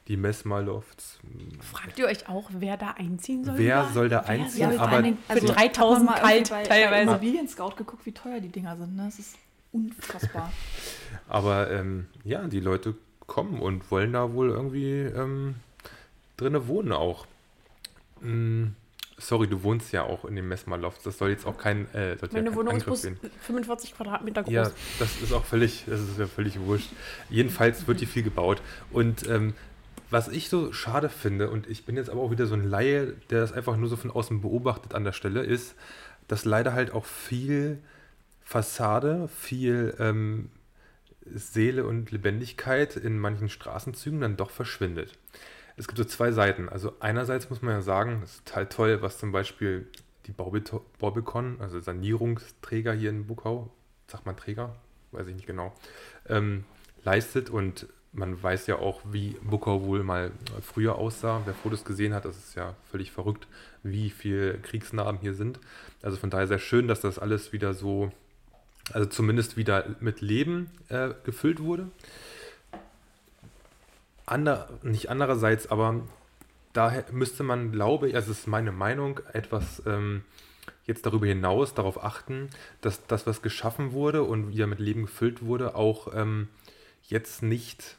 Speaker 3: die Messmalofts.
Speaker 1: Fragt ihr euch auch, wer da einziehen soll?
Speaker 3: Wer soll da einziehen?
Speaker 1: Soll aber für 3000 kalt
Speaker 4: bei, teilweise. Bei Immobilien Scout geguckt, wie teuer die Dinger sind. Ne? Das ist unfassbar.
Speaker 3: aber ähm, ja, die Leute kommen und wollen da wohl irgendwie ähm, drinne wohnen auch. Hm, sorry, du wohnst ja auch in dem Messmerloft. Das soll jetzt auch kein. Äh,
Speaker 1: Meine ja Wohnung ist bloß 45 Quadratmeter groß.
Speaker 3: Ja, das ist auch völlig, das ist ja völlig wurscht. Jedenfalls wird hier viel gebaut. Und ähm, was ich so schade finde, und ich bin jetzt aber auch wieder so ein Laie, der das einfach nur so von außen beobachtet an der Stelle, ist, dass leider halt auch viel Fassade, viel ähm, Seele und Lebendigkeit in manchen Straßenzügen dann doch verschwindet. Es gibt so zwei Seiten. Also einerseits muss man ja sagen, es ist total toll, was zum Beispiel die Baubekon, also Sanierungsträger hier in Bukau, sagt man Träger, weiß ich nicht genau, ähm, leistet und man weiß ja auch, wie Bukau wohl mal früher aussah. Wer Fotos gesehen hat, das ist ja völlig verrückt, wie viele Kriegsnarben hier sind. Also von daher sehr schön, dass das alles wieder so also zumindest wieder mit Leben äh, gefüllt wurde. Ander, nicht andererseits, aber da müsste man, glaube ich, also es ist meine Meinung, etwas ähm, jetzt darüber hinaus darauf achten, dass das, was geschaffen wurde und wieder mit Leben gefüllt wurde, auch ähm, jetzt nicht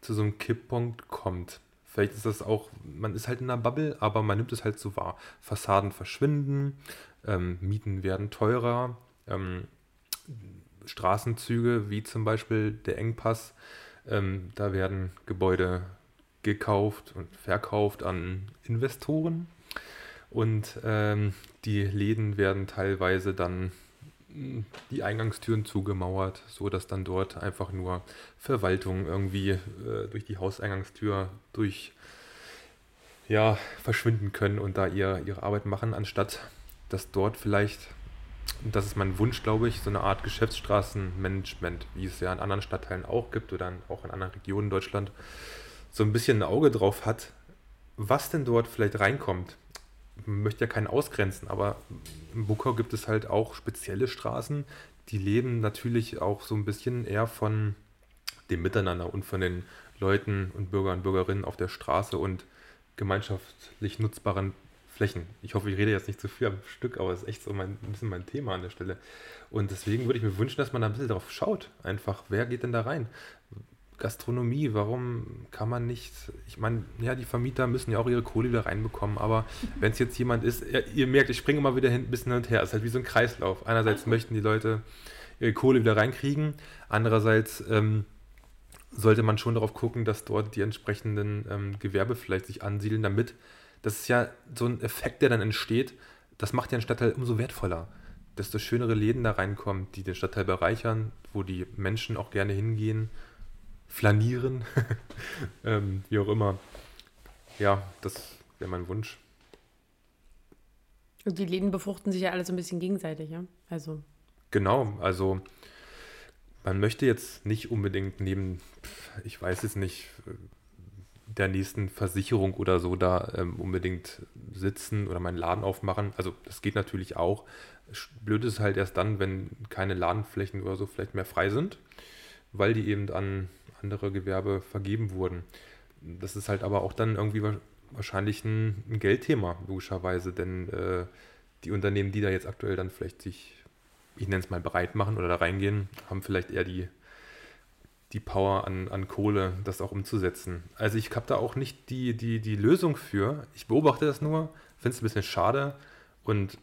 Speaker 3: zu so einem Kipppunkt kommt. Vielleicht ist das auch, man ist halt in einer Bubble, aber man nimmt es halt so wahr. Fassaden verschwinden, ähm, Mieten werden teurer, ähm, Straßenzüge, wie zum Beispiel der Engpass. Ähm, da werden Gebäude gekauft und verkauft an Investoren. Und ähm, die Läden werden teilweise dann die Eingangstüren zugemauert, so dass dann dort einfach nur Verwaltung irgendwie äh, durch die Hauseingangstür durch ja, verschwinden können und da ihr, ihre Arbeit machen, anstatt dass dort vielleicht, das ist mein Wunsch, glaube ich, so eine Art Geschäftsstraßenmanagement, wie es ja in anderen Stadtteilen auch gibt oder auch in anderen Regionen in Deutschland, so ein bisschen ein Auge drauf hat, was denn dort vielleicht reinkommt. Man möchte ja keinen ausgrenzen, aber in Bukau gibt es halt auch spezielle Straßen, die leben natürlich auch so ein bisschen eher von dem Miteinander und von den Leuten und Bürger und Bürgerinnen auf der Straße und gemeinschaftlich nutzbaren Flächen. Ich hoffe, ich rede jetzt nicht zu viel am Stück, aber es ist echt so mein, ein bisschen mein Thema an der Stelle. Und deswegen würde ich mir wünschen, dass man da ein bisschen darauf schaut. Einfach, wer geht denn da rein? Gastronomie, warum kann man nicht, ich meine, ja, die Vermieter müssen ja auch ihre Kohle wieder reinbekommen, aber wenn es jetzt jemand ist, ihr, ihr merkt, ich springe immer wieder hin, ein bisschen hin und her, es ist halt wie so ein Kreislauf. Einerseits möchten die Leute ihre Kohle wieder reinkriegen, andererseits ähm, sollte man schon darauf gucken, dass dort die entsprechenden ähm, Gewerbe vielleicht sich ansiedeln, damit, das ist ja so ein Effekt, der dann entsteht, das macht ja einen Stadtteil umso wertvoller. Desto schönere Läden da reinkommen, die den Stadtteil bereichern, wo die Menschen auch gerne hingehen, flanieren, ähm, wie auch immer. Ja, das wäre mein Wunsch.
Speaker 1: Und die Läden befruchten sich ja alle so ein bisschen gegenseitig, ja? Also.
Speaker 3: Genau, also man möchte jetzt nicht unbedingt neben, ich weiß es nicht, der nächsten Versicherung oder so da ähm, unbedingt sitzen oder meinen Laden aufmachen. Also das geht natürlich auch. Blöd ist halt erst dann, wenn keine Ladenflächen oder so vielleicht mehr frei sind, weil die eben an andere Gewerbe vergeben wurden. Das ist halt aber auch dann irgendwie wahrscheinlich ein, ein Geldthema, logischerweise, denn äh, die Unternehmen, die da jetzt aktuell dann vielleicht sich ich nenne es mal, bereit machen oder da reingehen, haben vielleicht eher die, die Power an, an Kohle, das auch umzusetzen. Also ich habe da auch nicht die, die, die Lösung für. Ich beobachte das nur, finde es ein bisschen schade und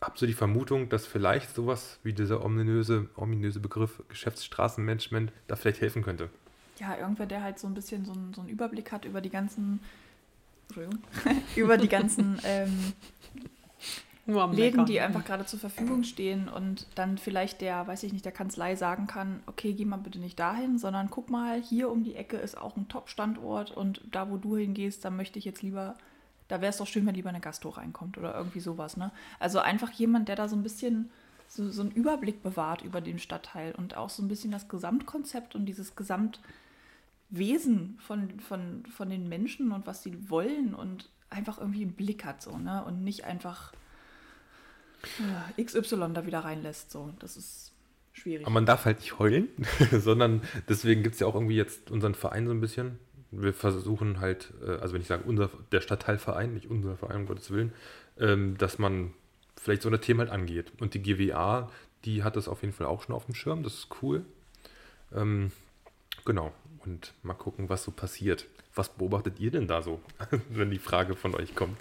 Speaker 3: habe so die Vermutung, dass vielleicht sowas wie dieser ominöse, ominöse Begriff Geschäftsstraßenmanagement da vielleicht helfen könnte.
Speaker 4: Ja, irgendwer, der halt so ein bisschen so, ein, so einen Überblick hat über die ganzen, über die ganzen ähm, Läden, die einfach gerade zur Verfügung stehen und dann vielleicht der, weiß ich nicht, der Kanzlei sagen kann, okay, geh mal bitte nicht dahin, sondern guck mal, hier um die Ecke ist auch ein Top-Standort und da, wo du hingehst, da möchte ich jetzt lieber, da wäre es doch schön, wenn lieber eine Gastro reinkommt oder irgendwie sowas, ne? Also einfach jemand, der da so ein bisschen so, so einen Überblick bewahrt über den Stadtteil und auch so ein bisschen das Gesamtkonzept und dieses Gesamtwesen von, von, von den Menschen und was sie wollen und einfach irgendwie einen Blick hat, so, ne? Und nicht einfach XY da wieder reinlässt. So, das ist schwierig.
Speaker 3: Aber man darf halt nicht heulen, sondern deswegen gibt es ja auch irgendwie jetzt unseren Verein so ein bisschen. Wir versuchen halt, äh, also wenn ich sage, unser, der Stadtteilverein, nicht unser Verein, um Gottes Willen, ähm, dass man vielleicht so eine Themen halt angeht. Und die GWA, die hat das auf jeden Fall auch schon auf dem Schirm, das ist cool. Ähm, genau, und mal gucken, was so passiert. Was beobachtet ihr denn da so, wenn die Frage von euch kommt?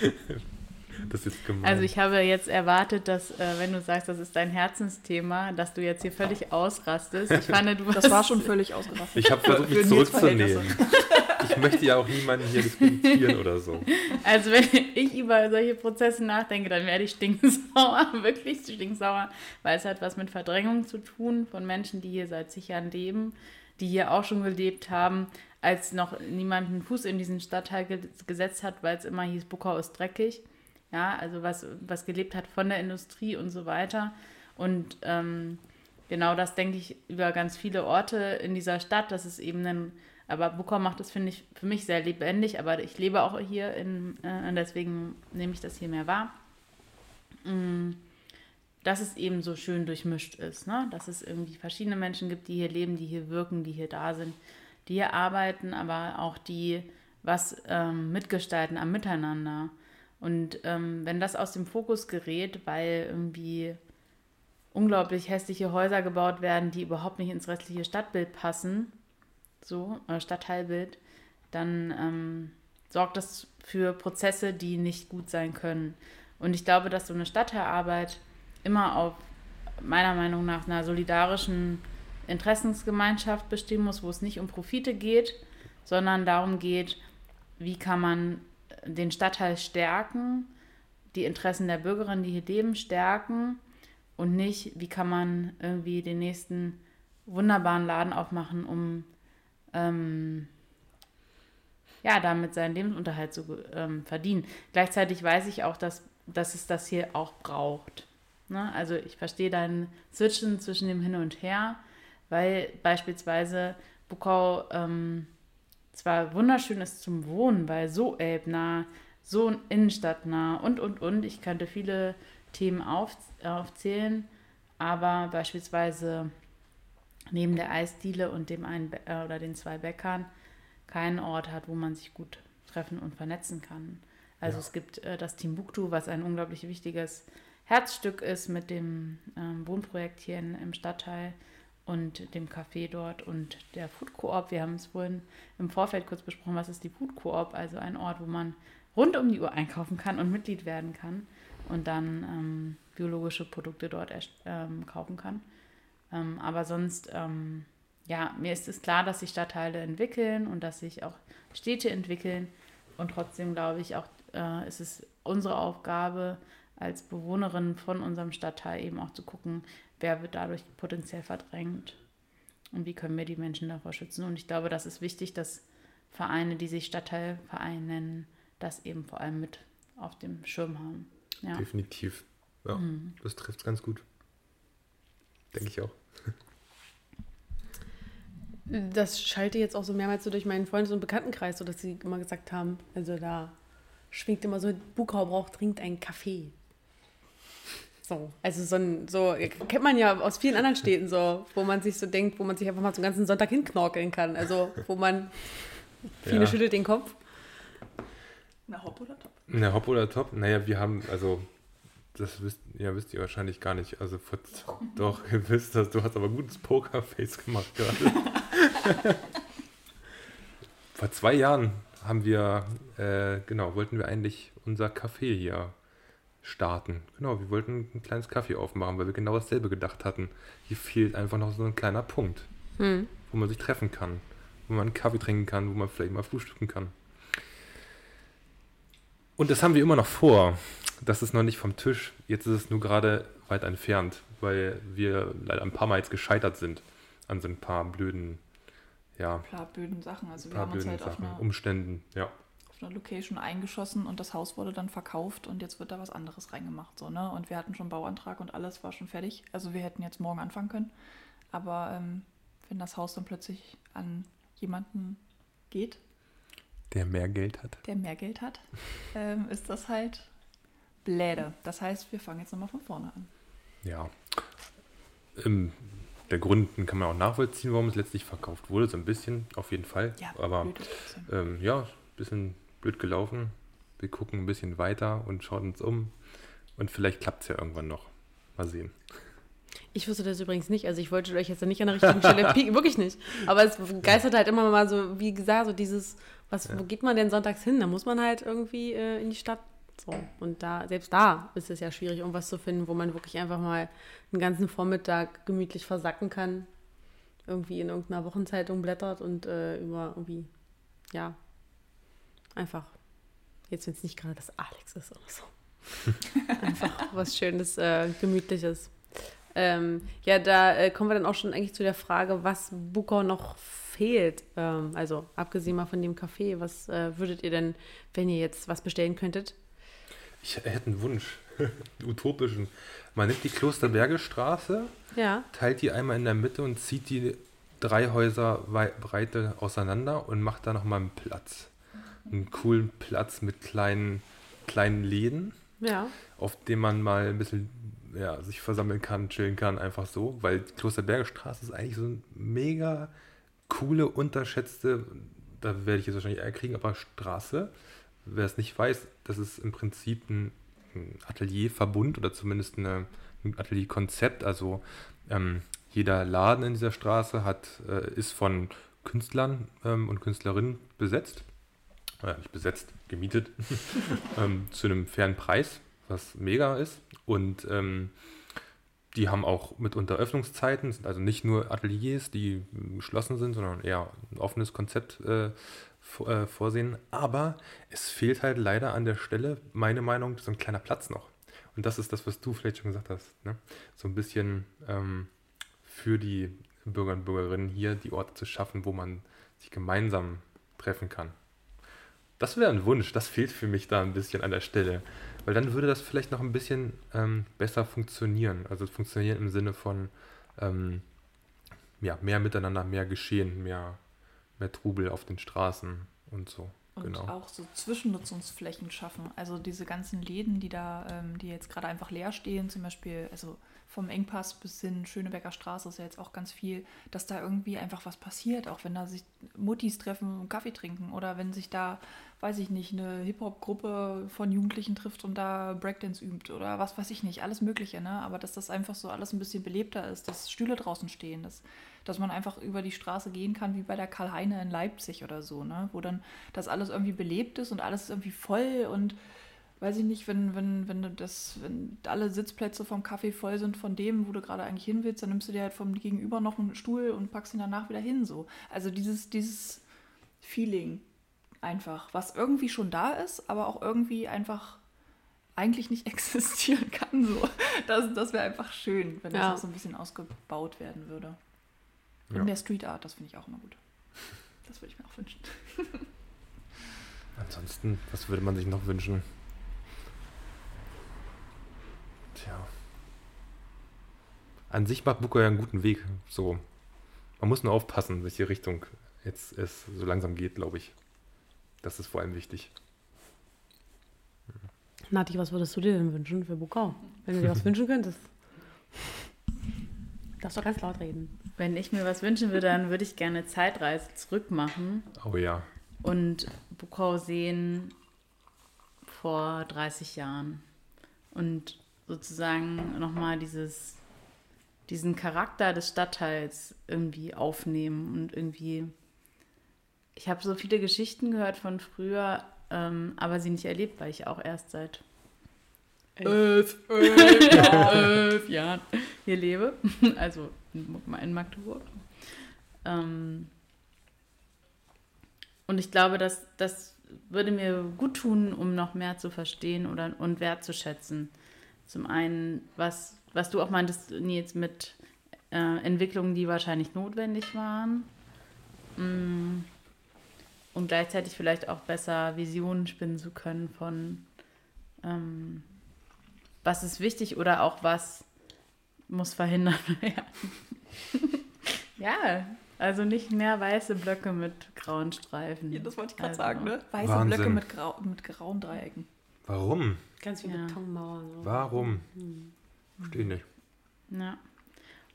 Speaker 2: Das ist gemein. Also ich habe jetzt erwartet, dass, äh, wenn du sagst, das ist dein Herzensthema, dass du jetzt hier völlig ausrastest. Ich fand, du
Speaker 4: Das war schon völlig ausgerastet.
Speaker 3: Ich habe versucht, mich zurückzunehmen. Ich möchte ja auch niemanden hier diskreditieren oder so.
Speaker 2: Also wenn ich über solche Prozesse nachdenke, dann werde ich stinksauer, wirklich stinksauer, weil es hat was mit Verdrängung zu tun von Menschen, die hier seit zig Jahren leben, die hier auch schon gelebt haben, als noch niemand einen Fuß in diesen Stadtteil gesetzt hat, weil es immer hieß, Buckau ist dreckig ja, also was, was gelebt hat von der Industrie und so weiter. Und ähm, genau das denke ich über ganz viele Orte in dieser Stadt. Das ist eben ein, aber Bukau macht das, finde ich, für mich sehr lebendig, aber ich lebe auch hier in, äh, deswegen nehme ich das hier mehr wahr. Mm, dass es eben so schön durchmischt ist, ne? dass es irgendwie verschiedene Menschen gibt, die hier leben, die hier wirken, die hier da sind, die hier arbeiten, aber auch die was ähm, mitgestalten am Miteinander. Und ähm, wenn das aus dem Fokus gerät, weil irgendwie unglaublich hässliche Häuser gebaut werden, die überhaupt nicht ins restliche Stadtbild passen, so, äh, Stadtteilbild, dann ähm, sorgt das für Prozesse, die nicht gut sein können. Und ich glaube, dass so eine Stadtteilarbeit immer auf meiner Meinung nach einer solidarischen Interessensgemeinschaft bestehen muss, wo es nicht um Profite geht, sondern darum geht, wie kann man den Stadtteil stärken, die Interessen der Bürgerinnen, die hier leben, stärken und nicht, wie kann man irgendwie den nächsten wunderbaren Laden aufmachen, um ähm, ja, damit seinen Lebensunterhalt zu ähm, verdienen. Gleichzeitig weiß ich auch, dass, dass es das hier auch braucht. Ne? Also ich verstehe dein Switchen zwischen dem Hin und Her, weil beispielsweise Bukau ähm, zwar wunderschön ist zum Wohnen, weil so elbnah, so innenstadtnah und, und, und. Ich könnte viele Themen auf, aufzählen, aber beispielsweise neben der Eisdiele und dem einen äh, oder den zwei Bäckern keinen Ort hat, wo man sich gut treffen und vernetzen kann. Also ja. es gibt äh, das Timbuktu, was ein unglaublich wichtiges Herzstück ist mit dem ähm, Wohnprojekt hier in, im Stadtteil und dem Café dort und der Food Coop. Wir haben es vorhin im Vorfeld kurz besprochen, was ist die Food Coop, also ein Ort, wo man rund um die Uhr einkaufen kann und Mitglied werden kann und dann ähm, biologische Produkte dort ähm, kaufen kann. Ähm, aber sonst, ähm, ja, mir ist es klar, dass sich Stadtteile entwickeln und dass sich auch Städte entwickeln. Und trotzdem glaube ich auch, äh, ist es unsere Aufgabe als Bewohnerin von unserem Stadtteil eben auch zu gucken, wer wird dadurch potenziell verdrängt und wie können wir die Menschen davor schützen. Und ich glaube, das ist wichtig, dass Vereine, die sich Stadtteilvereine nennen, das eben vor allem mit auf dem Schirm haben.
Speaker 3: Ja. Definitiv. Ja, mhm. das trifft es ganz gut. Denke ich auch.
Speaker 1: Das schalte jetzt auch so mehrmals so durch meinen Freundes- und Bekanntenkreis, so dass sie immer gesagt haben, also da schwingt immer so, Bukau braucht dringend einen Kaffee. So, also so ein, so, kennt man ja aus vielen anderen Städten so, wo man sich so denkt, wo man sich einfach mal so einen ganzen Sonntag hinknorkeln kann. Also, wo man, viele ja. schüttelt den Kopf.
Speaker 3: Na, Hop oder Top? Na, Hop oder Top? Naja, wir haben, also das wisst, ja, wisst ihr wahrscheinlich gar nicht. Also vor, doch, ihr wisst das, du hast aber gutes Pokerface gemacht gerade. vor zwei Jahren haben wir, äh, genau, wollten wir eigentlich unser Café hier starten. Genau, wir wollten ein kleines Kaffee aufmachen, weil wir genau dasselbe gedacht hatten. Hier fehlt einfach noch so ein kleiner Punkt, hm. wo man sich treffen kann, wo man einen Kaffee trinken kann, wo man vielleicht mal frühstücken kann. Und das haben wir immer noch vor das ist noch nicht vom Tisch. Jetzt ist es nur gerade weit entfernt, weil wir leider ein paar Mal jetzt gescheitert sind an so ein paar blöden, ja.
Speaker 4: Ein paar blöden Sachen. Also wir haben uns halt
Speaker 3: Sachen, auf Umständen, ja.
Speaker 4: Auf einer Location eingeschossen und das Haus wurde dann verkauft und jetzt wird da was anderes reingemacht. So, ne? Und wir hatten schon Bauantrag und alles war schon fertig. Also wir hätten jetzt morgen anfangen können. Aber ähm, wenn das Haus dann plötzlich an jemanden geht,
Speaker 3: der mehr Geld hat.
Speaker 4: Der mehr Geld hat, ähm, ist das halt Bläde. Das heißt, wir fangen jetzt nochmal von vorne an.
Speaker 3: Ja. Ähm, der Grund kann man auch nachvollziehen, warum es letztlich verkauft wurde, so ein bisschen, auf jeden Fall. Ja, Aber ähm, ja, ein bisschen blöd gelaufen. Wir gucken ein bisschen weiter und schauen uns um. Und vielleicht klappt es ja irgendwann noch. Mal sehen.
Speaker 1: Ich wusste das übrigens nicht. Also ich wollte euch jetzt nicht an der richtigen Stelle pieken, wirklich nicht. Aber es geistert halt immer mal so, wie gesagt, so dieses, was, ja. wo geht man denn sonntags hin? Da muss man halt irgendwie äh, in die Stadt so, und da, selbst da ist es ja schwierig, irgendwas zu finden, wo man wirklich einfach mal einen ganzen Vormittag gemütlich versacken kann, irgendwie in irgendeiner Wochenzeitung blättert und äh, über irgendwie, ja, einfach, jetzt wenn es nicht gerade das Alex ist oder so. einfach was Schönes, äh, Gemütliches. Ähm, ja, da äh, kommen wir dann auch schon eigentlich zu der Frage, was Bukau noch fehlt. Ähm, also abgesehen mal von dem Kaffee, was äh, würdet ihr denn, wenn ihr jetzt was bestellen könntet,
Speaker 3: ich hätte einen Wunsch, utopischen. Man nimmt die Klosterbergestraße, ja. teilt die einmal in der Mitte und zieht die drei Häuser Breite auseinander und macht da nochmal einen Platz. Einen coolen Platz mit kleinen, kleinen Läden, ja. auf dem man mal ein bisschen ja, sich versammeln kann, chillen kann, einfach so. Weil Klosterbergestraße ist eigentlich so eine mega coole, unterschätzte, da werde ich jetzt wahrscheinlich eher kriegen, aber Straße wer es nicht weiß, das ist im Prinzip ein, Atelierverbund oder zumindest eine, ein Atelierkonzept. Also ähm, jeder Laden in dieser Straße hat, äh, ist von Künstlern ähm, und Künstlerinnen besetzt. Äh, nicht besetzt, gemietet. ähm, zu einem fairen Preis, was mega ist. Und ähm, die haben auch mitunter Öffnungszeiten, sind also nicht nur Ateliers, die geschlossen sind, sondern eher ein offenes Konzept äh, äh, vorsehen. Aber es fehlt halt leider an der Stelle, meine Meinung, so ein kleiner Platz noch. Und das ist das, was du vielleicht schon gesagt hast. Ne? So ein bisschen ähm, für die Bürger und Bürgerinnen hier die Orte zu schaffen, wo man sich gemeinsam treffen kann. Das wäre ein Wunsch, das fehlt für mich da ein bisschen an der Stelle. Weil dann würde das vielleicht noch ein bisschen ähm, besser funktionieren. Also funktionieren im Sinne von ähm, ja, mehr Miteinander, mehr Geschehen, mehr, mehr Trubel auf den Straßen und so.
Speaker 4: Und
Speaker 3: genau.
Speaker 4: auch so Zwischennutzungsflächen schaffen. Also diese ganzen Läden, die da, ähm, die jetzt gerade einfach leer stehen, zum Beispiel, also vom Engpass bis hin Schönebecker Straße ist ja jetzt auch ganz viel, dass da irgendwie einfach was passiert, auch wenn da sich Muttis treffen und Kaffee trinken oder wenn sich da, weiß ich nicht, eine Hip-Hop-Gruppe von Jugendlichen trifft und da Breakdance übt oder was weiß ich nicht, alles Mögliche, ne? Aber dass das einfach so alles ein bisschen belebter ist, dass Stühle draußen stehen, dass, dass man einfach über die Straße gehen kann, wie bei der Karl-Heine in Leipzig oder so, ne? Wo dann das alles irgendwie belebt ist und alles ist irgendwie voll und weiß ich nicht, wenn, wenn, wenn du das, wenn alle Sitzplätze vom Kaffee voll sind von dem, wo du gerade eigentlich hin willst, dann nimmst du dir halt vom Gegenüber noch einen Stuhl und packst ihn danach wieder hin. So. Also dieses, dieses Feeling einfach, was irgendwie schon da ist, aber auch irgendwie einfach eigentlich nicht existieren kann. So. Das, das wäre einfach schön, wenn das
Speaker 1: Ja.
Speaker 4: auch so ein bisschen ausgebaut werden würde.
Speaker 3: Ja.
Speaker 4: Und der Street Art, das finde ich auch immer gut. Das würde ich mir auch wünschen.
Speaker 3: Ansonsten, was würde man sich noch wünschen? Tja. An sich macht Buko ja einen guten Weg. So. Man muss nur aufpassen, welche Richtung jetzt es so langsam geht, glaube ich. Das ist vor allem wichtig.
Speaker 1: Nati, was würdest du dir denn wünschen für Bukau? Wenn du dir was wünschen könntest. Darfst doch ganz laut reden.
Speaker 2: Wenn ich mir was wünschen würde, dann würde ich gerne Zeitreise zurück machen
Speaker 3: Oh ja.
Speaker 2: und Bukau sehen vor 30 Jahren. Und sozusagen nochmal dieses, diesen Charakter des Stadtteils irgendwie aufnehmen und irgendwie. Ich habe so viele Geschichten gehört von früher, ähm, aber sie nicht erlebt, weil ich auch erst seit elf, elf, elf Jahren hier lebe. Also in in Magdeburg. Ähm, und ich glaube, dass das würde mir gut tun, um noch mehr zu verstehen oder, und wertzuschätzen. Zum einen, was, was du auch meintest, Nils, mit äh, Entwicklungen, die wahrscheinlich notwendig waren. Mm. Und gleichzeitig vielleicht auch besser Visionen spinnen zu können von, ähm, was ist wichtig oder auch was muss verhindert werden. ja, also nicht mehr weiße Blöcke mit grauen Streifen.
Speaker 4: Ja, das wollte ich gerade
Speaker 2: Also,
Speaker 4: sagen, ne? Weiße
Speaker 3: Wahnsinn.
Speaker 4: Blöcke mit, grau, mit grauen Dreiecken.
Speaker 3: Warum?
Speaker 1: Ganz viele
Speaker 2: Ja.
Speaker 1: Betonmauern. oder?
Speaker 3: Warum? Verstehe ich nicht.
Speaker 2: Ja.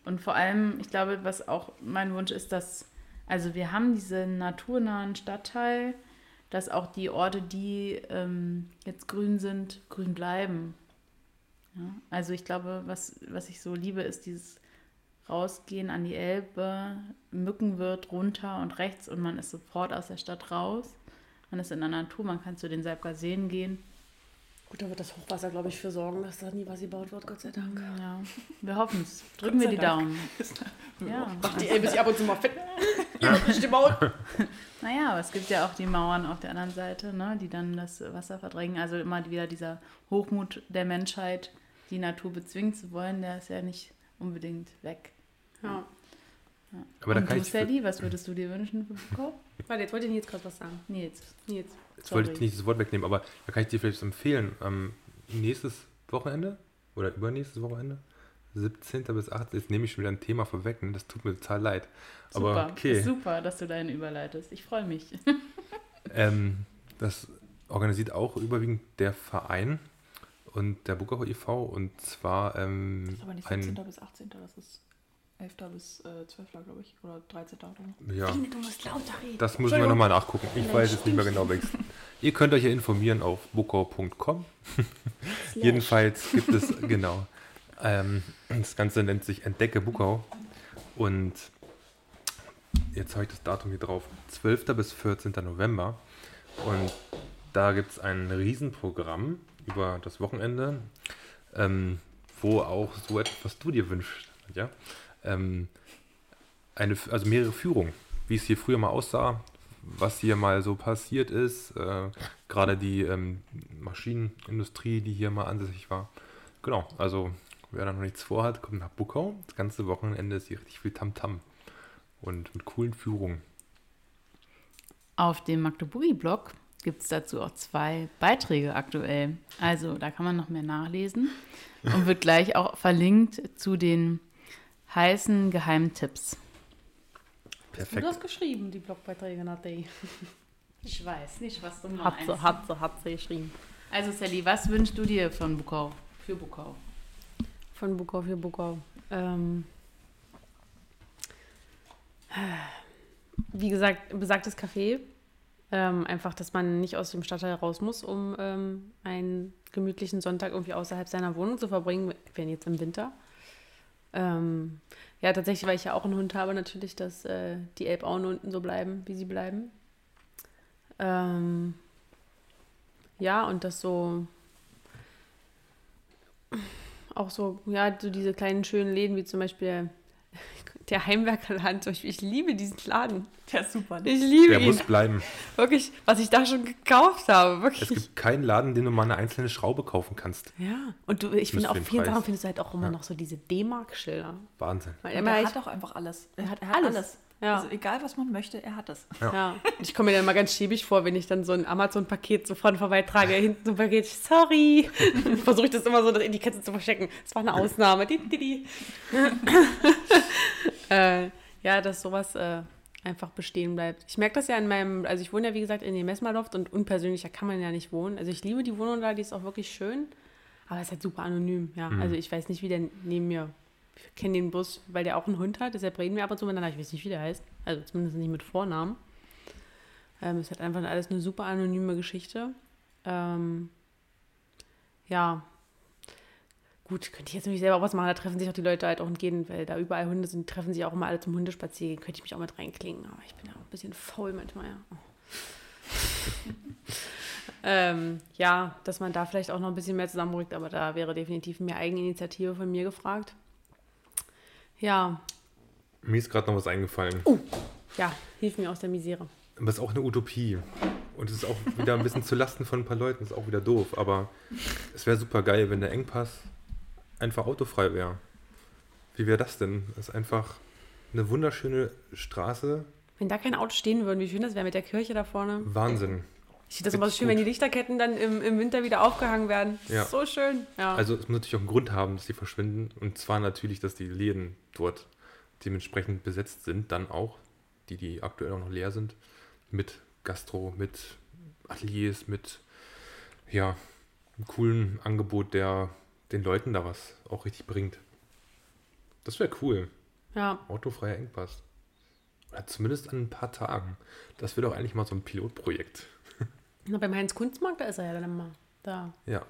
Speaker 2: Und vor allem, ich glaube, was auch mein Wunsch ist, dass, also wir haben diesen naturnahen Stadtteil, dass auch die Orte, die ähm, jetzt grün sind, grün bleiben. Ja? Also ich glaube, was, was ich so liebe, ist dieses Rausgehen an die Elbe, Mückenwirt runter und rechts und man ist sofort aus der Stadt raus. Man ist in der Natur, man kann zu den Salbker Seen gehen.
Speaker 1: Gut, da wird das Hochwasser, glaube ich, für sorgen, dass da nie was gebaut wird, Gott sei Dank.
Speaker 2: Ja, wir hoffen es. Drücken wir die
Speaker 4: Dank.
Speaker 2: Daumen. Ja.
Speaker 1: Macht die Elbe sich ab und zu mal fit. Nicht gebaut.
Speaker 2: Naja, aber es gibt ja auch die Mauern auf der anderen Seite, ne, die dann das Wasser verdrängen. Also immer wieder dieser Hochmut der Menschheit, die Natur bezwingen zu wollen, der ist ja nicht unbedingt weg.
Speaker 1: Ja.
Speaker 3: Aber da
Speaker 2: Und
Speaker 3: kann
Speaker 2: du,
Speaker 3: ich.
Speaker 2: Sally, was würdest du dir wünschen für Bukau?
Speaker 1: Warte, jetzt wollte ich jetzt gerade was sagen.
Speaker 2: Nils.
Speaker 1: Nils.
Speaker 3: Jetzt wollte ich nicht das Wort wegnehmen, aber da kann ich dir vielleicht empfehlen. Ähm, nächstes Wochenende oder übernächstes Wochenende, 17. bis 18. Jetzt nehme ich schon wieder ein Thema vorweg. Ne? Das tut mir total leid.
Speaker 2: Super,
Speaker 3: Aber okay.
Speaker 2: super, dass du dahin überleitest. Ich freue mich.
Speaker 3: Ähm, das organisiert auch überwiegend der Verein und der Buckauer e.V. und zwar ähm,
Speaker 4: Das ist aber nicht 17.
Speaker 3: ein.
Speaker 4: bis 18. Das ist 11. bis äh, 12. glaube ich. Oder 13. oder so.
Speaker 3: Ja,
Speaker 1: Du musst lauter reden.
Speaker 3: das muss ich mir nochmal nachgucken. Ich weiß jetzt nicht mehr genau welches. Ihr könnt euch ja informieren auf buckau.com. Jedenfalls gibt es, genau. Ähm, das Ganze nennt sich Entdecke Buckau. Und jetzt habe ich das Datum hier drauf. 12. bis 14. November. Und da gibt es ein Riesenprogramm über das Wochenende, ähm, wo auch so etwas, was du dir wünschst, ja, ähm, eine, also mehrere Führungen, wie es hier früher mal aussah, was hier mal so passiert ist. Äh, Gerade die ähm, Maschinenindustrie, die hier mal ansässig war. Genau, also wer da noch nichts vorhat, kommt nach Buckau. Das ganze Wochenende ist hier richtig viel Tamtam. -Tam. Und mit coolen Führungen.
Speaker 2: Auf dem Magdeburgi-Blog gibt es dazu auch zwei Beiträge aktuell. Also da kann man noch mehr nachlesen und wird gleich auch verlinkt zu den heißen Geheimtipps.
Speaker 1: Perfekt. Du hast geschrieben, die Blogbeiträge, Natalie.
Speaker 2: Ich weiß nicht, was du
Speaker 1: meinst. Hat sie, hat sie, hat sie geschrieben.
Speaker 2: Also Sally, was wünschst du dir von Bukau? Für Bukau?
Speaker 1: Von Bukau für Bukau. Ähm, wie gesagt, besagtes Café. Ähm, einfach, dass man nicht aus dem Stadtteil raus muss, um ähm, einen gemütlichen Sonntag irgendwie außerhalb seiner Wohnung zu verbringen, wenn jetzt im Winter. Ähm, ja, tatsächlich, weil ich ja auch einen Hund habe, natürlich, dass äh, die Elbauen unten so bleiben, wie sie bleiben. Ähm, ja, und das so auch so, ja, so diese kleinen schönen Läden, wie zum Beispiel der Heimwerkerladen. Ich liebe diesen Laden.
Speaker 4: Der ist super.
Speaker 1: Ich liebe
Speaker 3: der
Speaker 1: ihn.
Speaker 3: Der muss bleiben.
Speaker 1: Wirklich, was ich da schon gekauft habe. Wirklich.
Speaker 3: Es gibt keinen Laden, den du mal eine einzelne Schraube kaufen kannst.
Speaker 1: Ja, und du, ich finde, auf vielen Sachen findest du halt auch immer ja. noch so diese D-Mark-Schilder.
Speaker 3: Wahnsinn.
Speaker 4: Weil er, er hat auch einfach alles. Er hat, er hat alles. alles. Ja. Also egal, was man möchte, er hat es.
Speaker 1: Ja. ja. Ich komme mir dann mal ganz schäbig vor, wenn ich dann so ein Amazon-Paket so vorne vorbeitrage, hinten so ein Paket, sorry. Versuche ich das immer so, das Etikette zu verstecken. Das war eine Ausnahme. Die, die, die. äh, ja, dass sowas äh, einfach bestehen bleibt. Ich merke das ja in meinem, also ich wohne ja wie gesagt in dem Messmerloft und unpersönlicher kann man ja nicht wohnen. Also ich liebe die Wohnung da, die ist auch wirklich schön, aber es ist halt super anonym, ja. Mhm. Also ich weiß nicht, wie der neben mir, kenne den Bus, weil der auch einen Hund hat, deshalb reden wir ab und zu miteinander, ich weiß nicht, wie der heißt, also zumindest nicht mit Vornamen. Ähm, es ist halt einfach alles eine super anonyme Geschichte. Ähm, ja, Gut, könnte ich jetzt nämlich selber auch was machen, da treffen sich auch die Leute halt auch entgehen, weil da überall Hunde sind, treffen sich auch immer alle zum Hundespaziergehen. Könnte ich mich auch mit reinklingen, aber ich bin ja auch ein bisschen faul manchmal, ja. Oh. ähm, ja, dass man da vielleicht auch noch ein bisschen mehr zusammenrückt, aber da wäre definitiv mehr Eigeninitiative von mir gefragt. Ja.
Speaker 3: Mir ist gerade noch was eingefallen.
Speaker 1: Oh, ja, hilf mir aus der Misere.
Speaker 3: Aber es ist auch eine Utopie. Und es ist auch wieder ein bisschen zu Lasten von ein paar Leuten, ist auch wieder doof. Aber es wäre super geil, wenn der Engpass einfach autofrei wäre. Wie wäre das denn? Das ist einfach eine wunderschöne Straße.
Speaker 1: Wenn da kein Auto stehen würde, wie schön das wäre mit der Kirche da vorne.
Speaker 3: Wahnsinn.
Speaker 1: Ich finde das immer so schön, gut. wenn die Lichterketten dann im, im Winter wieder aufgehangen werden.
Speaker 3: Ja.
Speaker 1: So schön. Ja.
Speaker 3: Also es muss natürlich auch einen Grund haben, dass die verschwinden. Und zwar natürlich, dass die Läden dort dementsprechend besetzt sind, dann auch, die, die aktuell auch noch leer sind, mit Gastro, mit Ateliers, mit ja, einem coolen Angebot der den Leuten da was auch richtig bringt. Das wäre cool.
Speaker 1: Ja.
Speaker 3: Autofreier Engpass. Oder zumindest an ein paar Tagen. Das wäre doch eigentlich mal so ein Pilotprojekt.
Speaker 1: Na, beim Heinz Kunstmarkt, da ist er ja dann immer da.
Speaker 3: Ja.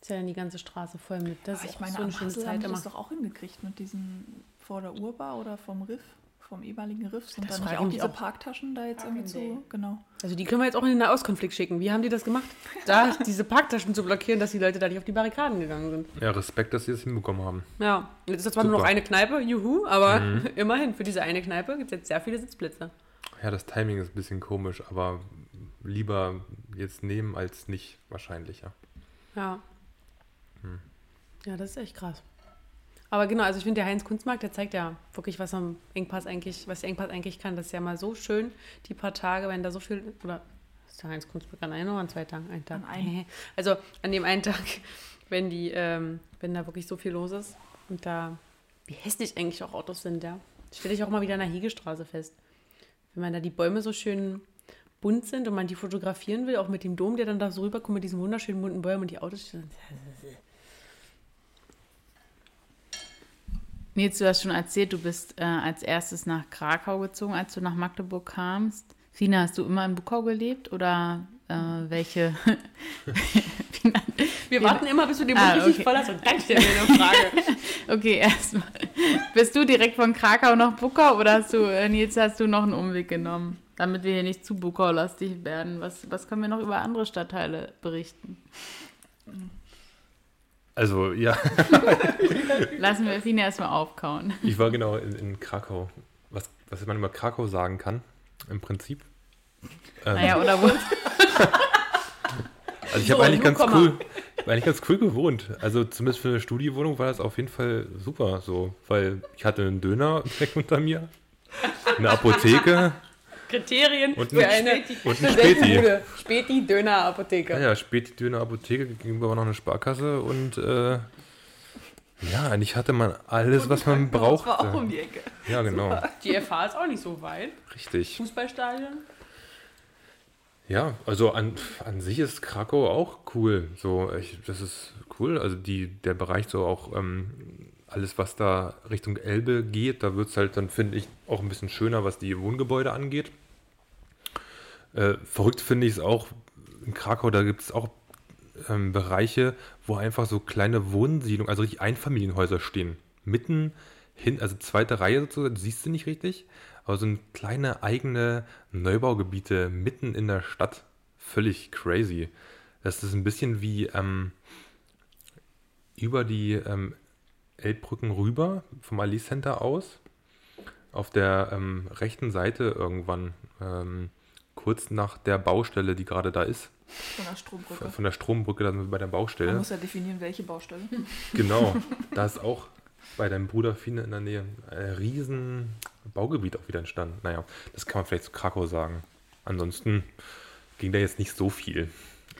Speaker 1: Ist ja dann die ganze Straße voll mit. Das
Speaker 4: Aber
Speaker 1: ist
Speaker 4: ich meine,
Speaker 1: so eine schöne Zeit
Speaker 4: haben das doch auch hingekriegt mit diesen vor der Urbar oder vom Riff vom ehemaligen Riff sind
Speaker 1: das
Speaker 4: da nicht auch diese auch. Parktaschen da jetzt irgendwie zu, genau.
Speaker 1: Also die können wir jetzt auch in den Nahostkonflikt schicken. Wie haben die das gemacht? Da diese Parktaschen zu blockieren, dass die Leute da nicht auf die Barrikaden gegangen sind.
Speaker 3: Ja, Respekt, dass sie das hinbekommen haben.
Speaker 1: Ja, jetzt ist zwar nur noch eine Kneipe, juhu, aber mhm. immerhin, für diese eine Kneipe gibt es jetzt sehr viele Sitzplätze.
Speaker 3: Ja, das Timing ist ein bisschen komisch, aber lieber jetzt nehmen als nicht wahrscheinlich, ja.
Speaker 1: Ja. Hm. Ja, das ist echt krass. Aber genau, also ich finde, der Heinz Kunstmarkt, der zeigt ja wirklich, was am Engpass eigentlich, was der Engpass eigentlich kann. Das ist ja mal so schön, die paar Tage, wenn da so viel, oder ist der Heinz Kunstmarkt an einem oder an zwei Tagen? Ein Tag. An einem. Also an dem einen Tag, wenn die, ähm, wenn da wirklich so viel los ist und da, wie hässlich eigentlich auch Autos sind, ja. Stelle ich auch mal wieder an der Hegestraße fest. Wenn man da die Bäume so schön bunt sind und man die fotografieren will, auch mit dem Dom, der dann da so rüberkommt mit diesen wunderschönen bunten Bäumen und die Autos.
Speaker 2: Nils, du hast schon erzählt, du bist äh, als erstes nach Krakau gezogen, als du nach Magdeburg kamst. Fina, hast du immer in Bukau gelebt oder äh, welche?
Speaker 1: Wir warten immer, bis du den Mund ah, richtig okay. voll hast und dann stellen wir eine Frage.
Speaker 2: okay, erstmal. Bist du direkt von Krakau nach Bukau oder hast du, äh, Nils, hast du noch einen Umweg genommen? Damit wir hier nicht zu Bukau-lastig werden. Was, was können wir noch über andere Stadtteile berichten?
Speaker 3: Also, ja.
Speaker 2: Lassen wir Fine erstmal aufkauen.
Speaker 3: Ich war genau in, in, Krakau. Was, was man über Krakau sagen kann, im Prinzip, Ähm,
Speaker 2: Naja, oder wo?
Speaker 3: Also ich
Speaker 1: So,
Speaker 3: habe eigentlich ganz cool, hab eigentlich ganz cool gewohnt. Also zumindest für eine Studiewohnung war das auf jeden Fall super so, weil ich hatte einen Döner direkt unter mir, eine Apotheke,
Speaker 1: Kriterien
Speaker 3: Und
Speaker 1: für
Speaker 3: ein
Speaker 1: eine
Speaker 3: und ein Späti.
Speaker 1: Späti, Döner, Apotheke.
Speaker 3: Ja, ja, Späti Döner Apotheke, gegenüber war noch eine Sparkasse und äh, ja, eigentlich hatte man alles, was man
Speaker 4: war auch um die Ecke.
Speaker 3: Ja, genau,
Speaker 1: Die FH ist auch nicht so weit.
Speaker 3: richtig.
Speaker 1: Fußballstadion.
Speaker 3: Ja, also an, an sich ist Krakau auch cool. So, ich, das ist cool. Also die, der Bereich so auch ähm, alles, was da Richtung Elbe geht, da wird es halt dann, finde ich, auch ein bisschen schöner, was die Wohngebäude angeht. Äh, verrückt finde ich es auch, in Krakau, da gibt es auch ähm, Bereiche, wo einfach so kleine Wohnsiedlungen, also richtig Einfamilienhäuser stehen. Mitten hin, also zweite Reihe sozusagen, siehst du nicht richtig, aber so ein kleine eigene Neubaugebiete mitten in der Stadt. Völlig crazy. Das ist ein bisschen wie ähm, über die ähm, Elbbrücken rüber, vom Ali Center aus. Auf der ähm, rechten Seite irgendwann, ähm, kurz nach der Baustelle, die gerade da ist.
Speaker 4: Von der Strombrücke.
Speaker 3: Von der Strombrücke, da sind wir bei der
Speaker 4: Man
Speaker 3: Baustelle.
Speaker 4: muss ja definieren, welche Baustelle.
Speaker 3: Genau, da ist auch bei deinem Bruder Fine in der Nähe ein riesen Baugebiet auch wieder entstanden. Naja, das kann man vielleicht zu Krakau sagen. Ansonsten ging da jetzt nicht so viel.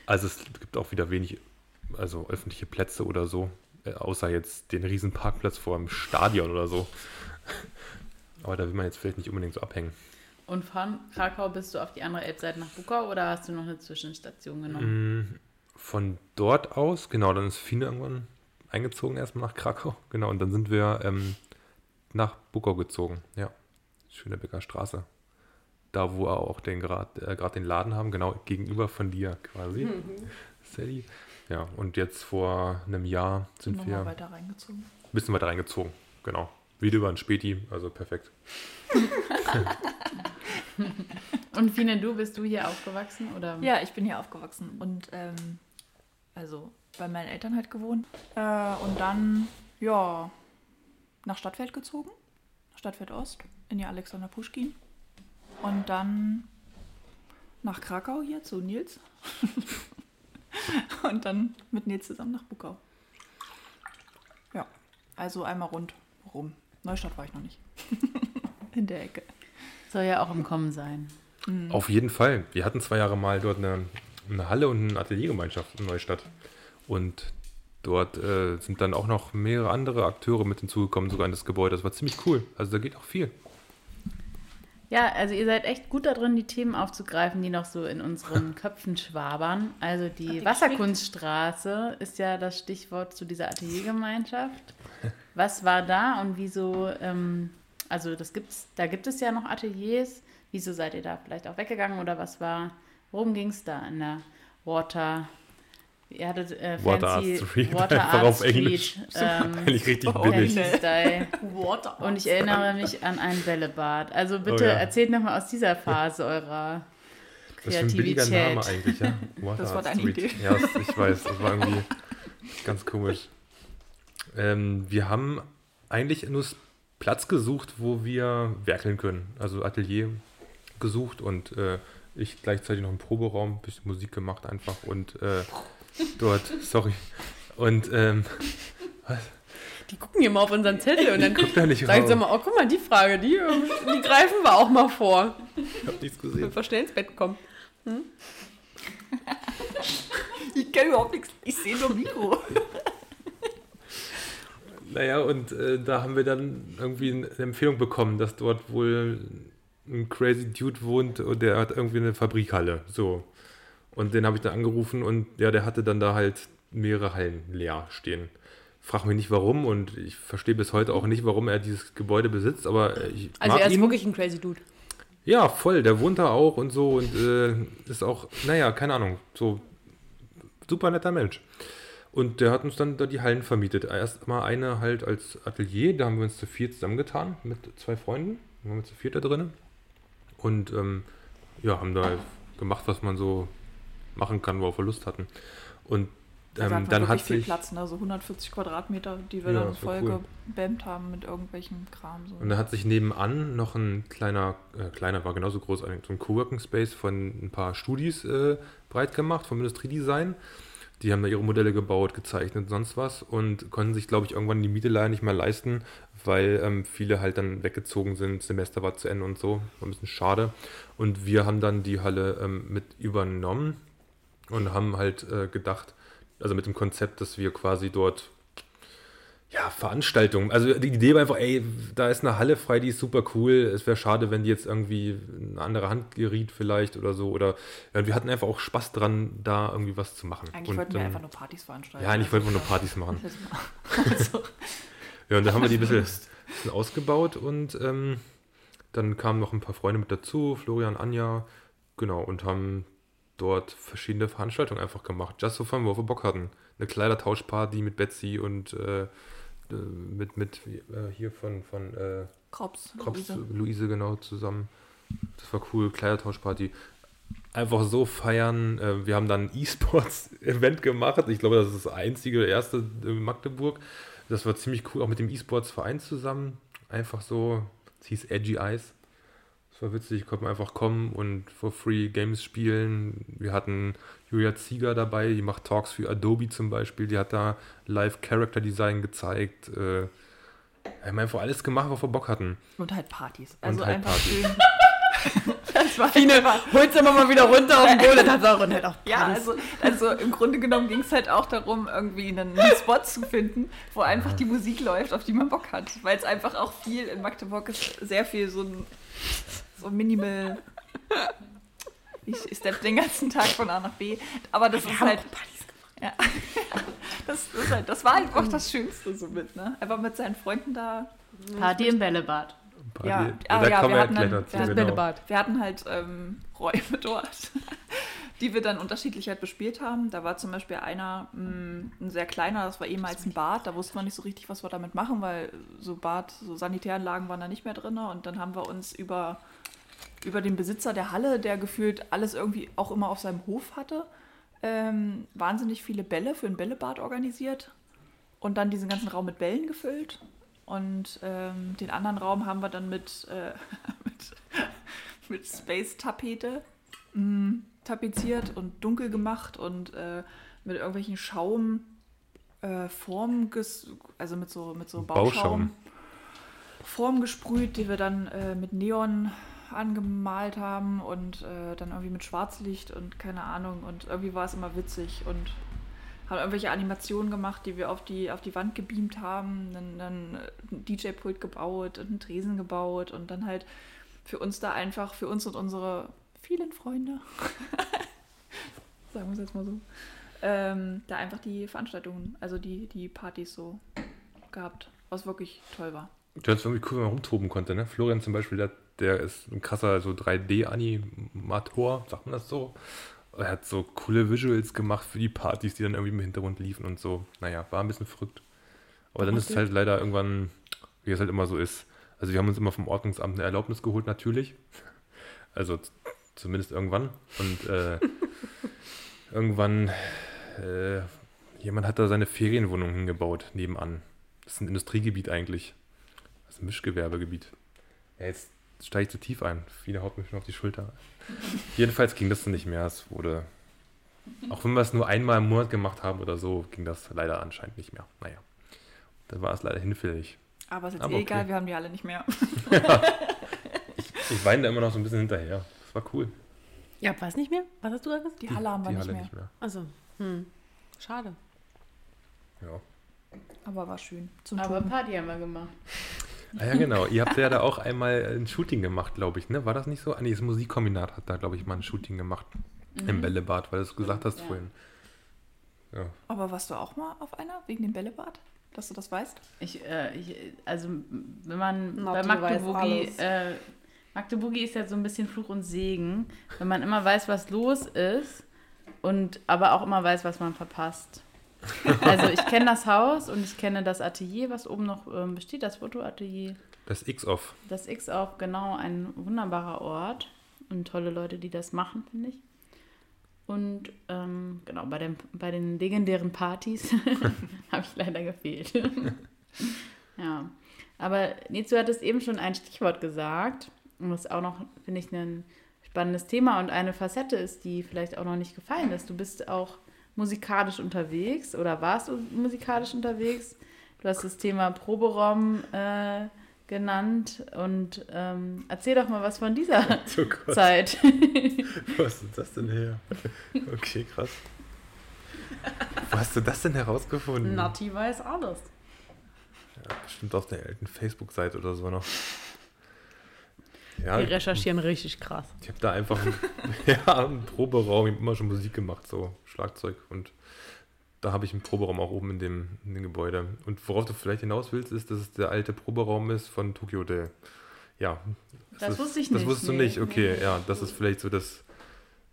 Speaker 3: Also es gibt auch wieder wenig, also öffentliche Plätze oder so, außer jetzt den riesen Parkplatz vor dem Stadion oder so. Aber da will man jetzt vielleicht nicht unbedingt so abhängen.
Speaker 2: Und von Krakau bist du auf die andere Elbseite nach Bukau oder hast du noch eine Zwischenstation genommen?
Speaker 3: Mm, Von dort aus, genau, dann ist Fine irgendwann eingezogen erstmal nach Krakau. Genau, und dann sind wir ähm, nach Bukau gezogen. Ja, Schönebecker Straße. Da, wo wir auch den gerade äh, den Laden haben, genau gegenüber von dir quasi. Sally. Ja, und jetzt vor einem Jahr sind
Speaker 4: Nochmal
Speaker 3: wir ein
Speaker 4: weiter reingezogen.
Speaker 3: bisschen weiter reingezogen. Genau. Wieder über ein Späti, also perfekt.
Speaker 2: Und Fine, du, bist du hier aufgewachsen? Oder?
Speaker 4: Ja, ich bin hier aufgewachsen und ähm, also bei meinen Eltern halt gewohnt. Äh, und dann, ja, nach Stadtfeld gezogen. Stadtfeld Ost, in die Alexander Puschkin. Und dann nach Krakau hier zu Nils. und dann mit Nils zusammen nach Bukau. Ja, also einmal rund rum. Neustadt war ich noch nicht. in der Ecke.
Speaker 2: Soll ja auch im Kommen sein.
Speaker 3: Auf jeden Fall. Wir hatten zwei Jahre mal dort eine, eine Halle und eine Ateliergemeinschaft in Neustadt. Und dort äh, sind dann auch noch mehrere andere Akteure mit hinzugekommen, sogar in das Gebäude. Das war ziemlich cool. Also da geht auch viel.
Speaker 2: Ja, also ihr seid echt gut darin, die Themen aufzugreifen, die noch so in unseren Köpfen schwabern. Also die
Speaker 1: die
Speaker 2: Wasserkunststraße ist ja das Stichwort zu dieser Ateliergemeinschaft. Was war da und wieso, ähm, also das gibt's, da gibt es ja noch Ateliers. Wieso seid ihr da vielleicht auch weggegangen oder was war, worum ging es da in der Water? Ihr hattet äh,
Speaker 3: Water
Speaker 2: fancy
Speaker 3: Art Street,
Speaker 2: Water Art
Speaker 3: auf
Speaker 2: Street,
Speaker 3: Englisch.
Speaker 2: ähm,
Speaker 3: Eigentlich richtig
Speaker 4: Oh,
Speaker 3: billig.
Speaker 4: Water.
Speaker 2: Und ich erinnere mich an ein Bällebad. Also bitte
Speaker 3: Oh ja.
Speaker 2: erzählt nochmal aus dieser Phase eurer
Speaker 3: Das ist ein billiger
Speaker 2: Kreativität.
Speaker 3: Name eigentlich, ja? Water
Speaker 4: Das war
Speaker 3: Art
Speaker 4: deine
Speaker 3: Street.
Speaker 4: Idee.
Speaker 3: Ja, ich weiß. Das war irgendwie ganz komisch. Ähm, wir haben eigentlich nur Platz gesucht, wo wir werkeln können. Also Atelier gesucht und äh, ich gleichzeitig noch im Proberaum ein bisschen Musik gemacht einfach und äh, dort, sorry. Und ähm,
Speaker 1: Die gucken hier mal auf unseren Zettel und dann
Speaker 3: guck da nicht
Speaker 1: sagen sie
Speaker 3: raus.
Speaker 1: mal, oh, guck mal, die Frage, die, die greifen wir auch mal vor,
Speaker 3: Ich hab nichts gesehen.
Speaker 1: wir schnell ins Bett kommen.
Speaker 4: Ich kenne überhaupt nichts. Ich sehe nur Mikro.
Speaker 3: Naja, und äh, da haben wir dann irgendwie eine Empfehlung bekommen, dass dort wohl ein crazy Dude wohnt und der hat irgendwie eine Fabrikhalle. So. Und den habe ich dann angerufen und ja, der hatte dann da halt mehrere Hallen leer stehen. Frag mich nicht warum und ich verstehe bis heute auch nicht, warum er dieses Gebäude besitzt, aber ich
Speaker 1: Also
Speaker 3: mag
Speaker 1: er ist
Speaker 3: ihn.
Speaker 1: wirklich ein crazy Dude.
Speaker 3: Ja, voll, der wohnt da auch und so und äh, ist auch, naja, keine Ahnung, so super netter Mensch. Und der hat uns dann da die Hallen vermietet. Erst mal eine halt als Atelier, da haben wir uns zu viert zusammengetan mit zwei Freunden. Da waren wir zu viert da drin. Und ähm, ja, haben da halt gemacht, was man so machen kann, worauf wir Lust hatten. Und
Speaker 4: Also
Speaker 3: ähm,
Speaker 4: hat
Speaker 3: dann hat
Speaker 4: viel
Speaker 3: sich
Speaker 4: Platz, ne? so 150 Quadratmeter, die wir
Speaker 3: Ja,
Speaker 4: dann voll
Speaker 3: cool.
Speaker 4: gebämmt haben mit irgendwelchem Kram. So.
Speaker 3: Und da hat sich nebenan noch ein kleiner, äh, kleiner war genauso groß, ein, so ein Coworking Space von ein paar Studis äh, breit gemacht, vom Industriedesign. Die haben da ihre Modelle gebaut, gezeichnet und sonst was und konnten sich, glaube ich, irgendwann die Miete leider nicht mehr leisten, weil ähm, viele halt dann weggezogen sind, Semester war zu Ende und so. War ein bisschen schade. Und wir haben dann die Halle ähm, mit übernommen und haben halt äh, gedacht, also mit dem Konzept, dass wir quasi dort ja, Veranstaltungen. Also die Idee war einfach, ey, da ist eine Halle frei, die ist super cool. Es wäre schade, wenn die jetzt irgendwie in eine andere Hand geriet vielleicht oder so. Oder ja, wir hatten einfach auch Spaß dran, da irgendwie was zu machen.
Speaker 4: Eigentlich
Speaker 3: Und,
Speaker 4: wollten wir
Speaker 3: ähm,
Speaker 4: einfach nur Partys veranstalten.
Speaker 3: Ja, eigentlich wollten wir nur Partys machen.
Speaker 4: Also,
Speaker 3: Ja, und dann haben wir die ein bisschen, bisschen ausgebaut und ähm, dann kamen noch ein paar Freunde mit dazu, Florian, Anja, genau, und haben dort verschiedene Veranstaltungen einfach gemacht. Just so fun, worauf wir Bock hatten. Eine Kleidertauschparty mit Betsy und äh, äh, mit, mit äh, hier von, von äh,
Speaker 4: Krops,
Speaker 3: Krops,
Speaker 4: Luise.
Speaker 3: Luise. genau zusammen. Das war cool, Kleidertauschparty. Einfach so feiern. Äh, Wir haben dann ein E-Sports-Event gemacht. Ich glaube, das ist das einzige, erste in Magdeburg. Das war ziemlich cool, auch mit dem E-Sports-Verein zusammen. Einfach so, es hieß Edgy Eyes. War witzig, konnte man einfach kommen und for free Games spielen. Wir hatten Julia Zieger dabei, die macht Talks für Adobe zum Beispiel. Die hat da Live Character Design gezeigt. Äh, wir haben einfach alles gemacht, was wir Bock hatten.
Speaker 4: Und halt Partys. Also
Speaker 3: halt
Speaker 4: einfach
Speaker 3: Partys.
Speaker 4: schön. das war
Speaker 1: Fine, holt's immer mal wieder runter auf den Boden. Das auch und halt auch
Speaker 4: Ja,
Speaker 1: Partys.
Speaker 4: also, also im Grunde genommen ging es halt auch darum, irgendwie einen Spot zu finden, wo einfach die Musik läuft, auf die man Bock hat. Weil es einfach auch viel in Magdeburg ist, sehr viel so ein so minimal. Ich steppe den ganzen Tag von A nach B. Aber das ist halt. Ja. Das, ist halt, das war halt auch das Schönste so mit, ne? Einfach mit seinen Freunden da.
Speaker 2: Party im Bällebad.
Speaker 3: Party.
Speaker 4: Ja, ah,
Speaker 3: da
Speaker 4: ja, wir
Speaker 3: wir
Speaker 4: hatten dann- wir hatten
Speaker 3: genau.
Speaker 4: Wir hatten halt ähm, Räume dort, die wir dann unterschiedlich halt bespielt haben. Da war zum Beispiel einer, mh, ein sehr kleiner, das war ehemals ein Bad. Da wussten wir nicht so richtig, was wir damit machen, weil so Bad, so Sanitäranlagen waren da nicht mehr drin. Und dann haben wir uns über, über den Besitzer der Halle, der gefühlt alles irgendwie auch immer auf seinem Hof hatte, ähm, wahnsinnig viele Bälle für ein Bällebad organisiert und dann diesen ganzen Raum mit Bällen gefüllt. Und ähm, den anderen Raum haben wir dann mit, äh, mit, mit Space-Tapete mh, tapeziert und dunkel gemacht und äh, mit irgendwelchen Schaum äh, also mit so, mit so Bauschaum,
Speaker 3: Bauschaum.
Speaker 4: Formen gesprüht, die wir dann äh, mit Neon angemalt haben und äh, dann irgendwie mit Schwarzlicht und keine Ahnung. Und irgendwie war es immer witzig und haben irgendwelche Animationen gemacht, die wir auf die, auf die Wand gebeamt haben, dann, ein DJ-Pult gebaut und einen Tresen gebaut und dann halt für uns da einfach, für uns und unsere vielen Freunde, sagen wir es jetzt mal so, ähm, da einfach die Veranstaltungen, also die, die Partys so gehabt, was wirklich toll war.
Speaker 3: Du hast irgendwie cool, wenn man rumtoben konnte, ne? Florian zum Beispiel, der, der ist ein krasser so 3D-Animator, sagt man das so? Er hat so coole Visuals gemacht für die Partys, die dann irgendwie im Hintergrund liefen und so. Naja, war ein bisschen verrückt. Aber dann ist es halt leider irgendwann, wie es halt immer so ist. Also wir haben uns immer vom Ordnungsamt eine Erlaubnis geholt, natürlich. Also zumindest irgendwann. Und äh, irgendwann, äh, jemand hat da seine Ferienwohnung hingebaut, nebenan. Das ist ein Industriegebiet eigentlich. Das ist ein Mischgewerbegebiet. Ja, jetzt steige ich zu tief ein. Viele haut mich schon auf die Schulter. Jedenfalls ging das nicht mehr. Es wurde, auch wenn wir es nur einmal im Monat gemacht haben oder so, ging das leider anscheinend nicht mehr. Naja, dann war es leider hinfällig.
Speaker 4: Aber ist jetzt
Speaker 3: Aber
Speaker 4: eh
Speaker 3: okay.
Speaker 4: egal, wir haben die alle nicht mehr.
Speaker 3: Ich weine da immer noch so ein bisschen hinterher. Das war cool.
Speaker 1: Ja, was nicht mehr? Was hast du gesagt?
Speaker 4: Die Halle haben wir nicht
Speaker 3: Halle
Speaker 4: mehr.
Speaker 3: nicht mehr.
Speaker 1: Also, hm. Schade.
Speaker 3: Ja.
Speaker 4: Aber war schön. Zum
Speaker 2: Aber
Speaker 4: Toben.
Speaker 2: Party haben wir gemacht.
Speaker 3: Ah ja, genau. Ihr habt ja da auch einmal ein Shooting gemacht, glaube ich, ne? War das nicht so? Ah, nee, das Musikkombinat hat da, glaube ich, mal ein Shooting gemacht. Im Bällebad, weil du es gesagt hast
Speaker 2: Ja.
Speaker 3: vorhin. Ja.
Speaker 4: Aber warst du auch mal auf einer wegen dem Bällebad? Dass du das weißt?
Speaker 2: Ich, äh, ich, also wenn man
Speaker 1: Na,
Speaker 2: bei Magdeburgi, äh, Magdeburgi ist ja so ein bisschen Fluch und Segen, wenn man immer weiß, was los ist und aber auch immer weiß, was man verpasst. Also ich kenne das Haus und ich kenne das Atelier, was oben noch ähm, besteht, das Fotoatelier.
Speaker 3: Das X-Off.
Speaker 2: Das X auch genau ein wunderbarer Ort und tolle Leute, die das machen, finde ich. Und ähm, genau, bei, dem, bei den legendären Partys habe ich leider gefehlt. ja. Aber Nizu hat es eben schon ein Stichwort gesagt. Ist auch noch, finde ich, ein spannendes Thema und eine Facette ist, die vielleicht auch noch nicht gefallen ist. Du bist auch musikalisch unterwegs oder warst du musikalisch unterwegs? Du hast das Thema Proberaum äh, genannt und ähm, erzähl doch mal was von dieser oh Zeit.
Speaker 3: Wo hast du das denn her? Okay, krass. Wo hast du das denn herausgefunden?
Speaker 1: Nati weiß alles.
Speaker 3: Ja, bestimmt auf der alten Facebook-Seite oder so noch.
Speaker 1: Ja, Die recherchieren richtig krass.
Speaker 3: Ich habe da einfach ja, im Proberaum immer schon Musik gemacht, so Schlagzeug und da habe ich einen Proberaum auch oben in dem, in dem Gebäude. Und worauf du vielleicht hinaus willst, ist, dass es der alte Proberaum ist von Tokyo Hotel. Ja.
Speaker 2: Das, das ist, wusste ich
Speaker 3: nicht. Das wusstest nee. du nicht, okay, nee. ja, das ist vielleicht so das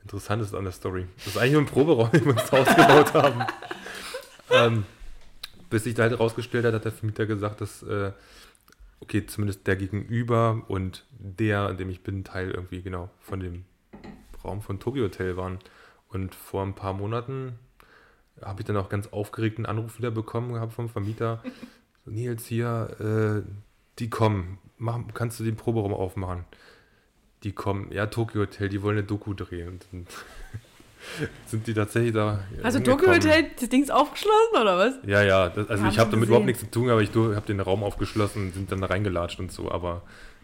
Speaker 3: Interessanteste an der Story. Das ist eigentlich nur ein Proberaum, den wir uns ausgebaut haben. ähm, bis sich da halt rausgestellt hat, hat der Vermieter gesagt, dass, äh, okay, zumindest der Gegenüber und der, an dem ich bin, Teil irgendwie genau von dem Raum von Tokyo Hotel waren. Und vor ein paar Monaten habe ich dann auch ganz aufgeregt einen Anruf wieder bekommen gehabt vom Vermieter. Nils hier, äh, die kommen, Mach, kannst du den Proberaum aufmachen? Die kommen, ja, Tokyo Hotel, die wollen eine Doku drehen. Und sind die tatsächlich da.
Speaker 1: Also Tokyo Hotel, das Ding ist aufgeschlossen oder was?
Speaker 3: Ja, ja, das, also ich habe damit überhaupt nichts zu tun, aber ich habe den Raum aufgeschlossen und sind dann da reingelatscht und so, aber.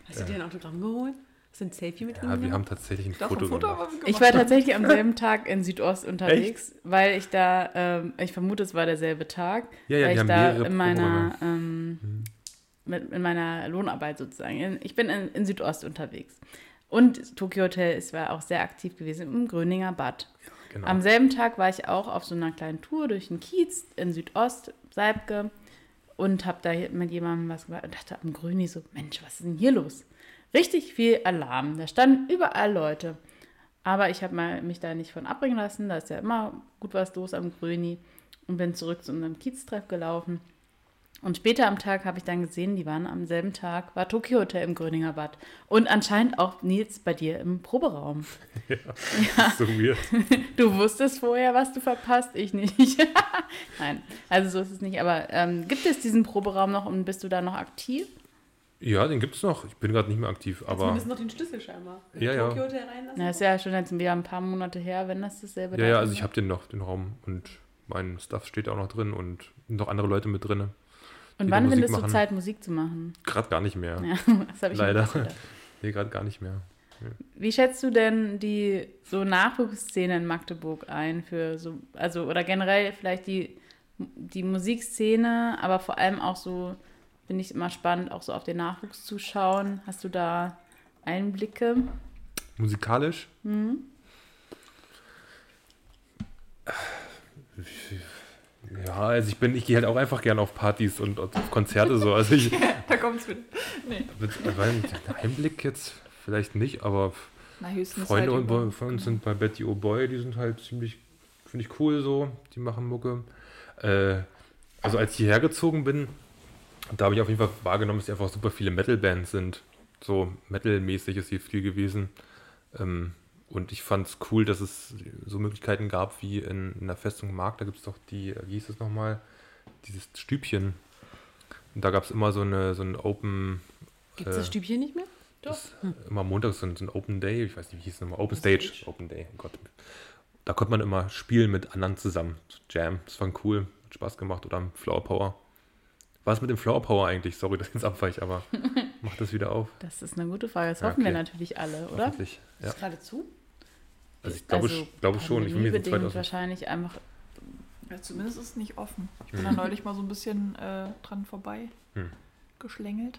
Speaker 1: Hast du dir ein Autogramm geholt? Sind Selfie mit
Speaker 3: Ja, wir haben tatsächlich ein Foto, ein Foto gemacht.
Speaker 2: Ich war tatsächlich am selben Tag in Südost unterwegs, Echt? weil ich da, ähm, ich vermute, es war derselbe Tag,
Speaker 3: ja, ja,
Speaker 2: weil ich da in meiner, ähm, mhm. mit, in meiner Lohnarbeit sozusagen, ich bin in, in, Südost unterwegs. Und Tokyo Hotel ist, war auch sehr aktiv gewesen im Gröninger Bad. Genau. Am selben Tag war ich auch auf so einer kleinen Tour durch den Kiez in Südost, Seibke, und habe da mit jemandem was gemacht und dachte am Grüni so, Mensch, was ist denn hier los? richtig viel Alarm. Da standen überall Leute. Aber ich habe mich da nicht von abbringen lassen. Da ist ja immer gut was los am Grüni und bin zurück zu unserem Kieztreff gelaufen. Und später am Tag habe ich dann gesehen, die waren am selben Tag, war Tokyo Hotel im Gröninger Bad. Und anscheinend auch Nils bei dir im Proberaum. Ja, ja. so weird. Du wusstest vorher, was du verpasst, ich nicht. Nein, also so ist es nicht. Aber ähm, gibt es diesen Proberaum noch und bist du da noch aktiv?
Speaker 3: Ja, den gibt es noch. Ich bin gerade nicht mehr aktiv, aber.
Speaker 1: Zumindest noch den Schlüssel scheinbar.
Speaker 3: Ja, ja.
Speaker 2: Tokyo Hotel reinlassen. Ja, ist ja schon jetzt wieder ein paar Monate her, wenn das dasselbe
Speaker 3: Ja, ja, also ich habe den noch, den Raum und mein Stuff steht auch noch drin und noch andere Leute mit drin.
Speaker 2: Und wann findest du Zeit, Musik zu machen?
Speaker 3: Gerade gar nicht mehr. Ja, das habe ich Leider. nee, gerade gar nicht mehr. Ja.
Speaker 2: Wie schätzt du denn die so Nachwuchsszene in Magdeburg ein für so, also oder generell vielleicht die, die Musikszene, aber vor allem auch so Finde ich immer spannend, auch so auf den Nachwuchs zu schauen. Hast du da Einblicke?
Speaker 3: Musikalisch? Mhm. Ja, also ich bin, ich gehe halt auch einfach gerne auf Partys und auf Konzerte so. Also ich,
Speaker 1: da kommt's wieder.
Speaker 3: Nee. Einblick jetzt vielleicht nicht, aber Na, Freunde halt von uns sind bei Betty O'Boy, die sind halt ziemlich, finde ich cool so, die machen Mucke. Äh, also als ich hierher gezogen bin, und da habe ich auf jeden Fall wahrgenommen, dass hier einfach super viele Metal-Bands sind. So Metal-mäßig ist hier viel gewesen. Ähm, und ich fand es cool, dass es so Möglichkeiten gab wie in, in der Festung Markt. Da gibt es doch die, wie hieß es nochmal, dieses Stübchen. Und da gab es immer so eine so ein Open.
Speaker 1: Gibt es äh, das Stübchen nicht mehr?
Speaker 3: Doch. Hm. Immer montags so ein, so ein Open Day, ich weiß nicht, wie hieß es nochmal, Open Stage. Stage. Open Day, oh Gott. Da konnte man immer spielen mit anderen zusammen. Jam, das war cool, hat Spaß gemacht. Oder Flower Power. Was mit dem Flower Power eigentlich? Sorry, dass ich jetzt abweiche, aber mach das wieder auf.
Speaker 2: Das ist eine gute Frage. Das hoffen okay. wir natürlich alle, oder?
Speaker 3: Hoffentlich. Ja.
Speaker 1: Ist gerade zu?
Speaker 3: Also ich glaube, also, glaube schon. Ich
Speaker 2: bin mir wahrscheinlich einfach.
Speaker 4: Ja, zumindest ist es nicht offen. Ich bin hm. da neulich mal so ein bisschen äh, dran vorbei hm. geschlängelt.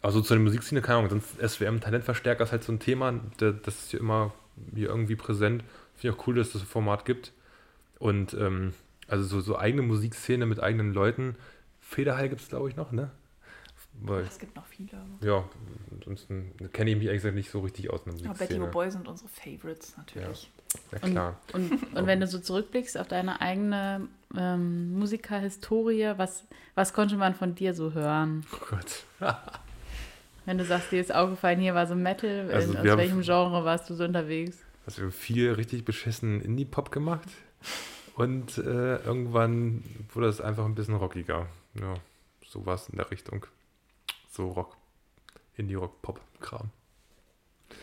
Speaker 3: Also zu der Musikszene, keine Ahnung, sonst SWM Talentverstärker ist halt so ein Thema, das ist hier immer hier irgendwie präsent. Finde ich auch cool, dass es das Format gibt. Und ähm, also so, so eigene Musikszene mit eigenen Leuten, Federhall gibt es, glaube ich, noch, ne?
Speaker 4: Weil, es gibt noch viele.
Speaker 3: Ja, ansonsten kenne ich mich ehrlich gesagt nicht so richtig aus.
Speaker 4: Ja, Betty Boy sind unsere Favorites natürlich.
Speaker 3: Ja, ja klar.
Speaker 2: Und, und, und, wenn du so zurückblickst auf deine eigene ähm, Musikerhistorie, was, was konnte man von dir so hören?
Speaker 3: Oh Gott.
Speaker 2: wenn du sagst, dir ist aufgefallen, hier war so Metal, also in, aus welchem Genre warst du so unterwegs?
Speaker 3: Also viel richtig beschissenen Indie-Pop gemacht. Und äh, irgendwann wurde es einfach ein bisschen rockiger. Ja, sowas in der Richtung. So Rock, Indie-Rock-Pop-Kram.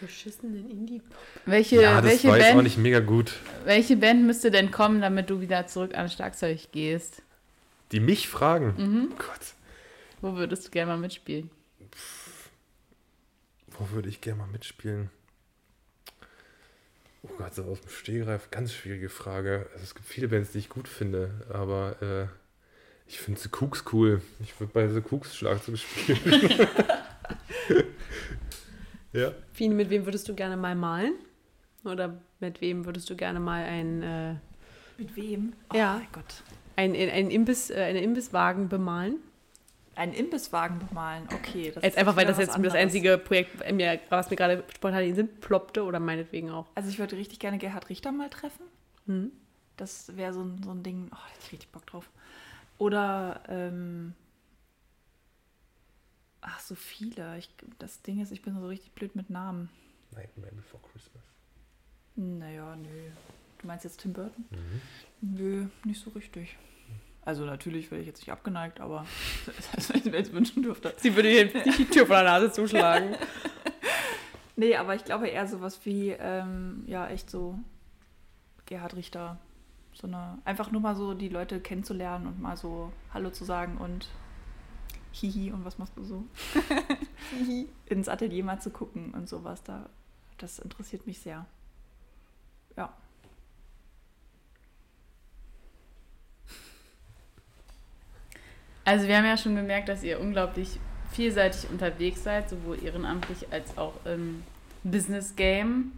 Speaker 1: Beschissenen Indie-Pop.
Speaker 2: Welche,
Speaker 3: Ja, das
Speaker 2: welche,
Speaker 3: war jetzt auch
Speaker 2: Band,
Speaker 3: nicht mega gut.
Speaker 2: welche Band müsste denn kommen, damit du wieder zurück ans Schlagzeug gehst?
Speaker 3: Die mich fragen.
Speaker 2: Mhm.
Speaker 3: Gott,
Speaker 2: Wo würdest du gerne mal mitspielen?
Speaker 3: wo würde ich gerne mal mitspielen? Oh Gott, so aus dem Stehgreif, ganz schwierige Frage. Also es gibt viele Bands, die ich gut finde, aber äh, ich finde The Cooks cool. Ich würde bei The Cooks Schlagzeug spielen. ja.
Speaker 1: Fien, mit wem würdest du gerne mal malen? Oder mit wem würdest du gerne mal ein, äh,
Speaker 4: Mit wem?
Speaker 1: Ja.
Speaker 4: mein Gott.
Speaker 1: ein, ein Imbiss, äh, einen Imbisswagen bemalen?
Speaker 4: Einen Imbisswagen bemalen, okay. Das
Speaker 1: Jetzt
Speaker 4: ist
Speaker 1: einfach, weil das jetzt das
Speaker 4: anderes.
Speaker 1: einzige Projekt, äh, was mir gerade spontan in den Sinn ploppte oder meinetwegen auch.
Speaker 4: Also ich würde richtig gerne Gerhard Richter mal treffen.
Speaker 1: Hm?
Speaker 4: Das wäre so ein, so ein Ding, oh, da hätte ich richtig Bock drauf. Oder, ähm, ach, so viele. Ich, das Ding ist, ich bin so richtig blöd mit Namen.
Speaker 3: Nightmare Before Christmas.
Speaker 4: Naja, nö. Du meinst jetzt Tim Burton?
Speaker 3: Mhm.
Speaker 4: Nö, nicht so richtig. Also natürlich wäre ich jetzt nicht abgeneigt, aber wenn ich mir jetzt wünschen dürfte.
Speaker 1: Sie würde dir die Tür vor der Nase zuschlagen.
Speaker 4: Nee, aber ich glaube eher sowas wie, ähm, ja, echt so Gerhard Richter. So eine, einfach nur mal so die Leute kennenzulernen und mal so Hallo zu sagen und Hihi und was machst du so? Hihi. Ins Atelier mal zu gucken und sowas. Da, das interessiert mich sehr. Ja.
Speaker 2: Also wir haben ja schon gemerkt, dass ihr unglaublich vielseitig unterwegs seid, sowohl ehrenamtlich als auch im Business Game.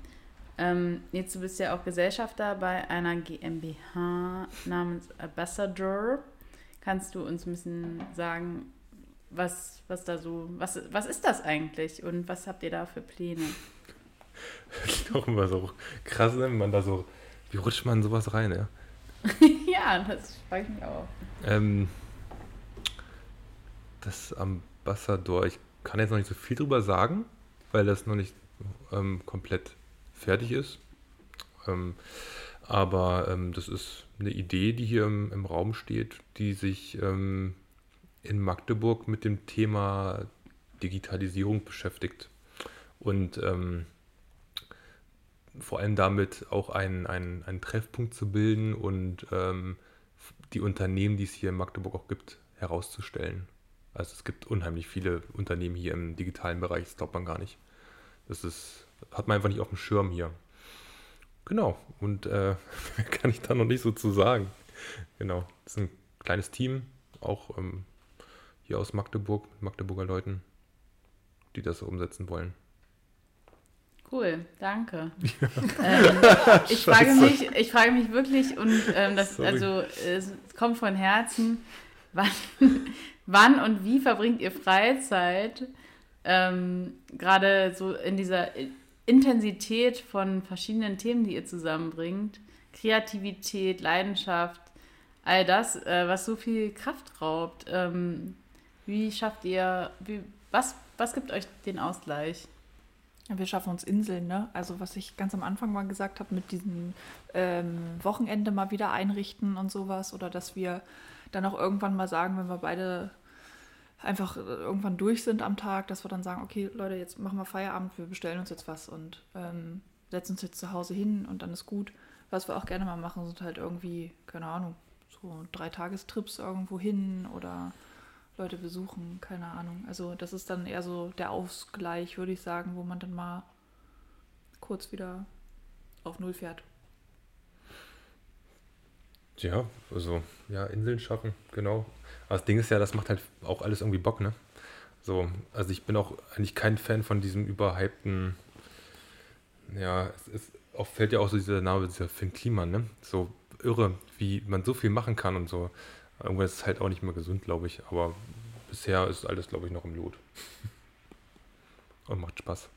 Speaker 2: Ähm, jetzt du bist ja auch Gesellschafter bei einer GmbH namens Ambassador. Kannst du uns ein bisschen sagen, was, was da so, was, was ist das eigentlich und was habt ihr da für Pläne?
Speaker 3: Das ist auch immer so krass, ne, wenn man da so, wie rutscht man sowas rein, ja?
Speaker 2: ja, das frage ich mich auch.
Speaker 3: Ähm, das Ambassador, ich kann jetzt noch nicht so viel drüber sagen, weil das noch nicht ähm, komplett fertig ist. Ähm, aber ähm, das ist eine Idee, die hier im, im Raum steht, die sich ähm, in Magdeburg mit dem Thema Digitalisierung beschäftigt. Und ähm, vor allem damit auch einen, einen, einen Treffpunkt zu bilden und ähm, die Unternehmen, die es hier in Magdeburg auch gibt, herauszustellen. Also es gibt unheimlich viele Unternehmen hier im digitalen Bereich, das glaubt man gar nicht. Das ist, hat man einfach nicht auf dem Schirm hier. Genau, und äh, kann ich da noch nicht so zu sagen. Genau, das ist ein kleines Team, auch ähm, hier aus Magdeburg, mit Magdeburger Leuten, die das so umsetzen wollen.
Speaker 2: Cool, danke. Ähm, ich, frage mich, ich frage mich wirklich, und ähm, das,
Speaker 3: Sorry.
Speaker 2: also, es kommt von Herzen, wann, wann und wie verbringt ihr Freizeit? Ähm, Gerade so in dieser Intensität von verschiedenen Themen, die ihr zusammenbringt. Kreativität, Leidenschaft, all das, äh, was so viel Kraft raubt. Ähm, wie schafft ihr, wie, was, was gibt euch den Ausgleich?
Speaker 4: Wir schaffen uns Inseln, ne? Also was ich ganz am Anfang mal gesagt habe, mit diesem ähm, Wochenende mal wieder einrichten und sowas. Oder dass wir dann auch irgendwann mal sagen, wenn wir beide einfach äh, irgendwann durch sind am Tag, dass wir dann sagen, okay, Leute, jetzt machen wir Feierabend, wir bestellen uns jetzt was und ähm, setzen uns jetzt zu Hause hin und dann ist gut. Was wir auch gerne mal machen, sind halt irgendwie, keine Ahnung, so Dreitagestrips irgendwo hin oder Leute besuchen, keine Ahnung. Also das ist dann eher so der Ausgleich, würde ich sagen, wo man dann mal kurz wieder auf Null fährt.
Speaker 3: Ja, also, ja, Inseln schaffen, genau. Aber das Ding ist ja, das macht halt auch alles irgendwie Bock, ne? So, also ich bin auch eigentlich kein Fan von diesem überhypten, ja, es ist, auch fällt ja auch so dieser Name, dieser Finn Kliman, ne? So irre, wie man so viel machen kann und so. Irgendwann ist es halt auch nicht mehr gesund, glaube ich, aber bisher ist alles, glaube ich, noch im Lot. Und macht Spaß.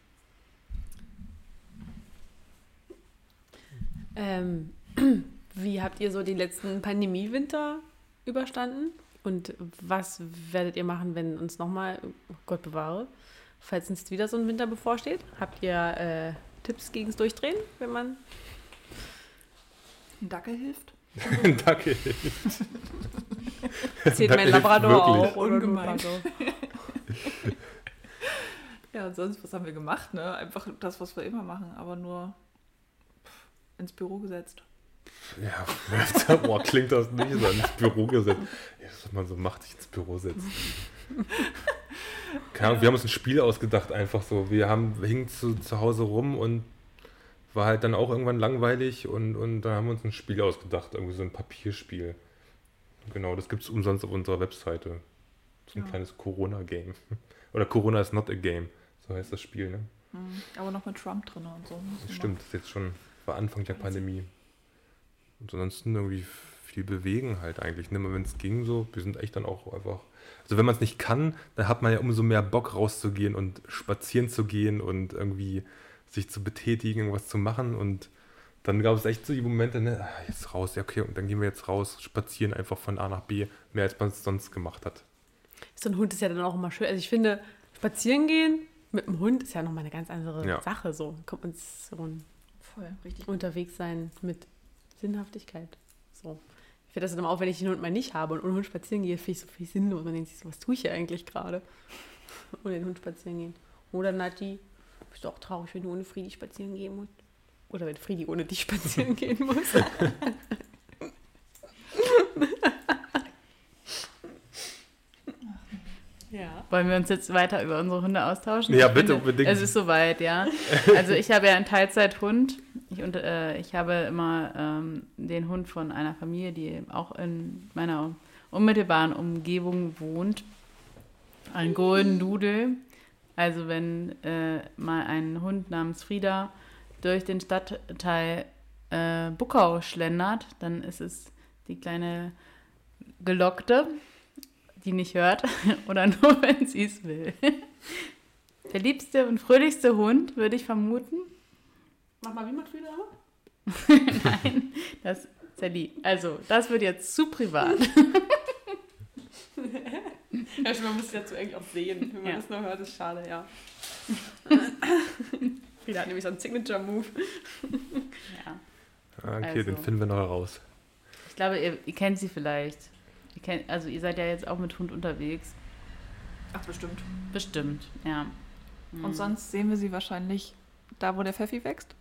Speaker 1: Ähm, wie habt ihr so den letzten Pandemiewinter überstanden? Und was werdet ihr machen, wenn uns nochmal, oh Gott bewahre, falls uns wieder so ein Winter bevorsteht? Habt ihr äh, Tipps gegen das Durchdrehen, wenn man.
Speaker 4: Ein Dackel hilft.
Speaker 3: Ein Dackel.
Speaker 1: Zählt mein
Speaker 3: hilft
Speaker 1: Labrador
Speaker 3: wirklich.
Speaker 1: auch.
Speaker 4: Ungemein. Ja, und sonst, was haben wir gemacht? Ne? Einfach das, was wir immer machen, aber nur ins Büro gesetzt.
Speaker 3: Ja, boah, klingt das nicht so ins Büro gesetzt. Ja, was man so macht, sich ins Büro setzen. Keine Ahnung, wir haben uns ein Spiel ausgedacht, einfach so. Wir haben hingen zu, zu Hause rum und war halt dann auch irgendwann langweilig und, und da haben wir uns ein Spiel ausgedacht, irgendwie so ein Papierspiel. Genau, das gibt es umsonst auf unserer Webseite. So ein
Speaker 4: Ja.
Speaker 3: kleines Corona-Game. Oder Corona is not a game, so heißt das Spiel, ne?
Speaker 4: Mhm. Aber noch mit Trump drin und so.
Speaker 3: Das stimmt, das ist jetzt schon war Anfang der Pandemie. Und ansonsten irgendwie viel bewegen halt eigentlich. Ne? Wenn es ging so, wir sind echt dann auch einfach. Also wenn man es nicht kann, dann hat man ja umso mehr Bock rauszugehen und spazieren zu gehen und irgendwie sich zu betätigen, irgendwas zu machen. Und dann gab es echt so die Momente, ne, ah, jetzt raus, ja okay, und dann gehen wir jetzt raus, spazieren einfach von A nach B, mehr als man es sonst gemacht hat.
Speaker 1: So ein Hund ist ja dann auch immer schön. Also ich finde, spazieren gehen mit einem Hund ist ja nochmal eine ganz andere
Speaker 3: Ja.
Speaker 1: Sache. So kommt man so ein
Speaker 4: Voll, richtig.
Speaker 1: unterwegs sein mit Sinnhaftigkeit. So. Ich finde das dann auch, wenn ich den Hund mal nicht habe und ohne Hund spazieren gehe, finde ich so viel sinnlos. Man denkt sich so, was tue ich hier eigentlich gerade? Ohne den Hund spazieren gehen. Oder Nati, bist du auch traurig, wenn du ohne Friedi spazieren gehen musst? Oder wenn Friedi ohne dich spazieren gehen muss? Ja.
Speaker 2: Wollen wir uns jetzt weiter über unsere Hunde austauschen?
Speaker 3: Ja,
Speaker 2: Ich
Speaker 3: bitte,
Speaker 2: finde,
Speaker 3: unbedingt.
Speaker 2: Es ist soweit, ja. Also ich habe ja einen Teilzeithund. Ich, und, äh, ich habe immer ähm, den Hund von einer Familie, die auch in meiner unmittelbaren Umgebung wohnt. Ein Golden Doodle. Also wenn äh, mal ein Hund namens Frieda durch den Stadtteil äh, Buckau schlendert, dann ist es die kleine Gelockte, die nicht hört oder nur, wenn sie es will. Der liebste und fröhlichste Hund, würde ich vermuten.
Speaker 1: Mach mal, wie man Frieda?
Speaker 2: Nein, das Sally. Also, das wird jetzt zu privat.
Speaker 1: Ja, man muss es ja zu eng auch sehen. Wenn man
Speaker 2: Ja.
Speaker 1: das nur hört, ist schade, ja. Frieda hat nämlich so einen Signature-Move.
Speaker 2: Ja.
Speaker 3: Ah, Okay,
Speaker 2: Also.
Speaker 3: den finden wir noch heraus.
Speaker 2: Ich glaube, ihr, ihr kennt sie vielleicht. Also, ihr seid ja jetzt auch mit Hund unterwegs.
Speaker 4: Ach, bestimmt.
Speaker 2: Bestimmt, ja. Mhm.
Speaker 4: Und sonst sehen wir sie wahrscheinlich da, wo der Pfeffi wächst.